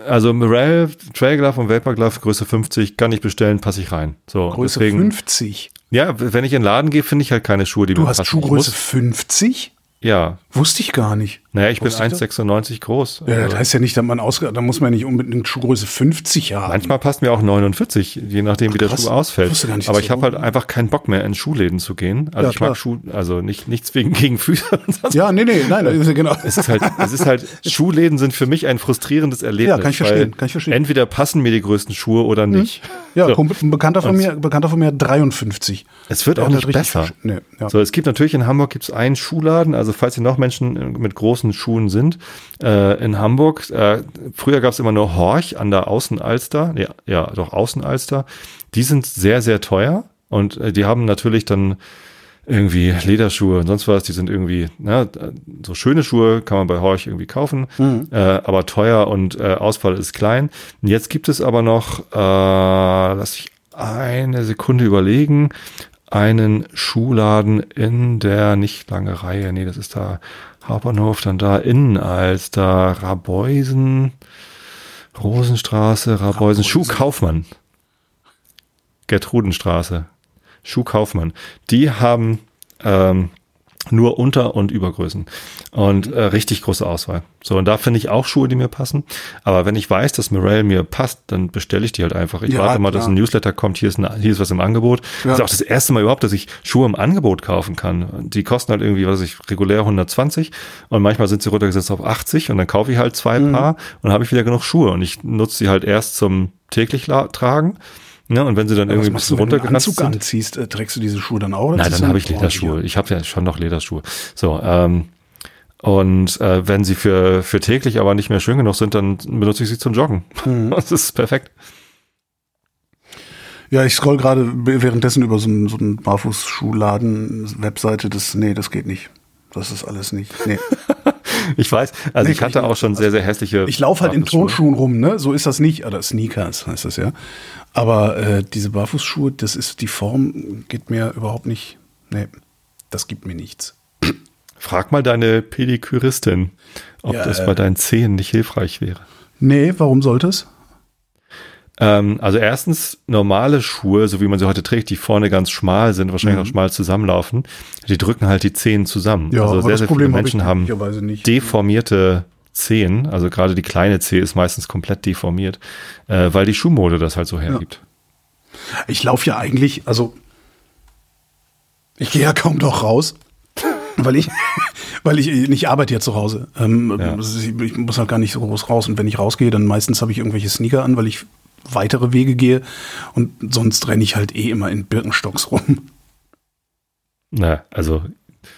also Morel, Trailglove und Vaporglove Größe 50 kann ich bestellen, passe ich rein. So, Größe deswegen, 50. Ja, wenn ich in den Laden gehe, finde ich halt keine Schuhe, die Du mir hast passen. Schuhgröße Ich 50? Muss, ja, Wusste ich gar nicht. Naja, ich bin Wusste ich das? 1,96 groß. Ja, Also das heißt ja nicht, dass man ausge da muss man ja nicht unbedingt Schuhgröße 50 haben. Manchmal passt mir auch 49, je nachdem, wie der. Schuh ausfällt. Wusste gar nicht, Aber ich habe halt einfach keinen Bock mehr, in Schuhläden zu gehen. Also Ja, ich klar. mag Schuh, also nicht, nichts wegen gegen Füße. und Ja, nee, nee, nein, ist ja genau. es ist halt, es ist halt, Schuhläden sind für mich ein frustrierendes Erlebnis. Ja, kann ich verstehen, kann ich verstehen. Entweder passen mir die größten Schuhe oder nicht. Ja, So. Ein Bekannter von mir, Bekannter von mir hat 53. Es wird Der auch nicht halt richtig besser. Nee, ja. So, es gibt natürlich in Hamburg gibt's einen Schuhladen, also falls ihr noch Menschen mit großen Schuhen sind, äh, in Hamburg, äh, früher gab's immer nur Horch an der Außenalster, ja, ja, doch Außenalster, die sind sehr, sehr teuer und äh, die haben natürlich dann irgendwie Lederschuhe und sonst was, die sind irgendwie, na, so schöne Schuhe kann man bei Horch irgendwie kaufen, äh, aber teuer und äh, Auswahl ist klein. Und jetzt gibt es aber noch, äh, lass ich eine Sekunde überlegen, einen Schuhladen in der nicht lange Reihe, nee, das ist da Hauptbahnhof, dann da Innenalster, Rabeusen, Rosenstraße, Rabeusen, Schuhkaufmann. Gertrudenstraße. Schuhkaufmann. Die haben ähm, nur Unter- und Übergrößen und äh, richtig große Auswahl. So, und da finde ich auch Schuhe, die mir passen. Aber wenn ich weiß, dass Morel mir passt, dann bestelle ich die halt einfach. Ich Ja, warte mal, klar. dass ein Newsletter kommt, hier ist, ein, hier ist was im Angebot. Ja. Das ist auch das erste Mal überhaupt, dass ich Schuhe im Angebot kaufen kann. Die kosten halt irgendwie, was weiß ich, regulär 120 und manchmal sind sie runtergesetzt auf 80 und dann kaufe ich halt zwei Mhm. Paar und dann habe ich wieder genug Schuhe und ich nutze sie halt erst zum täglich tragen. Ne? Und wenn sie dann Was irgendwie ein bisschen du, wenn du einen Anzug sind, anziehst? Äh, trägst du diese Schuhe dann auch? oder Nein, dann habe ich Lederschuhe. Ich habe ja schon noch Lederschuhe. So, ähm, und äh, wenn sie für, für täglich aber nicht mehr schön genug sind, dann benutze ich sie zum Joggen. Mhm. Das ist perfekt. Ja, ich scroll gerade währenddessen über so einen, so einen Barfußschuhladen-Webseite. Das, nee, das geht nicht. Das ist alles nicht. Nee. Ich weiß, also Nee, ich hatte ich- auch schon sehr, sehr hässliche. Ich laufe halt in. Tonschuhen rum, ne? So ist das nicht. Oder Sneakers heißt das ja. Aber äh, diese Barfußschuhe, das ist die Form, geht mir überhaupt nicht. Nee, das gibt mir nichts. Frag mal deine Pediküristin, ob Ja, das äh, bei deinen Zehen nicht hilfreich wäre. Nee, warum sollte es? Ähm, also erstens normale Schuhe, so wie man sie heute trägt, die vorne ganz schmal sind, wahrscheinlich auch schmal zusammenlaufen, die drücken halt die Zehen zusammen. Mhm. Ja, also aber sehr, das sehr Problem viele Menschen haben glücklicherweise nicht. deformierte Zehen, also gerade die kleine Zehe ist meistens komplett deformiert, äh, weil die Schuhmode das halt so hergibt. Ich laufe ja eigentlich, also ich gehe ja kaum doch raus, weil ich, weil ich nicht arbeite ja zu Hause. Ähm, Ja. Ich muss halt gar nicht so groß raus. Und wenn ich rausgehe, dann meistens habe ich irgendwelche Sneaker an, weil ich weitere Wege gehe. Und sonst renne ich halt eh immer in Birkenstocks rum, Na, also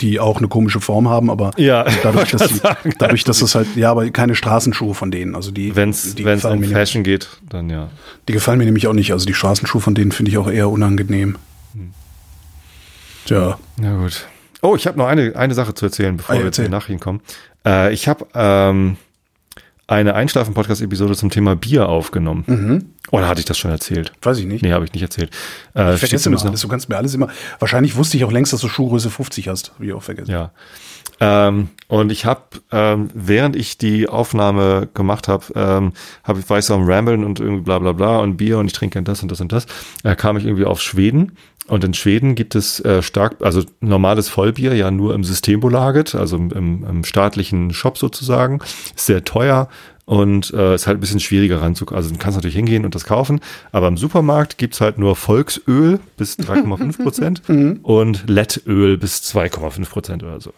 die auch eine komische Form haben, aber Ja, dadurch, dass, sagen. dadurch, dass das halt, ja, aber keine Straßenschuhe von denen. Also die, wenn es die, um mir nicht. Fashion geht, dann ja. die gefallen mir nämlich auch nicht. Also die Straßenschuhe von denen finde ich auch eher unangenehm. Hm. Tja. Na gut. Oh, ich habe noch eine, eine Sache zu erzählen, bevor Ah, ja, wir zu erzähl. den Nachrichten kommen. Äh, ich habe ähm, eine Einschlafen-Podcast-Episode zum Thema Bier aufgenommen. Oder hatte ich das schon erzählt? Weiß ich nicht. Nee, habe ich nicht erzählt. Äh, Ich vergesse immer alles. Du kannst mir alles immer. Wahrscheinlich wusste ich auch längst, dass du Schuhgröße 50 hast. Wie ich auch vergessen. Ja. Ähm, und ich habe, ähm, während ich die Aufnahme gemacht habe, ähm, hab, ich war ich so am Ramblen und irgendwie bla bla bla und Bier und ich trinke das und das und das, äh, kam ich irgendwie auf Schweden. Und in Schweden gibt es äh, stark, also normales Vollbier ja nur im Systembolaget, also im, im, im staatlichen Shop sozusagen. Ist sehr teuer und äh, ist halt ein bisschen schwieriger ranzukommen. Also du kannst natürlich hingehen und das kaufen, aber im Supermarkt gibt's halt nur Volksöl bis 3,5 Prozent und Lettöl bis 2,5 Prozent oder so.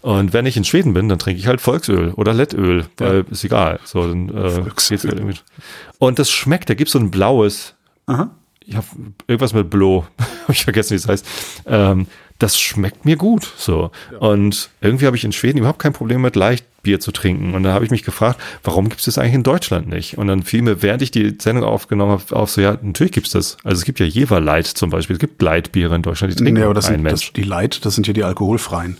Und wenn ich in Schweden bin, dann trinke ich halt Volksöl oder Lettöl, weil ist egal. So, dann äh, Volksöl. geht's halt irgendwie. Und das schmeckt, da gibt's so ein blaues Aha. Ich habe irgendwas mit Blo, ich vergessen, wie es heißt. Ähm, das schmeckt mir gut. So. Ja. Und irgendwie habe ich in Schweden überhaupt kein Problem mit Leichtbier zu trinken. Und da habe ich mich gefragt, warum gibt es das eigentlich in Deutschland nicht? Und dann fiel mir, während ich die Sendung aufgenommen habe, auf so, ja, natürlich gibt es das. Also es gibt ja Jever Light zum Beispiel. Es gibt Leitbiere in Deutschland, die trinken nee, aber das sind, Mensch. Das, die Light, das sind ja die alkoholfreien.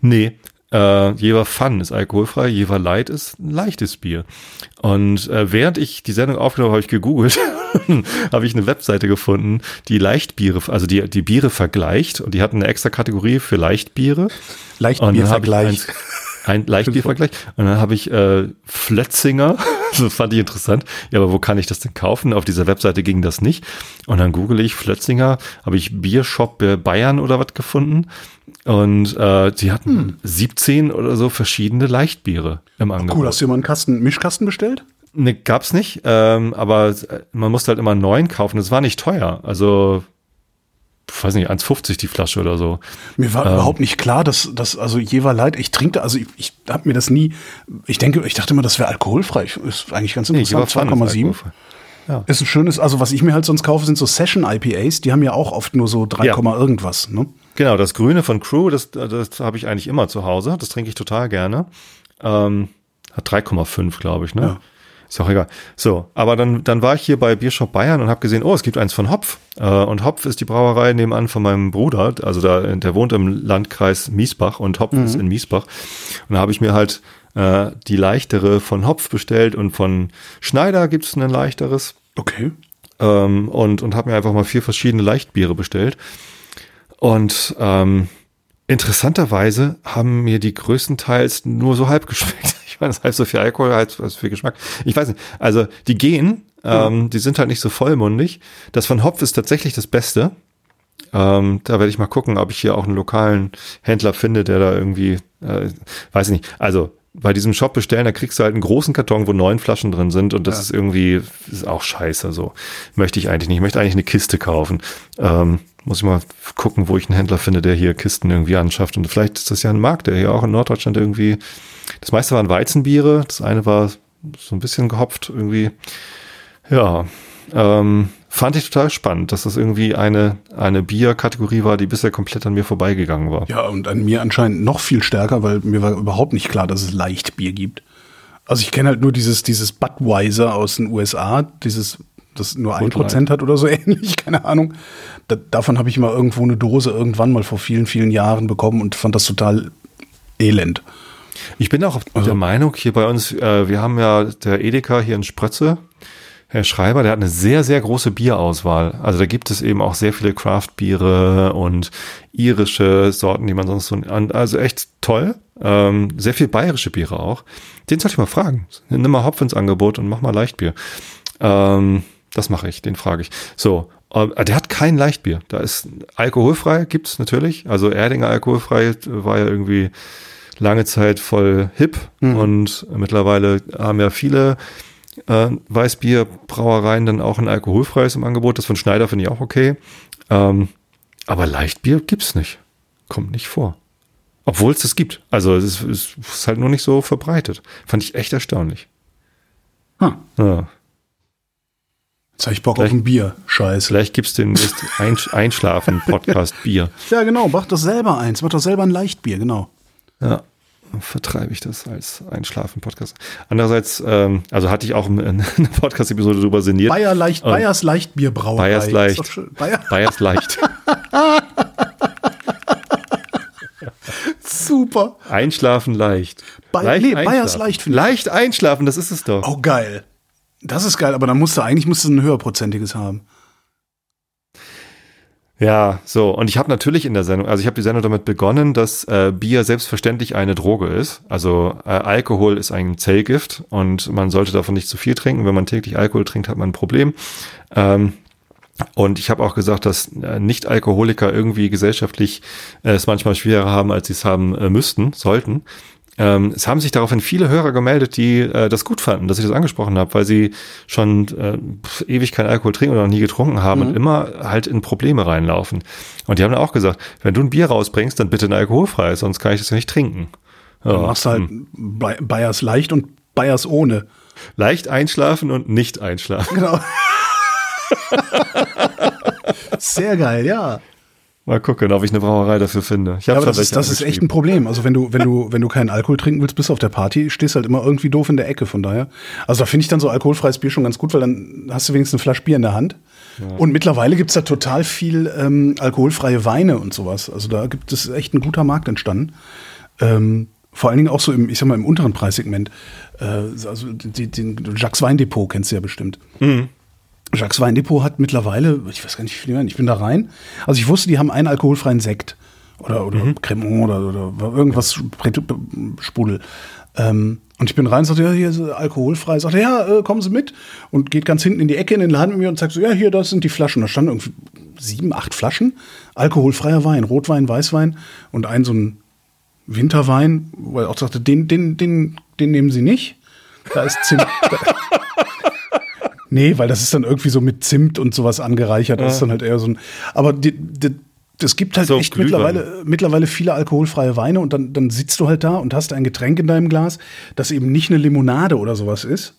Nee, äh, Jever Fun ist alkoholfrei, Jever Light ist ein leichtes Bier. Und äh, während ich die Sendung aufgenommen habe, habe ich gegoogelt, habe ich eine Webseite gefunden, die Leichtbiere, also die, die Biere vergleicht und die hatten eine extra Kategorie für Leichtbiere. Leichtbiervergleich. Ein Leichtbiervergleich. Und dann habe ich äh, Flötzinger, das fand ich interessant. Ja, aber wo kann ich das denn kaufen? Auf dieser Webseite ging das nicht. Und dann google ich Flötzinger, habe ich Biershop Bayern oder was gefunden. Und äh, die hatten hm. 17 oder so verschiedene Leichtbiere im Angebot. Cool, hast du mal einen Kasten, Mischkasten bestellt? Ne, gab's nicht, ähm, aber man musste halt immer einen neuen kaufen. Das war nicht teuer. Also weiß nicht, 1,50 die Flasche oder so. Mir war ähm, überhaupt nicht klar, dass das, also Jever Light, ich trinke, also ich, ich habe mir das nie, ich denke, ich dachte immer, das wäre alkoholfrei. Ist eigentlich ganz interessant, nee, 2,7. Ja. Ist ein schönes, also was ich mir halt sonst kaufe, sind so Session IPAs, die haben ja auch oft nur so 3, ja. irgendwas, ne? Genau, das Grüne von Crew, das, das habe ich eigentlich immer zu Hause, das trinke ich total gerne. Ähm, hat 3,5, glaube ich, ne? Ja. Ist auch egal. So, aber dann, dann war ich hier bei Biershop Bayern und habe gesehen, oh, es gibt eins von Hopf. Äh, und Hopf ist die Brauerei nebenan von meinem Bruder. Also da, der wohnt im Landkreis Miesbach und Hopf mhm. ist in Miesbach. Und da habe ich mir halt äh, die leichtere von Hopf bestellt und von Schneider gibt es ein leichteres. Okay. Ähm, und und habe mir einfach mal vier verschiedene Leichtbiere bestellt. Und ähm, interessanterweise haben mir die größtenteils nur so halb geschmeckt. Ich meine, das heißt so viel Alkohol, als so viel Geschmack. Ich weiß nicht. Also die gehen, ähm, mhm. die sind halt nicht so vollmundig. Das von Hopf ist tatsächlich das Beste. Ähm, da werde ich mal gucken, ob ich hier auch einen lokalen Händler finde, der da irgendwie, äh, weiß ich nicht. Also bei diesem Shop bestellen, da kriegst du halt einen großen Karton, wo neun Flaschen drin sind und das ja. ist irgendwie ist auch scheiße. So möchte ich eigentlich nicht. Ich möchte eigentlich eine Kiste kaufen. Ähm, muss ich mal gucken, wo ich einen Händler finde, der hier Kisten irgendwie anschafft. Und vielleicht ist das ja ein Markt, der hier auch in Norddeutschland irgendwie. Das meiste waren Weizenbiere, das eine war so ein bisschen gehopft irgendwie. Ja, ähm, fand ich total spannend, dass das irgendwie eine, eine Bierkategorie war, die bisher komplett an mir vorbeigegangen war. Ja, und an mir anscheinend noch viel stärker, weil mir war überhaupt nicht klar, dass es Leichtbier gibt. Also ich kenne halt nur dieses, dieses Budweiser aus den USA, dieses, das nur ein Prozent hat oder so ähnlich, keine Ahnung. Da, davon habe ich mal irgendwo eine Dose irgendwann mal vor vielen, vielen Jahren bekommen und fand das total elend. Ich bin auch also, der Meinung, hier bei uns, äh, wir haben ja der Edeka hier in Sprötze, Herr Schreiber, der hat eine sehr, sehr große Bierauswahl. Also da gibt es eben auch sehr viele Craft-Biere und irische Sorten, die man sonst so, also echt toll. Ähm, sehr viel bayerische Biere auch. Den sollte ich mal fragen. Nimm mal Hopf ins Angebot und mach mal Leichtbier. Ähm, das mache ich, den frage ich. So, äh, der hat kein Leichtbier. Da ist alkoholfrei, gibt's natürlich. Also Erdinger alkoholfrei war ja irgendwie lange Zeit voll hip mhm. und mittlerweile haben ja viele äh, Weißbierbrauereien dann auch ein alkoholfreies im Angebot. Das von Schneider finde ich auch okay. Ähm, aber Leichtbier gibt's nicht. Kommt nicht vor. Obwohl es das gibt. Also es ist, ist, halt nur nicht so verbreitet. Fand ich echt erstaunlich. Hm. Ja. Jetzt habe ich Bock vielleicht, auf ein Bier. Scheiße. Vielleicht gibt's den Einschlafen-Podcast Bier. Ja, genau. Mach doch selber eins. Mach doch selber ein Leichtbier, genau. Ja vertreibe ich das als Einschlafen-Podcast. Andererseits, ähm, also hatte ich auch eine Podcast-Episode darüber sinniert. Bayer leicht, Bayers Leichtbierbrauerei. Bayers Leicht. Bayer. Bayers Leicht. Super. Einschlafen leicht. Ba leicht nee, Bayers Leicht. Leicht einschlafen, das ist es doch. Oh, geil. Das ist geil, aber dann musst du eigentlich musst du ein höherprozentiges haben. Ja, so. Und ich habe natürlich in der Sendung, also ich habe die Sendung damit begonnen, dass äh, Bier selbstverständlich eine Droge ist. Also äh, Alkohol ist ein Zellgift und man sollte davon nicht zu viel trinken. Wenn man täglich Alkohol trinkt, hat man ein Problem. Ähm, und ich habe auch gesagt, dass äh, Nicht-Alkoholiker irgendwie gesellschaftlich äh, es manchmal schwerer haben, als sie es haben äh, müssten, sollten. Ähm, es haben sich daraufhin viele Hörer gemeldet, die äh, das gut fanden, dass ich das angesprochen habe, weil sie schon äh, ewig keinen Alkohol trinken oder noch nie getrunken haben mhm. und immer halt in Probleme reinlaufen. Und die haben dann auch gesagt, wenn du ein Bier rausbringst, dann bitte ein alkoholfrei, sonst kann ich das ja nicht trinken. Ja. Du machst halt hm. Bayers leicht und Bayers ohne. Leicht einschlafen und nicht einschlafen. Genau. Sehr geil, ja. Mal gucken, ob ich eine Brauerei dafür finde. Ich Ja, aber das, ist, das ist echt ein. Problem. Also wenn du, wenn du, wenn du keinen Alkohol trinken willst, bist du auf der Party, stehst halt immer irgendwie doof in der Ecke. Von daher, also da finde ich dann so alkoholfreies Bier schon ganz gut, weil dann hast du wenigstens eine Flasche Bier in der Hand. Und mittlerweile gibt's da total viel ähm, alkoholfreie Weine und sowas. Also da gibt es echt ein guter Markt entstanden. Ähm, vor allen Dingen auch so im, ich sag mal, im unteren Preissegment. Äh, also die, den Jacques Weindepot kennst du ja bestimmt. Jacques Weindepot hat mittlerweile, ich weiß gar nicht, wie viele, ich bin da rein. Also ich wusste, die haben einen alkoholfreien Sekt. Oder, oder Cremant oder, oder irgendwas Sprudel. Ähm, und ich bin rein und sagte, ja, hier ist alkoholfrei. Sagte, ja, äh, kommen Sie mit. Und geht ganz hinten in die Ecke in den Laden mit mir und sagt so, ja, hier, das sind die Flaschen. Da standen irgendwie sieben, acht Flaschen. Alkoholfreier Wein, Rotwein, Weißwein und ein so ein Winterwein, wo er auch sagte, den, den, den, den nehmen Sie nicht. Da ist Zimt. da, Nee, weil das ist dann irgendwie so mit Zimt und sowas angereichert. Das ist dann halt eher so ein. Aber die, die, es gibt halt So, echt Glühwein. mittlerweile, mittlerweile viele alkoholfreie Weine und dann, dann sitzt du halt da und hast ein Getränk in deinem Glas, das eben nicht eine Limonade oder sowas ist,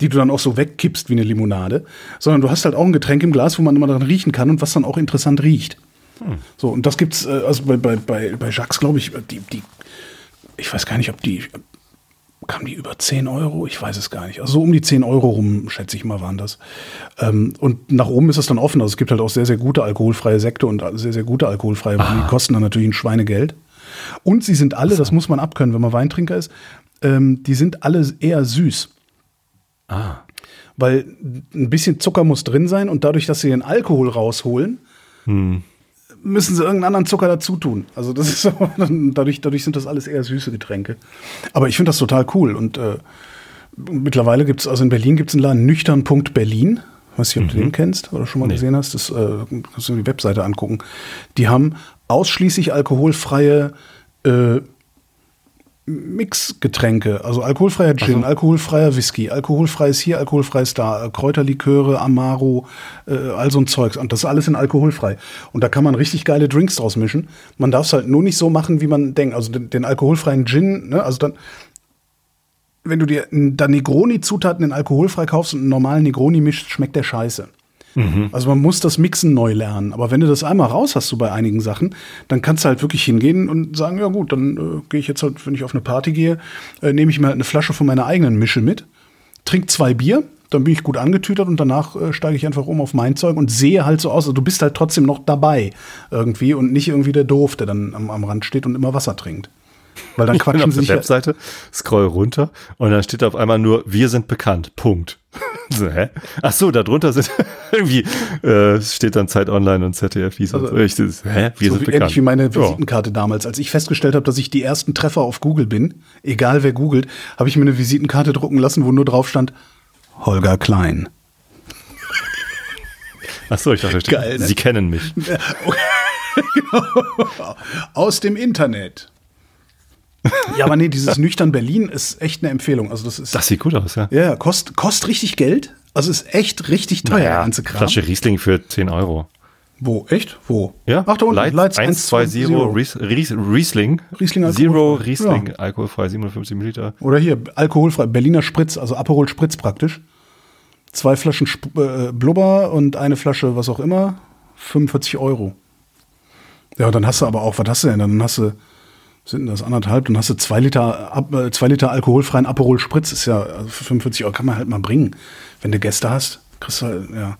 die du dann auch so wegkippst wie eine Limonade, sondern du hast halt auch ein Getränk im Glas, wo man immer dran riechen kann und was dann auch interessant riecht. So, und das gibt's, äh, also bei, bei, bei, bei Jacques, glaube ich, die, die, ich weiß gar nicht, ob die, kamen die über 10 Euro? Ich weiß es gar nicht. Also so um die 10 Euro rum, schätze ich mal, waren das. Ähm, und nach oben ist es dann offen. Also es gibt halt auch sehr, sehr gute alkoholfreie Sekte und sehr, sehr gute alkoholfreie Weine. Die kosten dann natürlich ein Schweinegeld. Und sie sind alle, das muss man abkönnen, wenn man Weintrinker ist, ähm, die sind alle eher süß. Ah. Weil ein bisschen Zucker muss drin sein und dadurch, dass sie den Alkohol rausholen, müssen sie irgendeinen anderen Zucker dazu tun. Also das ist so, dadurch, dadurch sind das alles eher süße Getränke. Aber ich finde das total cool. Und äh, mittlerweile gibt es, also in Berlin gibt es einen Laden, nüchtern.berlin. Weiß nicht, ob du den kennst oder schon mal gesehen hast. Das äh, kannst du die Webseite angucken. Die haben ausschließlich alkoholfreie äh, Mixgetränke, also alkoholfreier Gin, alkoholfreier Whisky, alkoholfreies hier, alkoholfreies da, Kräuterliköre, Amaro, äh, all so ein Zeugs. Und das ist alles in alkoholfrei. Und da kann man richtig geile Drinks draus mischen. Man darf es halt nur nicht so machen, wie man denkt. Also den, den alkoholfreien Gin, ne, also dann, wenn du dir da Negroni-Zutaten in alkoholfrei kaufst und einen normalen Negroni mischst, schmeckt der scheiße. Also man muss das Mixen neu lernen. Aber wenn du das einmal raus hast, so bei einigen Sachen, dann kannst du halt wirklich hingehen und sagen, ja gut, dann äh, gehe ich jetzt halt, wenn ich auf eine Party gehe, äh, nehme ich mir halt eine Flasche von meiner eigenen Mische mit, trink zwei Bier, dann bin ich gut angetütert und danach äh, steige ich einfach um auf mein Zeug und sehe halt so aus, also du bist halt trotzdem noch dabei irgendwie und nicht irgendwie der Doof, der dann am, am Rand steht und immer Wasser trinkt. Weil dann Ich bin quatschen auf der sich ja, Webseite, scroll runter und dann steht auf einmal nur, wir sind bekannt. Punkt. So, hä? Ach so, da drunter sind irgendwie äh, steht dann Zeit Online und ZDF. Wie Also, so, ich, das, hä? Wir so sind wie, bekannt. ähnlich wie meine Ja. Visitenkarte damals. Als ich festgestellt habe, dass ich die ersten Treffer auf Google bin, egal wer googelt, habe ich mir eine Visitenkarte drucken lassen, wo nur drauf stand, Holger Klein. Ach so, ich dachte, Geil, ne? Sie kennen mich. Aus dem Internet. Ja, aber nee, dieses nüchtern Berlin ist echt eine Empfehlung. Also das ist Das sieht gut aus, ja. ja kostet kost richtig Geld. Also ist echt richtig teuer, der Naja, ganze Kram. Flasche Riesling für 10 Euro. Wo? Echt? Wo? Ja, Ach, da unten. Lights, Lights 120 Ries, Ries, Riesling. Riesling Zero alkoholfrei. Riesling, Ja. alkoholfrei, 750 Milliliter. Oder hier, alkoholfrei, Berliner Spritz, also Aperol Spritz praktisch. Zwei Flaschen Sp äh, Blubber und eine Flasche, was auch immer, 45 Euro. Ja, und dann hast du aber auch, was hast du denn? Dann hast du, sind das anderthalb, dann hast du zwei Liter, Ab- äh, zwei Liter alkoholfreien Aperol Spritz, ist ja also für 45 Euro, kann man halt mal bringen. Wenn du Gäste hast, kriegst du halt, ja.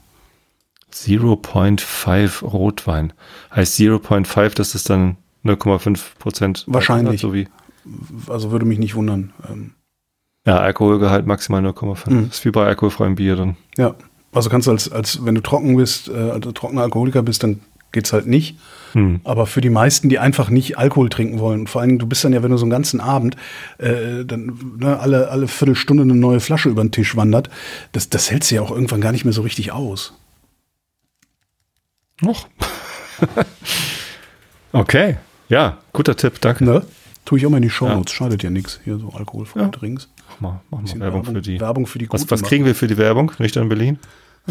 0.5 Rotwein. Heißt 0.5, das ist dann 0,5 Prozent. Wahrscheinlich. So wie, Also würde mich nicht wundern. Ähm, ja, Alkoholgehalt maximal 0,5. Mhm. Ist wie bei alkoholfreiem Bier dann. ja. Also kannst du als, als wenn du trocken bist, äh, also trockener Alkoholiker bist, dann geht's halt nicht. Hm. Aber für die meisten, die einfach nicht Alkohol trinken wollen, vor allem du bist dann ja, wenn du so einen ganzen Abend äh, dann ne, alle, alle Viertelstunde eine neue Flasche über den Tisch wandert, das, das hältst du ja auch irgendwann gar nicht mehr so richtig aus. Noch. okay. Ja, guter Tipp, danke. Ne? Tue ich auch mal in die Shownotes, schadet ja nichts. Hier so alkoholfreie Ja. Drinks. Mach mal, mach mal Bisschen Werbung, für die. Werbung für die was, was kriegen wir für die Werbung? Nicht in Berlin?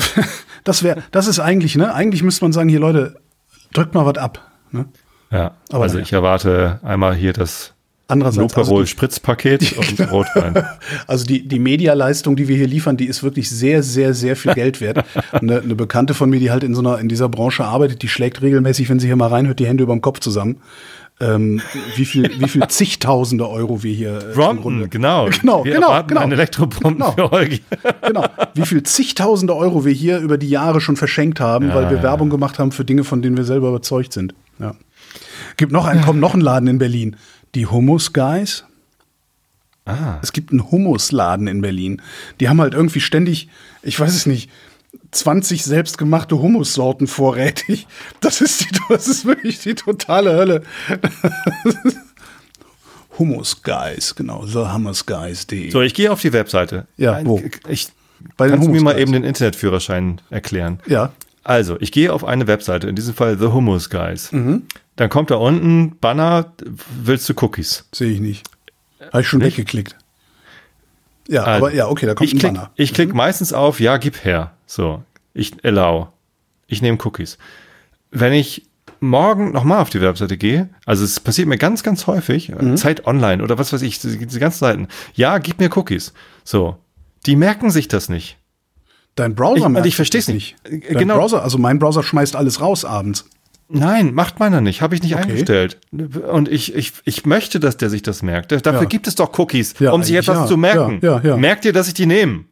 Das wäre, das ist eigentlich, ne? Eigentlich müsste man sagen, hier Leute, drückt mal was ab. Ne? Ja, Aber also naja. ich erwarte einmal hier das Andererseits, also Luperol die- Spritzpaket und Rotwein. Also die, die Medialeistung, die wir hier liefern, die ist wirklich sehr, sehr, sehr viel Geld wert. Eine, eine Bekannte von mir, die halt in so einer, in dieser Branche arbeitet, die schlägt regelmäßig, wenn sie hier mal reinhört, die Hände über dem Kopf zusammen. Ähm, wie viel, wie viel zigtausende Euro wir hier äh, im Brompton, Grunde- genau. Genau, Wir genau, genau. einen Elektrobrompen Genau. für Holgi. genau. Wie viel zigtausende Euro wir hier über die Jahre schon verschenkt haben, weil wir ja, Werbung gemacht haben für Dinge, von denen wir selber überzeugt sind. Ja. Gibt noch einen, kommt noch ein Laden in Berlin. Die Hummus Guys. Ah. Es gibt einen Hummusladen in Berlin. Die haben halt irgendwie ständig, ich weiß es nicht, 20 selbstgemachte Hummussorten vorrätig. Das ist, die, das ist wirklich die totale Hölle. Hummus Guys, genau, thehummusguys.de. So, ich gehe auf die Webseite. Ja, Ein- wo? Ich, Bei kannst du mir mal eben den Internetführerschein erklären? Ja, Also, ich gehe auf eine Webseite, in diesem Fall The Hummus Guys. Mhm. Dann kommt da unten Banner, willst du Cookies? sehe ich nicht. Habe ich schon Nicht? weggeklickt. Ja, Also, aber ja, okay, da kommt ich ein klick, Banner. Ich klicke meistens auf, ja, gib her. So, ich allow. Ich nehme Cookies. Wenn ich morgen nochmal auf die Webseite gehe, also es passiert mir ganz, ganz häufig, Mhm. Zeit online oder was weiß ich, diese, ganzen Seiten, ja, gib mir Cookies. So, die merken sich das nicht. Dein Browser Ich- merkt ich versteh's das nicht. Dein Genau. Browser, also mein Browser schmeißt alles raus abends. Nein, macht meiner nicht, habe ich nicht Okay. eingestellt. Und ich, ich, ich möchte, dass der sich das merkt. Dafür Ja. gibt es doch Cookies, Ja, um sich etwas ja. zu merken. Merkt ihr, dass ich die nehme?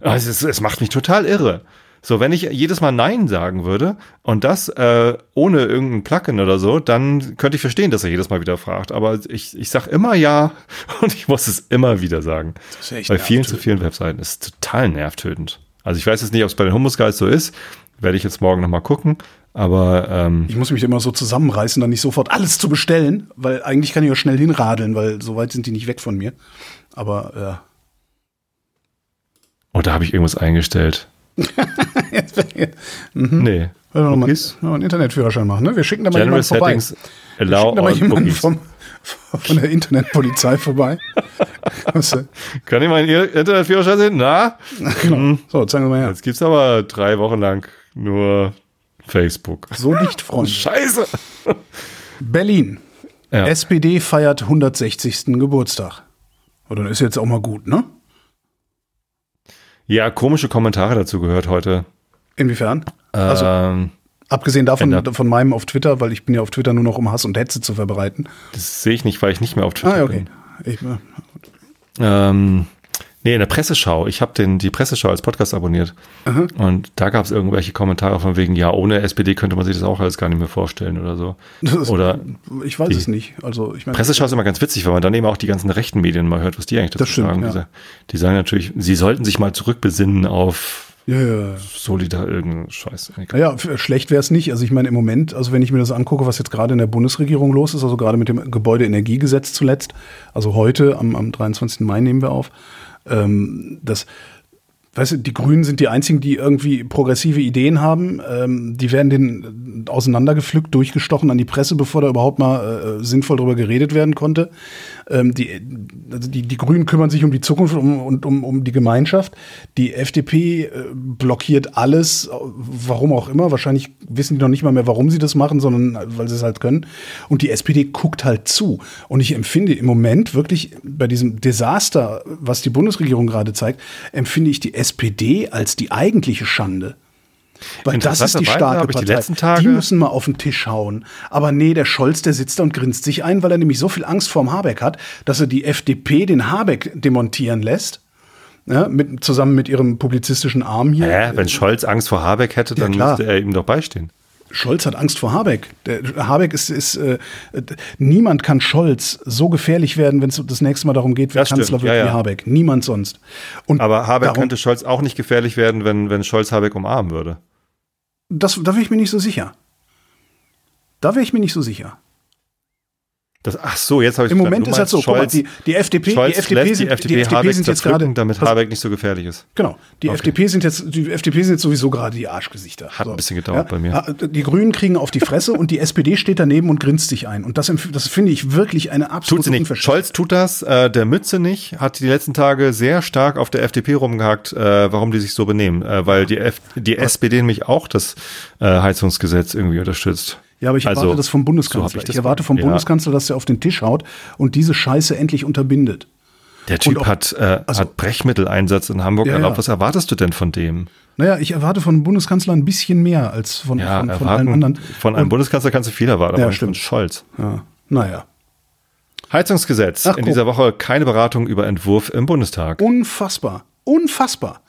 Also es, es macht mich total irre. So, wenn ich jedes Mal Nein sagen würde und das äh, ohne irgendein Plugin oder so, dann könnte ich verstehen, dass er jedes Mal wieder fragt. Aber ich, ich sage immer ja und ich muss es immer wieder sagen. ist echt Bei vielen zu vielen Webseiten ist es total nervtötend. Also ich weiß jetzt nicht, ob es bei den Hummus Guys so ist. Werde ich jetzt morgen nochmal gucken. Aber ähm, Ich muss mich immer so zusammenreißen, dann nicht sofort alles zu bestellen, weil eigentlich kann ich auch schnell hinradeln, weil so weit sind die nicht weg von mir. Aber ja. Oh, da habe ich irgendwas eingestellt. Mhm. Nee. Wenn wir nochmal einen Internetführerführerschein machen, ne? Wir schicken da mal General jemanden vorbei. Settings Wir allow schicken da mal jemanden vom, von der Internetpolizei vorbei. Was, äh, Kann ich meinen Internetführerschein sehen? Na? genau. So, zeigen wir mal her. Jetzt gibt's aber drei Wochen lang nur Facebook. So nicht, Freunde. Scheiße. Berlin. Ja. SPD feiert 160. Geburtstag. Oder ist jetzt auch mal gut, ne? ja, komische Kommentare dazu gehört heute. Inwiefern? Also, ähm, abgesehen davon, von meinem auf Twitter, weil ich bin ja auf Twitter nur noch, um Hass und Hetze zu verbreiten. das sehe ich nicht, weil ich nicht mehr auf Twitter Ah, okay. bin. Ich, äh, Ähm, nee, in der Presseschau. Ich habe die Presseschau als Podcast abonniert. Und da gab es irgendwelche Kommentare von wegen, ja, ohne SPD könnte man sich das auch alles gar nicht mehr vorstellen oder so. das- Oder ich weiß es nicht. Also, ich meine, Presseschau ist immer ganz witzig, weil man dann eben auch die ganzen rechten Medien mal hört, was die eigentlich dazu Das stimmt, sagen. ja. Die sa- Die sagen natürlich, sie sollten sich mal zurückbesinnen auf ja, ja, ja. Solidar, irgendein Scheiß. Naja, schlecht wäre es nicht. Also ich meine, im Moment, also wenn ich mir das angucke, was jetzt gerade in der Bundesregierung los ist, also gerade mit dem Gebäudeenergiegesetz zuletzt, also heute, am, am 23. Mai nehmen wir auf, ähm, das, weißt du, die Grünen sind die einzigen, die irgendwie progressive Ideen haben. Ähm, die werden den auseinandergepflückt, durchgestochen an die Presse, bevor da überhaupt mal äh, sinnvoll drüber geredet werden konnte. Ähm, die, also die, die Grünen kümmern sich um die Zukunft um, und um, um die Gemeinschaft. Die FDP äh, blockiert alles, warum auch immer. Wahrscheinlich wissen die noch nicht mal mehr, warum sie das machen, sondern weil sie es halt können. Und die SPD guckt halt zu. Und ich empfinde im Moment wirklich bei diesem Desaster, was die Bundesregierung gerade zeigt, empfinde ich die SPD als die eigentliche Schande. Weil das ist die starke ich die Partei. letzten Tage- die müssen mal auf den Tisch hauen. Aber nee, der Scholz, der sitzt da und grinst sich ein, weil er nämlich so viel Angst vorm Habeck hat, dass er die FDP den Habeck demontieren lässt. Ja, mit, zusammen mit ihrem publizistischen Arm hier. Hä? Wenn Scholz Angst vor Habeck hätte, dann klar. müsste er ihm doch beistehen. Scholz hat Angst vor Habeck. Der, Habeck ist, ist äh, äh, niemand kann Scholz so gefährlich werden, wenn es das nächste Mal darum geht, wer Das stimmt, Kanzler wird ja, wie ja. Habeck. Niemand sonst. Und Aber Habeck darum, könnte Scholz auch nicht gefährlich werden, wenn, wenn Scholz Habeck umarmen würde. Das, da wäre ich mir nicht so sicher. Da wäre ich mir nicht so sicher. Das, ach so, jetzt habe ich Im. Moment ist halt so, guck mal, Scholz, die, die FDP, Scholz die FDP sind, die FDP, die FDP sind jetzt gerade, damit Habeck nicht so gefährlich ist. Genau. Die FDP sind jetzt, die FDP sind jetzt sowieso gerade die Arschgesichter. Hat ein bisschen gedauert bei mir. Ah, Die Grünen kriegen auf die Fresse und die SPD steht daneben und grinst sich ein. Und das, das finde ich wirklich eine absolute. Unverschämtheit. Scholz tut das, äh, der Mütze nicht, hat die letzten Tage sehr stark auf der FDP rumgehackt, äh, warum die sich so benehmen. Äh, weil die, F die SPD nämlich auch das äh, Heizungsgesetz irgendwie unterstützt. Ja, aber ich Also, erwarte das vom so Bundeskanzler. hab ich ich, erwarte vom ja. Bundeskanzler, dass er auf den Tisch haut und diese Scheiße endlich unterbindet. Der Typ auch- hat, äh, also- hat Brechmitteleinsatz in Hamburg Ja, erlaubt. ja. Was erwartest du denn von dem? Naja, ich erwarte von dem Bundeskanzler ein bisschen mehr als von, Ja, von, von allen anderen. von einem Und- Bundeskanzler kannst du viel erwarten, aber Ja, nicht von stimmt. Scholz. Ja, naja. Heizungsgesetz. Ach, in dieser Woche keine Beratung über Entwurf im Bundestag. Unfassbar. Unfassbar.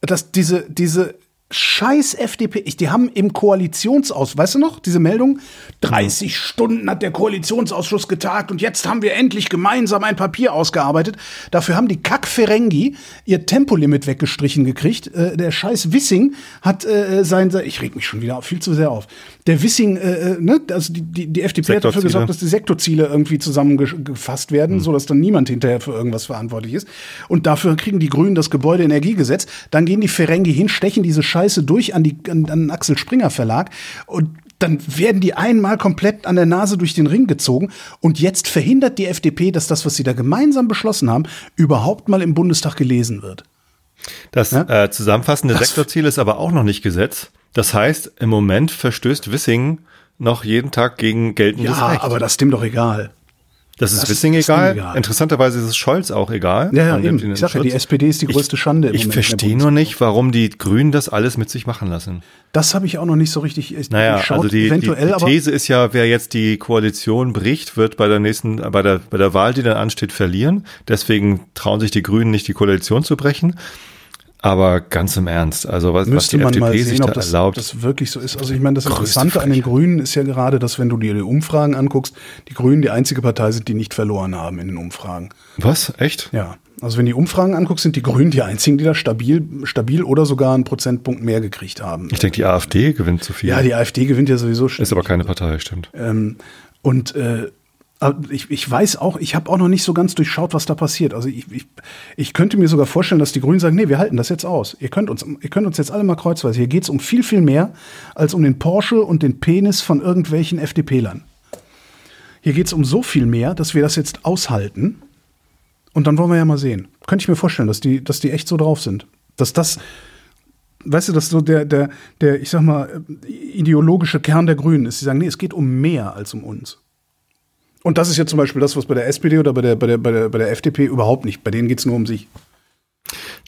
Dass diese, diese scheiß FDP, ich, die haben im Koalitionsaus, weißt du noch, diese Meldung? 30 Stunden hat der Koalitionsausschuss getagt und jetzt haben wir endlich gemeinsam ein Papier ausgearbeitet. Dafür haben die Kack-Ferengi ihr Tempolimit weggestrichen gekriegt. Äh, der scheiß Wissing hat äh, sein, sein, ich reg mich schon wieder viel zu sehr auf. Der Wissing, äh, äh, ne, also die, die, die FDP hat dafür gesorgt, dass die Sektorziele irgendwie zusammengefasst werden, so dass dann niemand hinterher für irgendwas verantwortlich ist. Und dafür kriegen die Grünen das Gebäudeenergiegesetz. Dann gehen die Ferengi hin, stechen diese Scheiße durch an, die, an, an den Axel Springer Verlag und dann werden die einmal komplett an der Nase durch den Ring gezogen. Und jetzt verhindert die FDP, dass das, was sie da gemeinsam beschlossen haben, überhaupt mal im Bundestag gelesen wird. Das Ja? äh, zusammenfassende Das- Sektorziel ist aber auch noch nicht Gesetz. Das heißt, im Moment verstößt Wissing noch jeden Tag gegen geltendes Ja, Recht. aber das ist dem doch egal. Das ist Wissing egal. egal. Interessanterweise ist es Scholz auch egal. Ja, ja, eben. Ich sag ja, die SPD ist die größte Schande im Ich Moment verstehe nur nicht, warum die Grünen das alles mit sich machen lassen. Das habe ich auch noch nicht so richtig. Ich, Naja, ich schaut also die, eventuell, die These ist ja, wer jetzt die Koalition bricht, wird bei der nächsten, bei der, bei der Wahl, die dann ansteht, verlieren. Deswegen trauen sich die Grünen nicht, die Koalition zu brechen. Aber ganz im Ernst, also was, was müsste die man FDP mal sich sehen, da ob das, erlaubt. das wirklich so ist. Also ich meine, das Interessante an den Grünen ist ja gerade, dass wenn du dir die Umfragen anguckst, die Grünen die einzige Partei sind, die nicht verloren haben in den Umfragen. was? Echt? Ja, also wenn die Umfragen anguckst, sind die Grünen die einzigen, die da stabil, stabil oder sogar einen Prozentpunkt mehr gekriegt haben. Ich denke, die AfD gewinnt zu viel. Ja, die AfD gewinnt ja sowieso schon. ist aber keine Partei, stimmt. Ähm, und äh, ich, ich weiß auch, ich habe auch noch nicht so ganz durchschaut, was da passiert. Also ich, ich, ich könnte mir sogar vorstellen, dass die Grünen sagen, nee, wir halten das jetzt aus. Ihr könnt uns, ihr könnt uns jetzt alle mal kreuzweise. Hier geht es um viel, viel mehr als um den Porsche und den Penis von irgendwelchen FDP-Lern. Hier geht es um so viel mehr, dass wir das jetzt aushalten. Und dann wollen wir ja mal sehen. Könnte ich mir vorstellen, dass die, dass die echt so drauf sind. Dass das, weißt du, dass so der, der, der, ich sag mal, ideologische Kern der Grünen ist. Sie sagen, nee, es geht um mehr als um uns. Und das ist ja zum Beispiel das, was bei der SPD oder bei der, bei der, bei der, bei der FDP überhaupt nicht. Bei denen geht es nur um sich.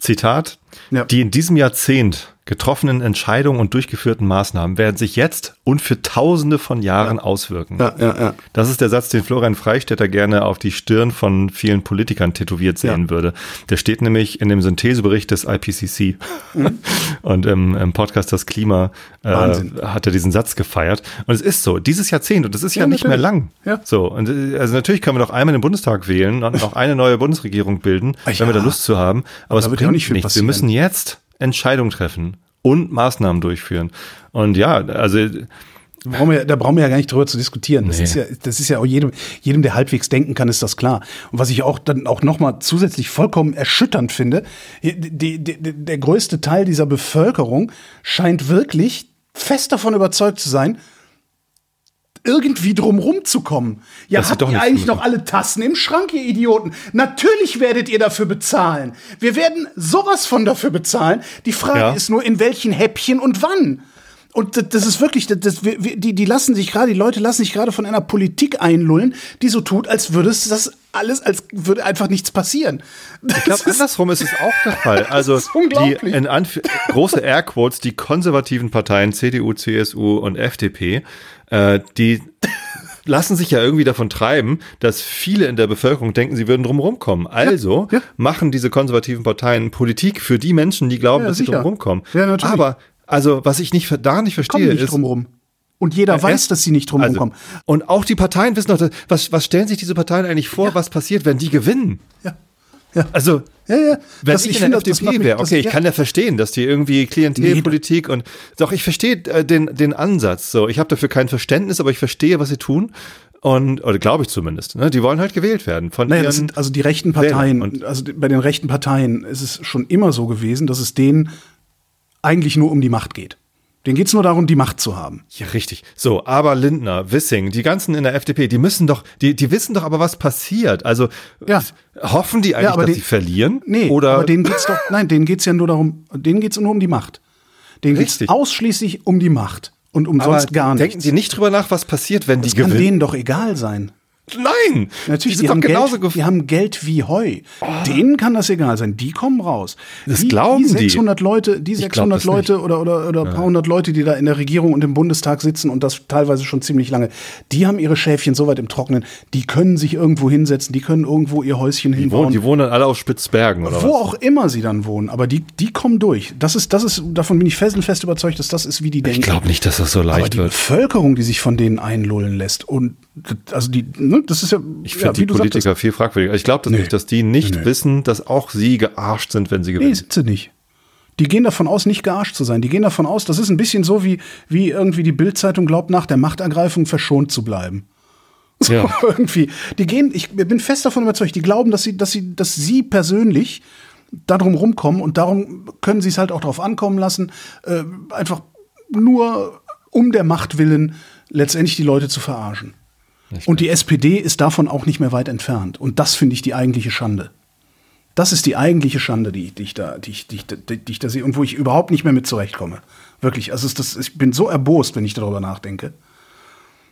Zitat, Ja. die in diesem Jahrzehnt getroffenen Entscheidungen und durchgeführten Maßnahmen werden sich jetzt und für tausende von Jahren auswirken. Ja, ja, ja. Das ist der Satz, den Florian Freistetter gerne auf die Stirn von vielen Politikern tätowiert sehen Ja. würde. Der steht nämlich in dem Synthesebericht des IPCC. Und im, im Podcast Das Klima äh, Mhm. Hat er diesen Satz gefeiert. Und es ist so, dieses Jahrzehnt, und das ist ja, Ja, nicht mehr lang. Ja. So, und äh, also natürlich können wir noch einmal den Bundestag wählen und noch eine neue Bundesregierung bilden, Ah, wenn wir ja. da Lust zu haben. Aber es ja bringt nichts. Wir passieren. müssen jetzt Entscheidungen treffen und Maßnahmen durchführen. Und ja, also Da brauchen, wir, da brauchen wir ja gar nicht drüber zu diskutieren. Das, Nee. ist ja, das ist ja auch jedem, jedem, der halbwegs denken kann, ist das klar. Und was ich auch dann auch nochmal zusätzlich vollkommen erschütternd finde, die, die, der größte Teil dieser Bevölkerung scheint wirklich fest davon überzeugt zu sein, irgendwie drumrum zu kommen. Ja, Das habt doch ihr eigentlich noch alle Tassen im Schrank, ihr Idioten? Natürlich werdet ihr dafür bezahlen. Wir werden sowas von dafür bezahlen. Die Frage Ja. ist nur, in welchen Häppchen und wann. Und das, das ist wirklich, das, das, wir- die, die lassen sich gerade, die Leute lassen sich gerade von einer Politik einlullen, die so tut, als würde es das alles, als würde einfach nichts passieren. Ich glaube, andersrum ist es auch der Fall. Also die in Anf große Airquotes, die konservativen Parteien CDU, CSU und FDP, äh, die lassen sich ja irgendwie davon treiben, dass viele in der Bevölkerung denken, sie würden drum rumkommen. Also ja. machen diese konservativen Parteien Politik für die Menschen, die glauben, Ja, dass sie sicher. drum rumkommen. Ja, natürlich. Aber also, was ich nicht da nicht kommen verstehe, nicht ist drum rum. Und jeder weiß, dass sie nicht drum also, rumkommen. Und auch die Parteien wissen doch, was, was stellen sich diese Parteien eigentlich vor, was passiert, wenn die gewinnen? Ja. Ja. Also, Ja, ja. wenn Das- ich, ich in der FDP wäre, okay, ich ja. kann ja verstehen, dass die irgendwie Klientelpolitik und doch, ich verstehe äh, den, den Ansatz. So, ich habe dafür kein Verständnis, aber ich verstehe, was sie tun. Und, oder glaube ich zumindest. Ne? Die wollen halt gewählt werden von Naja, das sind also die rechten. Parteien. Und- also bei den rechten Parteien ist es schon immer so gewesen, dass es denen eigentlich nur um die Macht geht. Denen geht es nur darum, die Macht zu haben. Ja, richtig. So, aber Lindner, Wissing, die ganzen in der FDP, die müssen doch, die, die wissen doch aber, was passiert. Also Ja. hoffen die eigentlich, aber dass die- sie verlieren? Nee, Oder aber denen geht's doch, nein, denen geht's ja nur darum, denen geht's nur um die Macht. Denen geht's Richtig. ausschließlich um die Macht. Und umsonst gar denken nichts. die nicht drüber nach, was passiert, wenn das die kann gewinnen? denen doch egal sein. Nein! Natürlich, die die, haben genauso Geld, die haben Geld wie Heu. Denen kann das egal sein. Die kommen raus. Das die, glauben die die. 600 Leute, die Ich 600 glaub das Leute oder oder oder paar hundert Leute, die da in der Regierung und im Bundestag sitzen und das teilweise schon ziemlich lange, die haben ihre Schäfchen so weit im Trocknen. Die können sich irgendwo hinsetzen. Die können irgendwo ihr Häuschen Die wohnen, hinbauen. die wohnen dann alle auf Spitzbergen, oder wo was? auch immer sie dann wohnen, aber die, die kommen durch. Das ist, das ist, davon bin ich felsenfest überzeugt, dass das ist, wie die denken. Ich glaube nicht, dass das so aber leicht die wird. Bevölkerung, die sich von denen einlullen lässt und also die, ne, das ist ja, Ich ja, finde wie die du sagtest, Politiker viel fragwürdiger. Ich glaube das Nee. nicht, dass die nicht Nee, nee. wissen, dass auch sie gearscht sind, wenn sie Nee, gewinnen. sind sie nicht. Die gehen davon aus, nicht gearscht zu sein. Die gehen davon aus, das ist ein bisschen so, wie, wie irgendwie die Bildzeitung glaubt, nach der Machtergreifung verschont zu bleiben. So, Ja. irgendwie. Die gehen, ich bin fest davon überzeugt, die glauben, dass sie, dass sie, dass sie persönlich darum rumkommen und darum können sie es halt auch drauf ankommen lassen, äh, einfach nur um der Macht willen letztendlich die Leute zu verarschen. Und die SPD ist davon auch nicht mehr weit entfernt. Und das finde ich die eigentliche Schande. Das ist die eigentliche Schande, die, die, ich da, die, ich, die, ich, die, ich da sehe und wo ich überhaupt nicht mehr mit zurechtkomme. Wirklich. Also ist das, ich bin so erbost, wenn ich darüber nachdenke.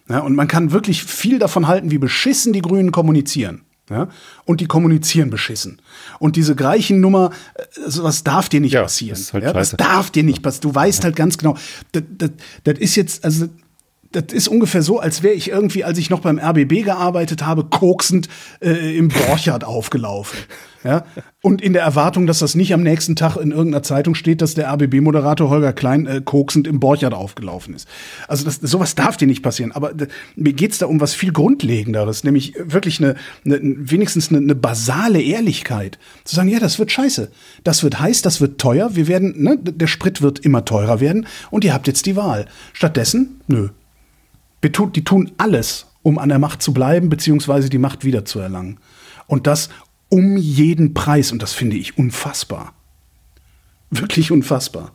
Ja, und man kann wirklich viel davon halten, wie beschissen die Grünen kommunizieren. Ja? Und die kommunizieren beschissen. Und diese Greichen-Nummer, äh, sowas darf dir nicht Ja, passieren. halt ja? Das darf dir nicht passieren. Du weißt halt ganz genau, das, das, das ist jetzt, also das ist ungefähr so, als wäre ich irgendwie, als ich noch beim RBB gearbeitet habe, koksend äh, im Borchardt aufgelaufen. Ja? Und in der Erwartung, dass das nicht am nächsten Tag in irgendeiner Zeitung steht, dass der RBB-Moderator Holger Klein äh, koksend im Borchardt aufgelaufen ist. Also das, sowas darf dir nicht passieren. Aber mir geht's da um was viel Grundlegenderes, nämlich wirklich eine, eine wenigstens eine, eine basale Ehrlichkeit. Zu sagen, ja, das wird scheiße. Das wird heiß, das wird teuer. Wir werden, ne, der Sprit wird immer teurer werden und ihr habt jetzt die Wahl. Stattdessen, nö, die tun alles, um an der Macht zu bleiben, beziehungsweise die Macht wiederzuerlangen. Und das um jeden Preis. Und das finde ich unfassbar. Wirklich unfassbar.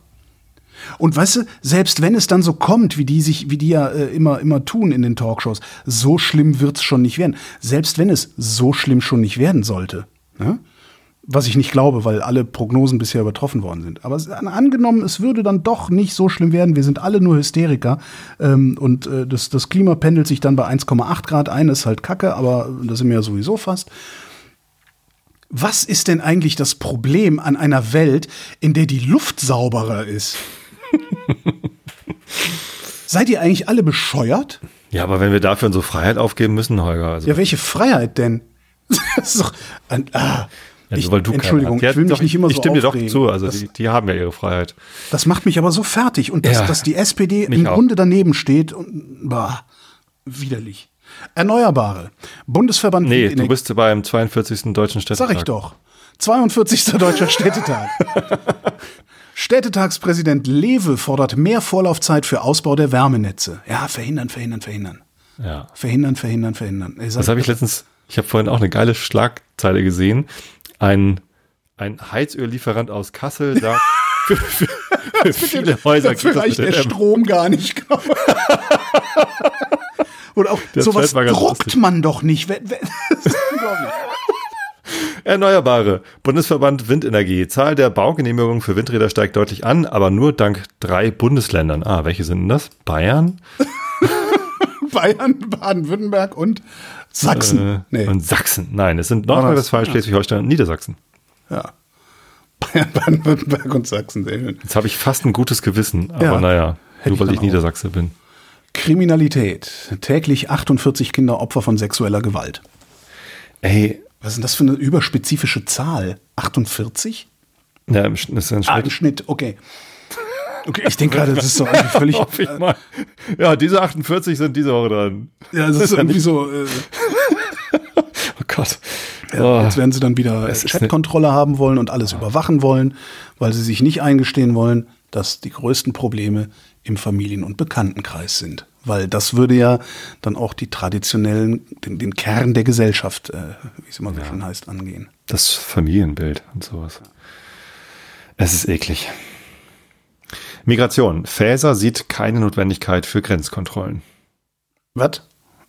Und weißt du, selbst wenn es dann so kommt, wie die sich, wie die ja äh, immer, immer tun in den Talkshows, so schlimm wird's schon nicht werden. Selbst wenn es so schlimm schon nicht werden sollte. Ne? Was ich nicht glaube, weil alle Prognosen bisher übertroffen worden sind. Aber angenommen, es würde dann doch nicht so schlimm werden. Wir sind alle nur Hysteriker. Ähm, und äh, das, das Klima pendelt sich dann bei 1,8 Grad ein. Ist halt kacke, aber da sind wir ja sowieso fast. Was ist denn eigentlich das Problem an einer Welt, in der die Luft sauberer ist? Seid ihr eigentlich alle bescheuert? Ja, aber wenn wir dafür unsere Freiheit aufgeben müssen, Holger. Also, Ja, welche Freiheit denn? Das ist doch ein, ah, Ja, ich, weil du Entschuldigung, ich will mich doch, nicht immer ich so stimme dir doch zu, also das, die, die haben ja ihre Freiheit. das macht mich aber so fertig und dass, Ja. dass die SPD im. Grunde daneben steht und bah, widerlich. Erneuerbare. Bundesverband Nee, du bist beim 42. Deutschen Städtetag. Sag ich doch. 42. Deutscher Städtetag. Städtetagspräsident Lewe fordert mehr Vorlaufzeit für Ausbau der Wärmenetze. Ja, verhindern, verhindern, verhindern. Ja. Verhindern, verhindern, verhindern. Ey, Das habe ich letztens, ich habe vorhin auch eine geile Schlagzeile gesehen. Ein, ein Heizöllieferant aus Kassel sagt, für, für, für viele Häuser geht das reicht mit der Strom gar nicht. Und auch Der sowas druckt lustig. man doch nicht. Das. Erneuerbare. Bundesverband Windenergie. Zahl der Baugenehmigungen für Windräder steigt deutlich an, aber nur dank drei Bundesländern. Ah, welche sind denn das? Bayern? Bayern, Baden-Württemberg und Sachsen. Äh, Und Sachsen. Nein, es sind? Nordrhein-Westfalen. Schleswig-Holstein und Niedersachsen. ja. Bayern, Baden-Württemberg und Sachsen. Sehr schön. Jetzt habe ich fast ein gutes Gewissen, aber Ja. naja, nur ich weil ich auch. Niedersachse bin. Kriminalität. Täglich 48 Kinder Opfer von sexueller Gewalt. Ey, Was ist denn das für eine überspezifische Zahl? 48? ja, im ist ein Ah, Schnitt. im Schnitt, okay. Okay, ich denke gerade, das ist so irgendwie völlig. Hoffe ich mal. Ja, diese 48 sind diese Woche dran. Ja, das ist irgendwie so. Äh, Oh Gott. ja, Oh. Jetzt werden sie dann wieder Chatkontrolle haben wollen und alles überwachen wollen, weil sie sich nicht eingestehen wollen, dass die größten Probleme im Familien- und Bekanntenkreis sind. Weil das würde ja dann auch die traditionellen, den, den Kern der Gesellschaft, äh, wie es immer so schön heißt, angehen. Das Familienbild und sowas. Es ist eklig. Migration. Faeser sieht keine Notwendigkeit für Grenzkontrollen. Was?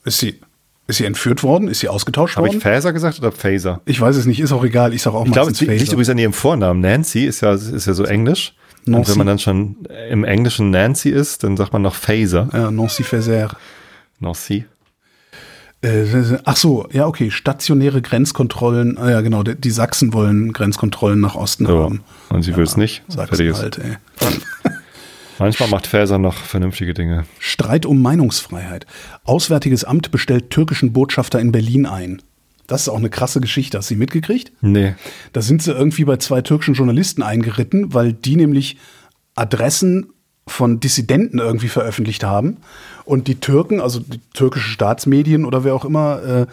Ist sie, ist sie entführt worden? Ist sie ausgetauscht Habe worden? ich Faeser gesagt oder Phaser? Ich weiß es nicht, ist auch egal. Ich sage auch Ich glaube, es liegt übrigens an ihrem Vornamen. Nancy ist ja, ist ja so englisch. Und Nancy. wenn man dann schon im Englischen Nancy ist, dann sagt man noch Phaser. Ja, Nancy Fazer. Nancy. Äh, ach so, ja, okay. Stationäre Grenzkontrollen. Ah, ja, genau. Die, Sachsen wollen Grenzkontrollen nach Osten So. haben. Und sie will es nicht. Sachsen halt, ey. Manchmal macht Phaser noch vernünftige Dinge. Streit um Meinungsfreiheit. Auswärtiges Amt bestellt türkischen Botschafter in Berlin ein. Das ist auch eine krasse Geschichte. Hast du sie mitgekriegt? Nee. Da sind sie irgendwie bei zwei türkischen Journalisten eingeritten, weil die nämlich Adressen von Dissidenten irgendwie veröffentlicht haben. Und die Türken, also die türkische Staatsmedien oder wer auch immer, äh,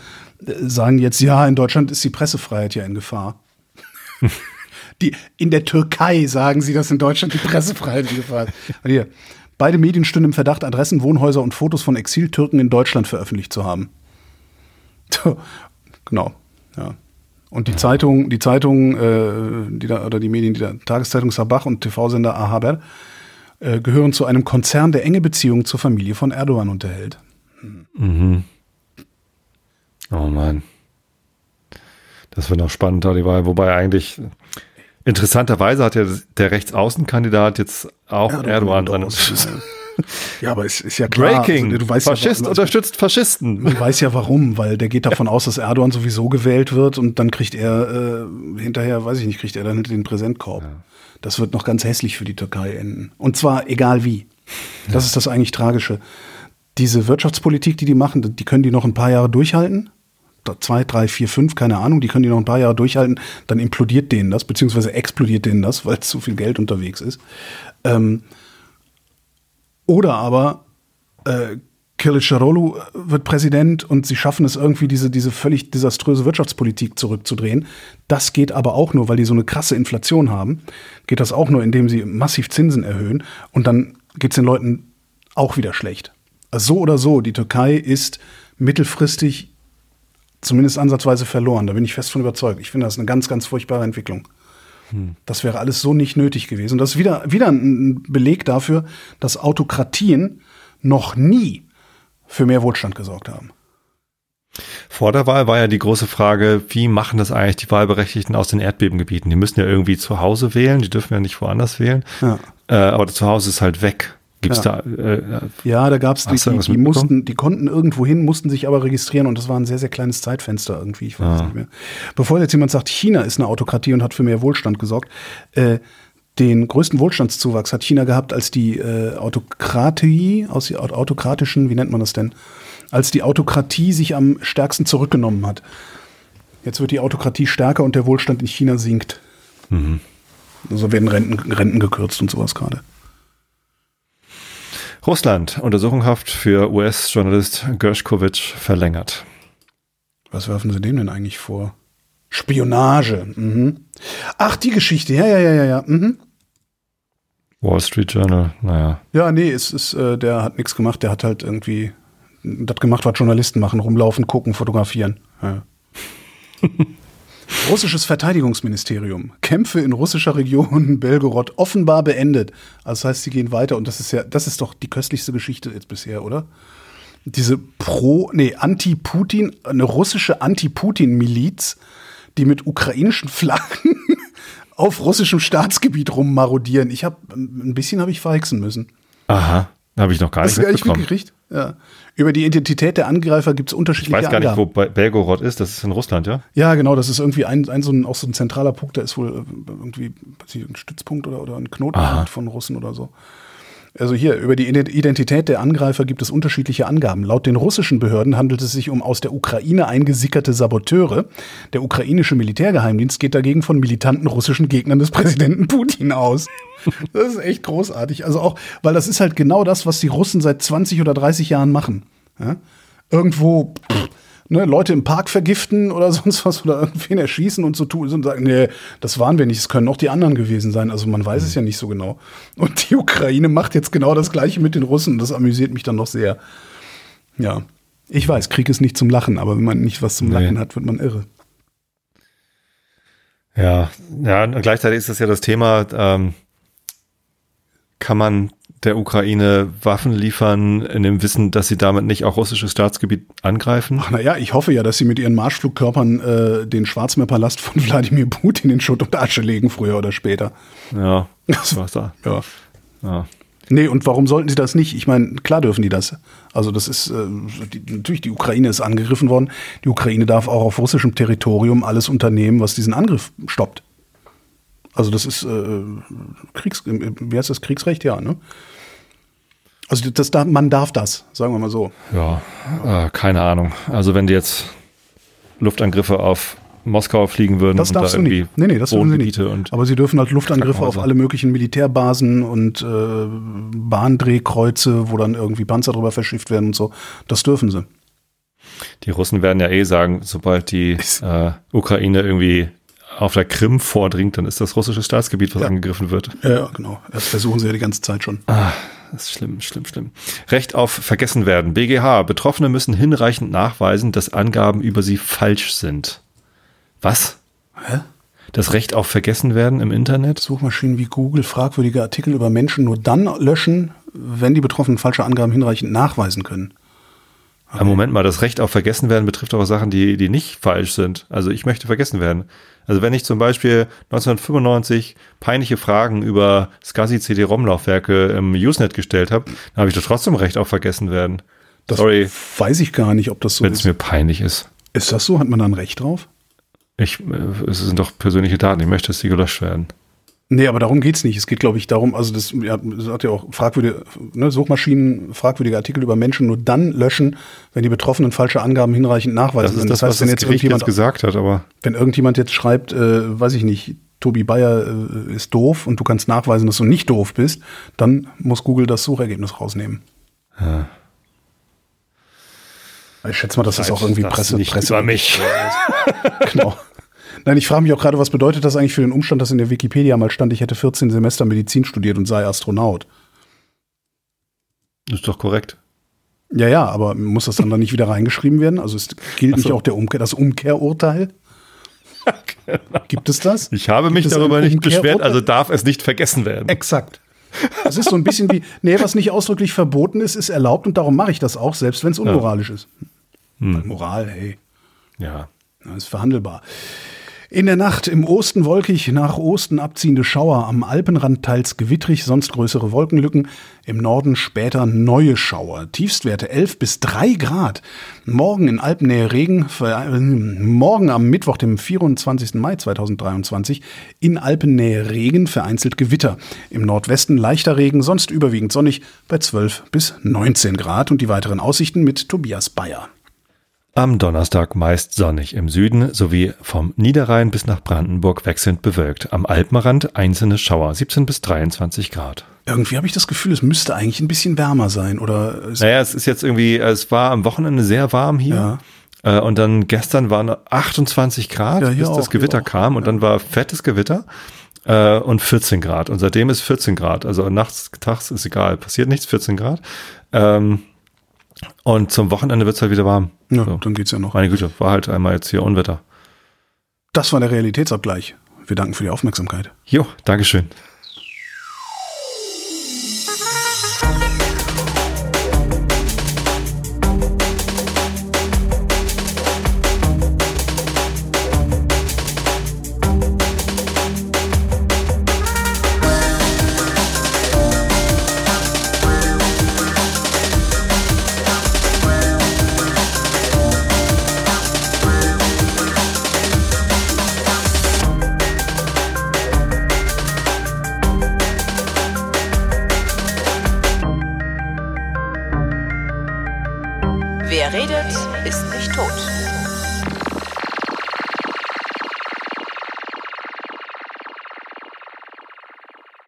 sagen jetzt, ja, in Deutschland ist die Pressefreiheit ja in Gefahr. die, in der Türkei sagen sie, dass in Deutschland die Pressefreiheit in Gefahr ist. Und hier, beide Medien stünden im Verdacht, Adressen, Wohnhäuser und Fotos von Exiltürken in Deutschland veröffentlicht zu haben. Genau, ja. Und die Zeitung, die Zeitung, äh, die da, oder die Medien, die da, Tageszeitung Sabah und TV-Sender A Haber, äh, gehören zu einem Konzern, der enge Beziehungen zur Familie von Erdogan unterhält. Oh Mann. Das wird noch spannend, Wahl. Wobei eigentlich interessanterweise hat ja der Rechtsaußenkandidat jetzt auch Erdogan, dran. aus. Ja, aber es ist ja klar. Breaking. Also, du weißt Faschist ja, unterstützt Faschisten. Man weiß ja warum, weil der geht davon aus, dass Erdogan sowieso gewählt wird und dann kriegt er äh, hinterher, weiß ich nicht, kriegt er dann den Präsentkorb. Das wird noch ganz hässlich für die Türkei enden. Und zwar egal wie. Das ist das eigentlich Tragische. Diese Wirtschaftspolitik, die die machen, die können die noch ein paar Jahre durchhalten. Zwei, drei, vier, fünf, keine Ahnung, die können die noch ein paar Jahre durchhalten, dann implodiert denen das, beziehungsweise explodiert denen das, weil zu viel Geld unterwegs ist. Ähm, oder aber äh, Kılıçdaroğlu wird Präsident und sie schaffen es irgendwie, diese, diese völlig desaströse Wirtschaftspolitik zurückzudrehen. Das geht aber auch nur, weil die so eine krasse Inflation haben. Geht das auch nur, indem sie massiv Zinsen erhöhen und dann geht es den Leuten auch wieder schlecht. Also so oder so, die Türkei ist mittelfristig zumindest ansatzweise verloren. Da bin ich fest von überzeugt. Ich finde das eine ganz, ganz furchtbare Entwicklung. Das wäre alles so nicht nötig gewesen. Und das ist wieder, wieder ein Beleg dafür, dass Autokratien noch nie für mehr Wohlstand gesorgt haben. Vor der Wahl war ja die große Frage, wie machen das eigentlich die Wahlberechtigten aus den Erdbebengebieten? Die müssen ja irgendwie zu Hause wählen, die dürfen ja nicht woanders wählen. Ja. Äh, aber zu Hause ist halt weg. Gibt's Ja. da, äh, Ja, da gab es die, die, die mussten, die konnten irgendwo hin, mussten sich aber registrieren und das war ein sehr, sehr kleines Zeitfenster irgendwie. Ich weiß es Ah. nicht mehr. Bevor jetzt jemand sagt, China ist eine Autokratie und hat für mehr Wohlstand gesorgt, äh, den größten Wohlstandszuwachs hat China gehabt, als die äh, Autokratie, aus die autokratischen, wie nennt man das denn? Als die Autokratie sich am stärksten zurückgenommen hat. Jetzt wird die Autokratie stärker und der Wohlstand in China sinkt. Mhm. Also werden Renten, Renten gekürzt und sowas gerade. Russland, Untersuchungshaft für US-Journalist Gershkovich verlängert. Was werfen sie dem denn eigentlich vor? Spionage. Mhm. Ach, die Geschichte. Ja, ja, ja, ja, ja. Mhm. Wall Street Journal, naja. Ja, nee, es ist, äh, der hat nichts gemacht. Der hat halt irgendwie das gemacht, was Journalisten machen. Rumlaufen, gucken, fotografieren. Ja. Russisches Verteidigungsministerium. Kämpfe in russischer Region Belgorod offenbar beendet. Also das heißt, sie gehen weiter und das ist ja, das ist doch die köstlichste Geschichte jetzt bisher, oder? Diese Pro, nee, Anti-Putin, eine russische Anti-Putin-Miliz, die mit ukrainischen Flaggen auf russischem Staatsgebiet rummarodieren. Ich habe ein bisschen habe ich verhexen müssen. Aha, habe ich noch gar Hast nicht du gar nicht mitbekommen. mitgekriegt? Ja. Über die Identität der Angreifer gibt es Ich unterschiedliche weiß gar nicht, Angaben. wo Be- Belgorod ist. Das ist in Russland, ja? Ja, genau, das ist irgendwie ein, ein, so ein, auch so ein zentraler Punkt, da ist wohl äh, irgendwie ich, ein Stützpunkt oder, oder ein Knotenpunkt von Russen oder so. Also hier, über die Ident- Identität der Angreifer gibt es unterschiedliche Angaben. Laut den russischen Behörden handelt es sich um aus der Ukraine eingesickerte Saboteure. Der ukrainische Militärgeheimdienst geht dagegen von militanten russischen Gegnern des Präsidenten Putin aus. Das ist echt großartig. Also auch, weil das ist halt genau das, was die Russen seit 20 oder 30 Jahren machen. Ja? Irgendwo pff, ne, Leute im Park vergiften oder sonst was oder irgendwen erschießen und so tun und sagen, nee, das waren wir nicht, es können auch die anderen gewesen sein. Also man weiß es ja nicht so genau. Und die Ukraine macht jetzt genau das Gleiche mit den Russen und das amüsiert mich dann noch sehr. Ja. Ich weiß, Krieg ist nicht zum Lachen, aber wenn man nicht was zum Nee. Lachen hat, wird man irre. Ja, ja, und gleichzeitig ist das ja das Thema, ähm, kann man der Ukraine Waffen liefern, in dem Wissen, dass sie damit nicht auch russisches Staatsgebiet angreifen? Ach, naja, ich hoffe ja, dass sie mit ihren Marschflugkörpern äh, den Schwarzmeerpalast von Wladimir Putin in Schutt und Asche legen, früher oder später. Ja, das war's da. Ja. Ja. Nee, und warum sollten sie das nicht? Ich meine, klar dürfen die das. Also das ist, äh, die, natürlich, die Ukraine ist angegriffen worden. Die Ukraine darf auch auf russischem Territorium alles unternehmen, was diesen Angriff stoppt. Also das ist äh, Kriegs, wie heißt das, Kriegsrecht, ja, ne? Also das, das, man darf das, sagen wir mal so. Ja, äh, keine Ahnung. Also wenn die jetzt Luftangriffe auf Moskau fliegen würden Das und da darfst du nicht. Nee, nee, das dürfen sie nicht. Aber sie dürfen halt Luftangriffe auf alle möglichen Militärbasen und äh, Bahndrehkreuze, wo dann irgendwie Panzer drüber verschifft werden und so. Das dürfen sie. die Russen werden ja eh sagen, sobald die äh, Ukraine irgendwie auf der Krim vordringt, dann ist das russische Staatsgebiet, was Ja. angegriffen wird. Ja, genau. Das versuchen sie ja die ganze Zeit schon. Ah, das ist schlimm, schlimm, schlimm. Recht auf vergessen werden. BGH. Betroffene müssen hinreichend nachweisen, dass Angaben über sie falsch sind. Was? Hä? Das Recht auf vergessen werden im Internet? Suchmaschinen wie Google fragwürdige Artikel über Menschen nur dann löschen, wenn die Betroffenen falsche Angaben hinreichend nachweisen können. Aber Moment mal, das Recht auf vergessen werden betrifft auch Sachen, die, die nicht falsch sind. Also ich möchte vergessen werden. Also wenn ich zum Beispiel 1995 peinliche Fragen über SCSI CD-ROM-Laufwerke im Usenet gestellt habe, dann habe ich doch trotzdem Recht auf vergessen werden. Das Sorry, weiß ich gar nicht, ob das so wenn es ist. mir peinlich ist. Ist das so? Hat man da ein Recht drauf? Ich, äh, es sind doch persönliche Daten. Ich möchte, dass die gelöscht werden. Nee, aber darum geht's nicht. Es geht, glaube ich, darum, also das, ja, das hat ja auch fragwürdige, ne, Suchmaschinen fragwürdige Artikel über Menschen nur dann löschen, wenn die Betroffenen falsche Angaben hinreichend nachweisen Das ist können. das, was wenn das jetzt irgendjemand, jetzt gesagt hat, aber wenn irgendjemand jetzt schreibt, äh, weiß ich nicht, Tobi Bayer äh, ist doof und du kannst nachweisen, dass du nicht doof bist, dann muss Google das Suchergebnis rausnehmen. Ja. Ich schätze mal, dass das auch irgendwie Das Presse, nicht Presse über mich. genau. Nein, ich frage mich auch gerade, was bedeutet das eigentlich für den Umstand, dass in der Wikipedia mal stand, ich hätte 14 Semester Medizin studiert und sei Astronaut. Ist doch korrekt. Ja, ja, aber muss das dann, dann nicht wieder reingeschrieben werden? Also es gilt so. nicht auch der Umkehr, das Umkehrurteil? Gibt es das? Ich habe mich darüber nicht beschwert, also darf es nicht vergessen werden. Exakt. Das ist so ein bisschen wie, nee, was nicht ausdrücklich verboten ist, ist erlaubt und darum mache ich das auch, selbst wenn es unmoralisch ist. Weil Moral, hey, Ja. das ist verhandelbar. In der Nacht im Osten wolkig, nach Osten abziehende Schauer, am Alpenrand teils gewittrig, sonst größere Wolkenlücken, im Norden später neue Schauer. Tiefstwerte 11 bis 3 Grad. Morgen in Alpennähe Regen, äh, morgen am Mittwoch, dem 24. Mai 2023, in Alpennähe Regen, vereinzelt Gewitter. Im Nordwesten leichter Regen, sonst überwiegend sonnig bei 12 bis 19 Grad. Und die weiteren Aussichten mit Tobias Bayer. Am Donnerstag meist sonnig im Süden sowie vom Niederrhein bis nach Brandenburg wechselnd bewölkt. Am Alpenrand einzelne Schauer, 17 bis 23 Grad. Irgendwie habe ich das Gefühl, es müsste eigentlich ein bisschen wärmer sein. Oder es Naja, es ist jetzt irgendwie, es war am Wochenende sehr warm hier. Äh, Und dann gestern waren 28 Grad, Ja, bis auch, das Gewitter kam. Und dann war fettes Gewitter äh, und 14 Grad. Und seitdem ist 14 Grad. Also nachts, tags ist egal, passiert nichts, 14 Grad. Ähm, und zum Wochenende wird's halt wieder warm. Ja, So. dann geht's ja noch. Meine Güte, war halt einmal jetzt hier Unwetter. Das war der Realitätsabgleich. Wir danken für die Aufmerksamkeit. Jo, Dankeschön.